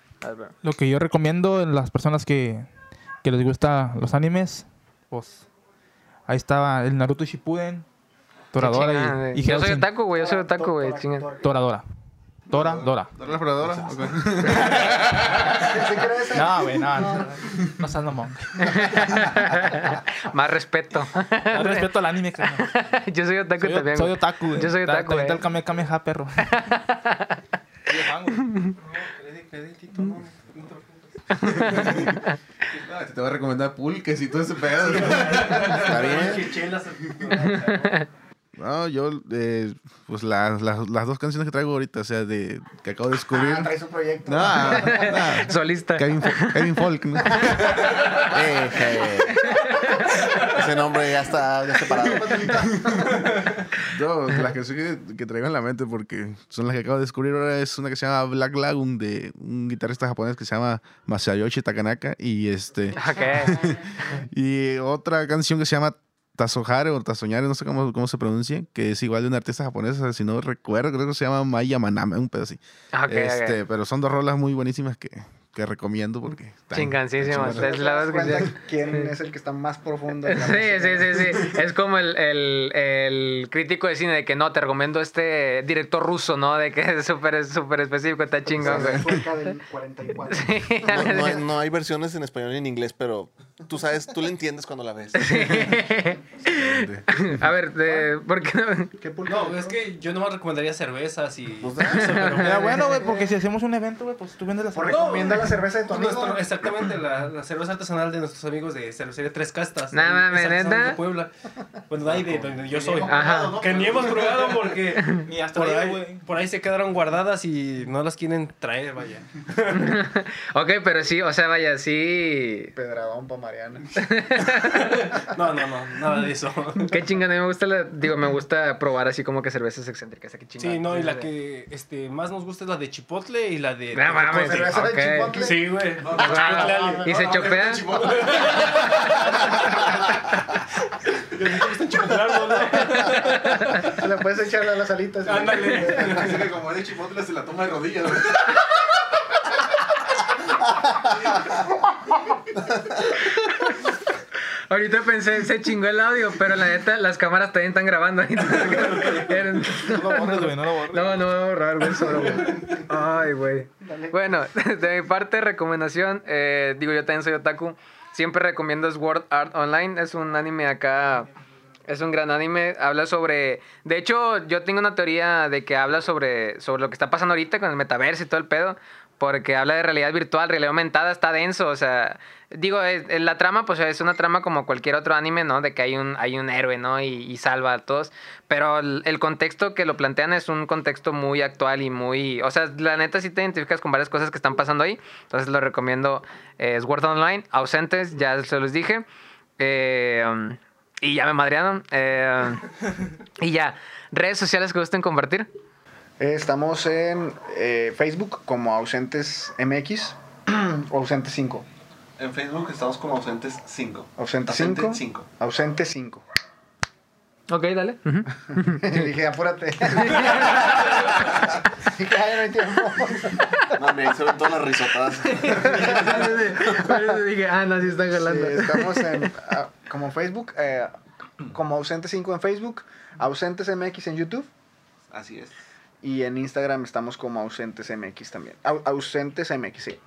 Lo que yo recomiendo en las personas que, que les gusta los animes, pues ahí estaba el Naruto Shippuden, Toradora y, y Yo soy otaku, güey. Yo soy otaku, güey. chinga. Toradora. Tora, Dora. ¿Dora la exploradora? Ok. [laughs] No, güey, no, no, no seas mamón. [laughs] Más respeto. No respeto al anime, carnal. [laughs] Yo soy otaku Soy, también. soy otaku, güey. Yo soy Ta- otaku, güey. el Kame Kameha, perro. Ah, Te voy a recomendar pulques y todo ese pedo. ¿Está bien? No, yo, eh, pues las, las, las dos canciones que traigo ahorita, o sea, de que acabo de descubrir. Ah, trae su proyecto. No, no. [laughs] Solista. Kevin, Kevin Folk, ¿no? [laughs] Eh, eh. Ese nombre ya está ya separado. [laughs] No, las canciones que, que traigo en la mente porque son las que acabo de descubrir ahora es una que se llama Black Lagoon de un guitarrista japonés que se llama Masayoshi Takanaka y este y otra canción que se llama Tazohare o Tazoñare, no sé cómo, cómo se pronuncia, que es igual de una artista japonesa, si no recuerdo, creo que se llama Maya Maname, un pedo así. Ok, este, ok. Pero son dos rolas muy buenísimas que, que recomiendo porque están- Chingancísimas. están Es la verdad que quién es el que está más profundo. la [laughs] Sí, sí, sí, sí. Es como el, el, el crítico de cine de que no, te recomiendo este director ruso, ¿no? De que [laughs] es súper súper específico, está chingón, del 44. [laughs] Sí, No, no hay, no hay versiones en español ni en inglés, pero tú sabes, tú le entiendes cuando la ves. A ver, de, ¿por qué no? ¿Qué? No, es que yo nomás recomendaría cervezas y. Pues, eso, pero- Era bueno, güey, porque si hacemos un evento, güey, pues tú vendes las Pues cervezas. La cerveza de tu amigo. Nuestro- exactamente, la, la cerveza artesanal de nuestros amigos de Cervecería Tres Castas. No mames, de Puebla. Bueno, de ahí de donde yo soy. Ajá. Que ni hemos probado porque Ni hasta por ahí, por ahí se quedaron guardadas y no las quieren traer, vaya. [laughs] Ok, pero sí, o sea, vaya, sí. Pedradón pa' Mariana. [laughs] No, no, no, nada de eso. Qué chingón, a mí me gusta, la- digo, me gusta probar así como que cervezas excéntricas. Qué chingón. Sí, no, y la que este, más nos gusta es la de Chipotle y la de... No mames, cerveza de ok. Chipotle. Sí, güey. Chipotle, ¿Y se chopea? Chipotleando, ¿no? Le puedes echar a las alitas. güey. Ándale. Así que como es de chipotle se la toma de rodillas, güey. [laughs] Ahorita pensé, se chingó el audio, pero la neta, las cámaras también están grabando. ahorita. [laughs] No lo borres, güey, no lo borres. No, no voy a borrar, güey, solo, güey. Ay, güey. Bueno, [laughs] de mi parte, recomendación, eh, digo, yo también soy otaku. Siempre recomiendo Sword Art Online. Es un anime acá, es un gran anime. Habla sobre... De hecho, yo tengo una teoría de que habla sobre, sobre lo que está pasando ahorita con el metaverso y todo el pedo. Porque habla de realidad virtual, realidad aumentada, está denso, o sea, digo, es- es la trama, pues es una trama como cualquier otro anime, ¿no? De que hay un, hay un héroe, ¿no? Y, y salva a todos, pero el, contexto que lo plantean es un contexto muy actual y muy, o sea, la neta sí te identificas con varias cosas que están pasando ahí, entonces lo recomiendo, eh, Sword Online, ausentes, ya se los dije, eh, y ya me madrearon, eh, y ya, redes sociales que gusten compartir. Eh, Estamos en eh, Facebook como Ausentes MX [clears throat] Ausentes 5. En Facebook estamos como ausentes 5. Ausente 5. 5. Ausente 5. Ok, dale. Ujú. [laughs] Dije, apúrate. [laughs] Dije, ay, no hay tiempo. No, me ven todas las risotadas. [laughs] Dije, ah, no, sí está Sí, jalando. estamos en, ah, como Facebook, eh, como Ausente 5 en Facebook, Ausentes MX en YouTube Así es. y en Instagram estamos como Ausentes MX también. Au- ausentes MX, sí. Sí.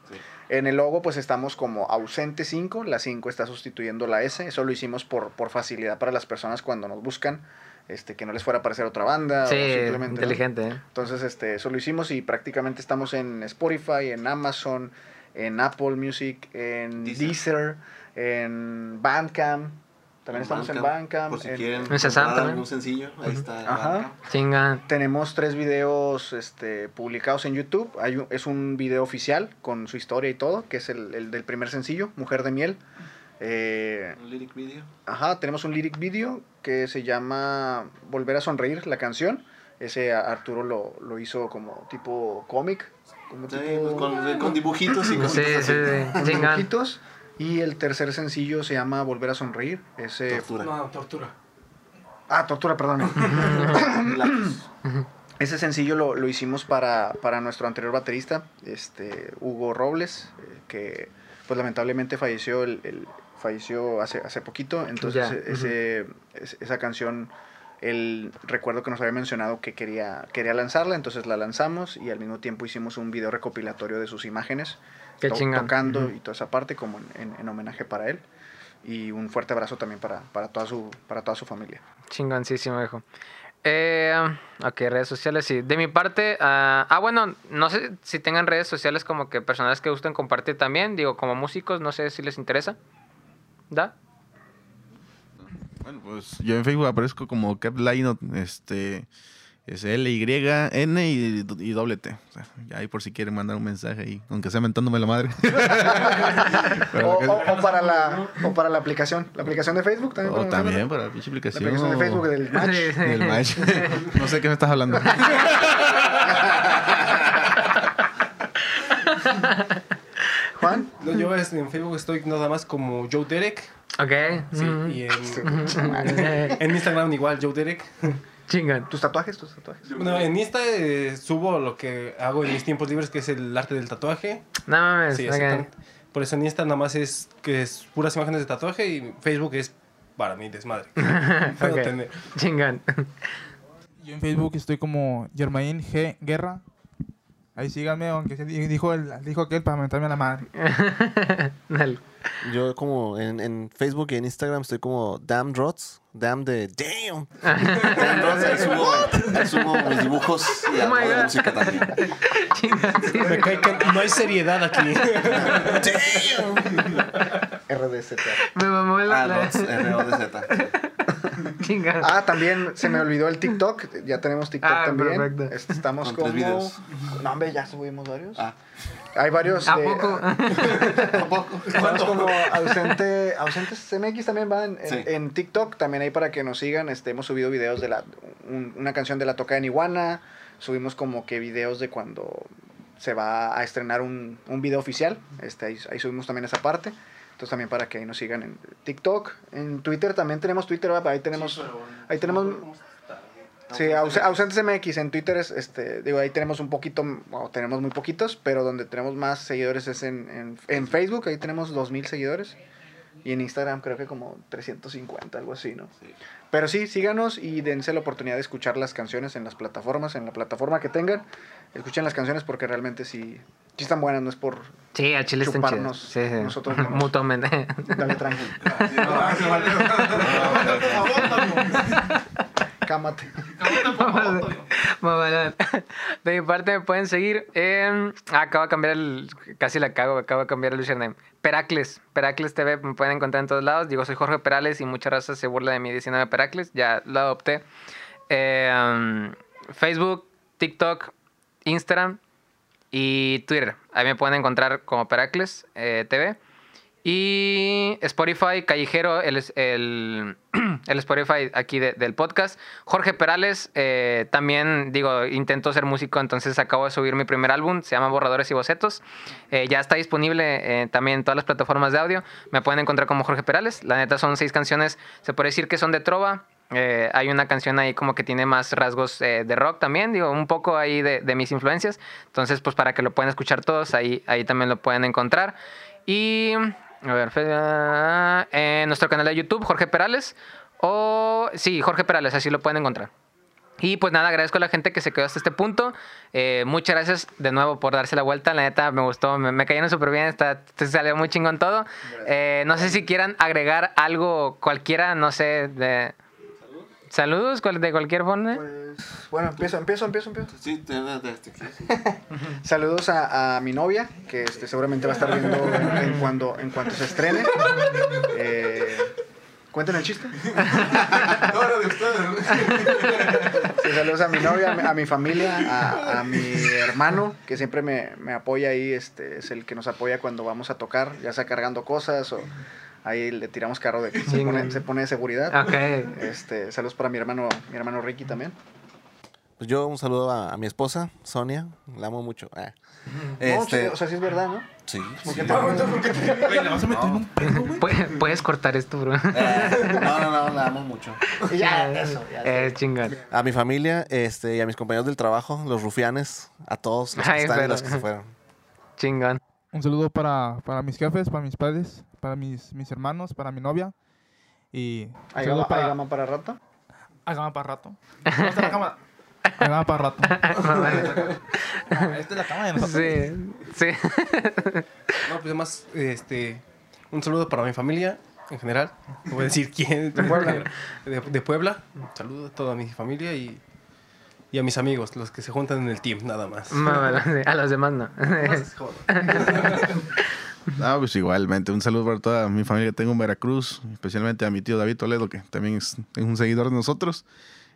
En el logo pues estamos como ausente 5, la 5 está sustituyendo la S, eso lo hicimos por, por facilidad para las personas cuando nos buscan, este, que no les fuera a aparecer otra banda Sí, o simplemente... ¿no? inteligente. ¿eh? Entonces este, eso lo hicimos y prácticamente estamos en Spotify, en Amazon, en Apple Music, en Deezer. Deezer, en Bandcamp, también estamos en Bandcamp. Por si en- quieren algún sencillo, ahí está. Ajá. Bandcamp. Chinga. Tenemos tres videos este, publicados en YouTube. Hay un- es un video oficial con su historia y todo, que es el, el del primer sencillo, Mujer de Miel. Eh, Un lyric video. ajá, tenemos un lyric video que se llama Volver a Sonreír, la canción. Ese Arturo lo, lo hizo como tipo cómic. Como Sí, tipo- pues con, con dibujitos y Sí, cositas sí, así. sí. con dibujitos. Y el tercer sencillo se llama Volver a Sonreír. Ese, Tortura. No, tortura. ah, tortura, perdón. [laughs] [laughs] Ese sencillo lo, lo hicimos para, para nuestro anterior baterista, este, Hugo Robles, eh, que pues lamentablemente falleció, el, el- falleció hace, hace poquito. Entonces e- ese, es- esa canción, él recuerdo que nos había mencionado que quería, quería lanzarla, entonces la lanzamos y al mismo tiempo hicimos un video recopilatorio de sus imágenes, Qué to- chingón. tocando y toda esa parte como en, en- en homenaje para él. Y un fuerte abrazo también para, para, toda, su, para toda su familia. Chingoncísimo, viejo. Eh, ok, redes sociales, sí. De mi parte, ah, ah, bueno, no sé si tengan redes sociales como que personas que gusten compartir también. Digo, como músicos, no sé si les interesa. ¿Da? Bueno, pues yo en Facebook aparezco como Cap Lionot, este, es L, Y, N y, y doble T. O sea, ya ahí por si quieren mandar un mensaje ahí, aunque sea mentándome la madre. [laughs] O, que- o- o para la, o para la aplicación, la aplicación de Facebook también. o también para la pinche La aplicación. aplicación de Facebook del match. Del match. [laughs] no sé qué me estás hablando. [laughs] Juan. No, yo en Facebook estoy nada más como Joe Derek. Ok. Sí, mm. y en, en Instagram igual, Joe Derek. Chingan. ¿Tus tatuajes? ¿Tus tatuajes? Bueno, en Insta eh, subo lo que hago en mis tiempos libres, que es el arte del tatuaje. No mames. Sí. Por eso en Insta nada más es que es puras imágenes de tatuaje y Facebook es para mí desmadre. [laughs] Puedo Ok. tener. Chingan. Yo en Facebook estoy como Germain G. Guerra. Ahí síganme, aunque se dijo, el, dijo aquel para mentarme a la madre. [laughs] Dale. Yo como en, en Facebook y en Instagram estoy como Damn Rods. Damn de Damn. [laughs] Damn Rods. Ahí subo, ahí subo mis dibujos y Oh algo de música también. [laughs] Me cae que no hay seriedad aquí. RDZ. Me mamó la, Ah, R-O-D-Z. Chinga. [laughs] Ah, también se me olvidó el TikTok. Ya tenemos TikTok Ah, también. perfecto. Este, Estamos Con como. videos. No, hombre, ya subimos varios. Ah. Hay varios. ¿A de- poco? [laughs] Estamos como ausente, ausentes MX también va en, en- Sí. en TikTok, también ahí para que nos sigan, este, hemos subido videos de la, un- una canción de la toca en Iguana, subimos como que videos de cuando se va a estrenar un, un video oficial, este, ahí, ahí subimos también esa parte, entonces también para que ahí nos sigan en TikTok, en Twitter también tenemos Twitter, ahí tenemos, ahí tenemos... Sí, Aus- ausentes MX en Twitter es, este, digo, ahí tenemos un poquito, bueno, tenemos muy poquitos, pero donde tenemos más seguidores es en, en, en Facebook, ahí tenemos 2000 seguidores. Y en Instagram creo que como 350, algo así, ¿no? Pero sí, síganos y dense la oportunidad de escuchar las canciones en las plataformas, en la plataforma que tengan. Escuchen las canciones porque realmente sí, sí están buenas, no es por... Sí, a Chile. Chuparnos Sí, sí. nosotros mismos. Mutuamente. Dale tranquilo. Cámate. Mamalón. De mi parte me pueden seguir en... ah, acabo de cambiar el... Casi la cago, acabo de cambiar el username. Peracles. Peracles TV me pueden encontrar en todos lados. Digo, soy Jorge Perales y mucha raza se burla de mi 19 Peracles. Ya lo adopté. Eh, um, Facebook, TikTok, Instagram y Twitter. Ahí me pueden encontrar como Peracles eh, TV. Y Spotify, Callejero, el, [clears throat] el, Spotify aquí de- del podcast. Jorge Perales, eh, también digo, intento ser músico, entonces acabo de subir mi primer álbum, se llama Borradores y Bocetos. Eh, ya está disponible eh, también en todas las plataformas de audio. Me pueden encontrar como Jorge Perales. La neta son seis canciones, se puede decir que son de trova. Hay una canción ahí como que tiene más rasgos de rock también, digo, un poco ahí de, de mis influencias. Entonces, pues para que lo puedan escuchar todos, ahí, ahí también lo pueden encontrar. Y, a ver, ah, en nuestro canal de YouTube, Jorge Perales. O, sí, Jorge Perales, así lo pueden encontrar. Y pues nada, agradezco a la gente que se quedó hasta este punto. Eh, muchas gracias de nuevo por darse la vuelta. La neta me gustó, me, me cayeron súper bien. Está, te salió muy chingón todo. Eh, no sé si quieran agregar algo cualquiera, no sé, de. Saludos de cualquier forma. Pues, bueno, empiezo, empiezo, empiezo, empiezo. Sí, te de, de, este, Saludos a, a mi novia, que este, seguramente va a estar viendo en, en cuando, en cuanto se estrene. Eh, ¿Cuenten el chiste? [laughs] Sí, saludos a mi novia, a mi, a mi familia, a, a mi hermano, que siempre me, me apoya ahí, este, es el que nos apoya cuando vamos a tocar, ya sea cargando cosas o ahí le tiramos carro de que se pone, se pone de seguridad. Ok. Este, saludos para mi hermano, mi hermano Ricky también. Pues yo un saludo a, a mi esposa, Sonia. La amo mucho. Ah. No, Este, o sea, sí es verdad, ¿no? sí. Porque sí. te- Güey, le vas a meter en un pedo, güey. Puedes, puedes cortar esto, bro. Eh, no, no, no, la amo mucho. [laughs] Ya, eso, ya. Es chingón. A mi familia este, y a mis compañeros del trabajo, los rufianes, a todos los que Ay, están y los que se fueron. [laughs] Chingón. Un saludo para, para mis jefes, para mis padres, para mis, mis hermanos, para mi novia. Y un ¿Hay saludo gama, para... hay gama para rato? Hay gama para rato. ¿Dónde está la cama? Hay gama para rato. [laughs] Ah, Esta es la cama de nosotros. Sí, sí. [laughs] No, pues además, este, un saludo para mi familia en general. No voy a decir quién. De Puebla. De, de Puebla. Un saludo a toda mi familia y, y a mis amigos, los que se juntan en el team, nada más. Sí. A los demás no. Ah, [laughs] pues igualmente. Un saludo para toda mi familia que tengo en Veracruz, especialmente a mi tío David Toledo, que también es, es un seguidor de nosotros.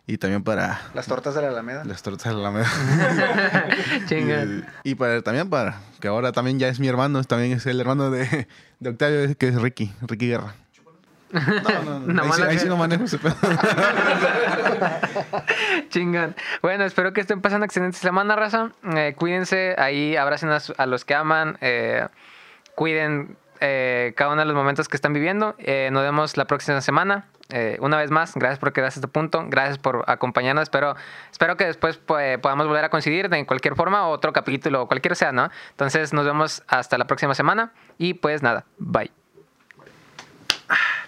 Y también para Las tortas de la Alameda. las tortas de la Alameda. [laughs] Chingón. y, y para, también para, que ahora también ya es mi hermano, también es el hermano de, de Octavio, que es Ricky, Ricky Guerra. No, no, no. [laughs] Ahí, sí, ahí no manejo ese pedo. [laughs] Chingón. Bueno, espero que estén pasando excelente semana, raza. Eh, cuídense, ahí abracen a, los que aman. eh, cuiden eh, cada uno de los momentos que están viviendo. Nos vemos la próxima semana. Una vez más, gracias por quedarse a este punto. Gracias por acompañarnos. Espero, espero que después pues, podamos volver a coincidir de cualquier forma, otro capítulo, o cualquier sea, ¿no? Entonces nos vemos hasta la próxima semana. Y pues nada, bye.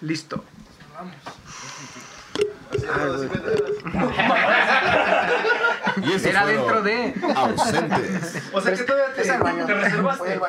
Listo. Y eso Era dentro de. Ausentes. O sea que todavía te, te reservaste.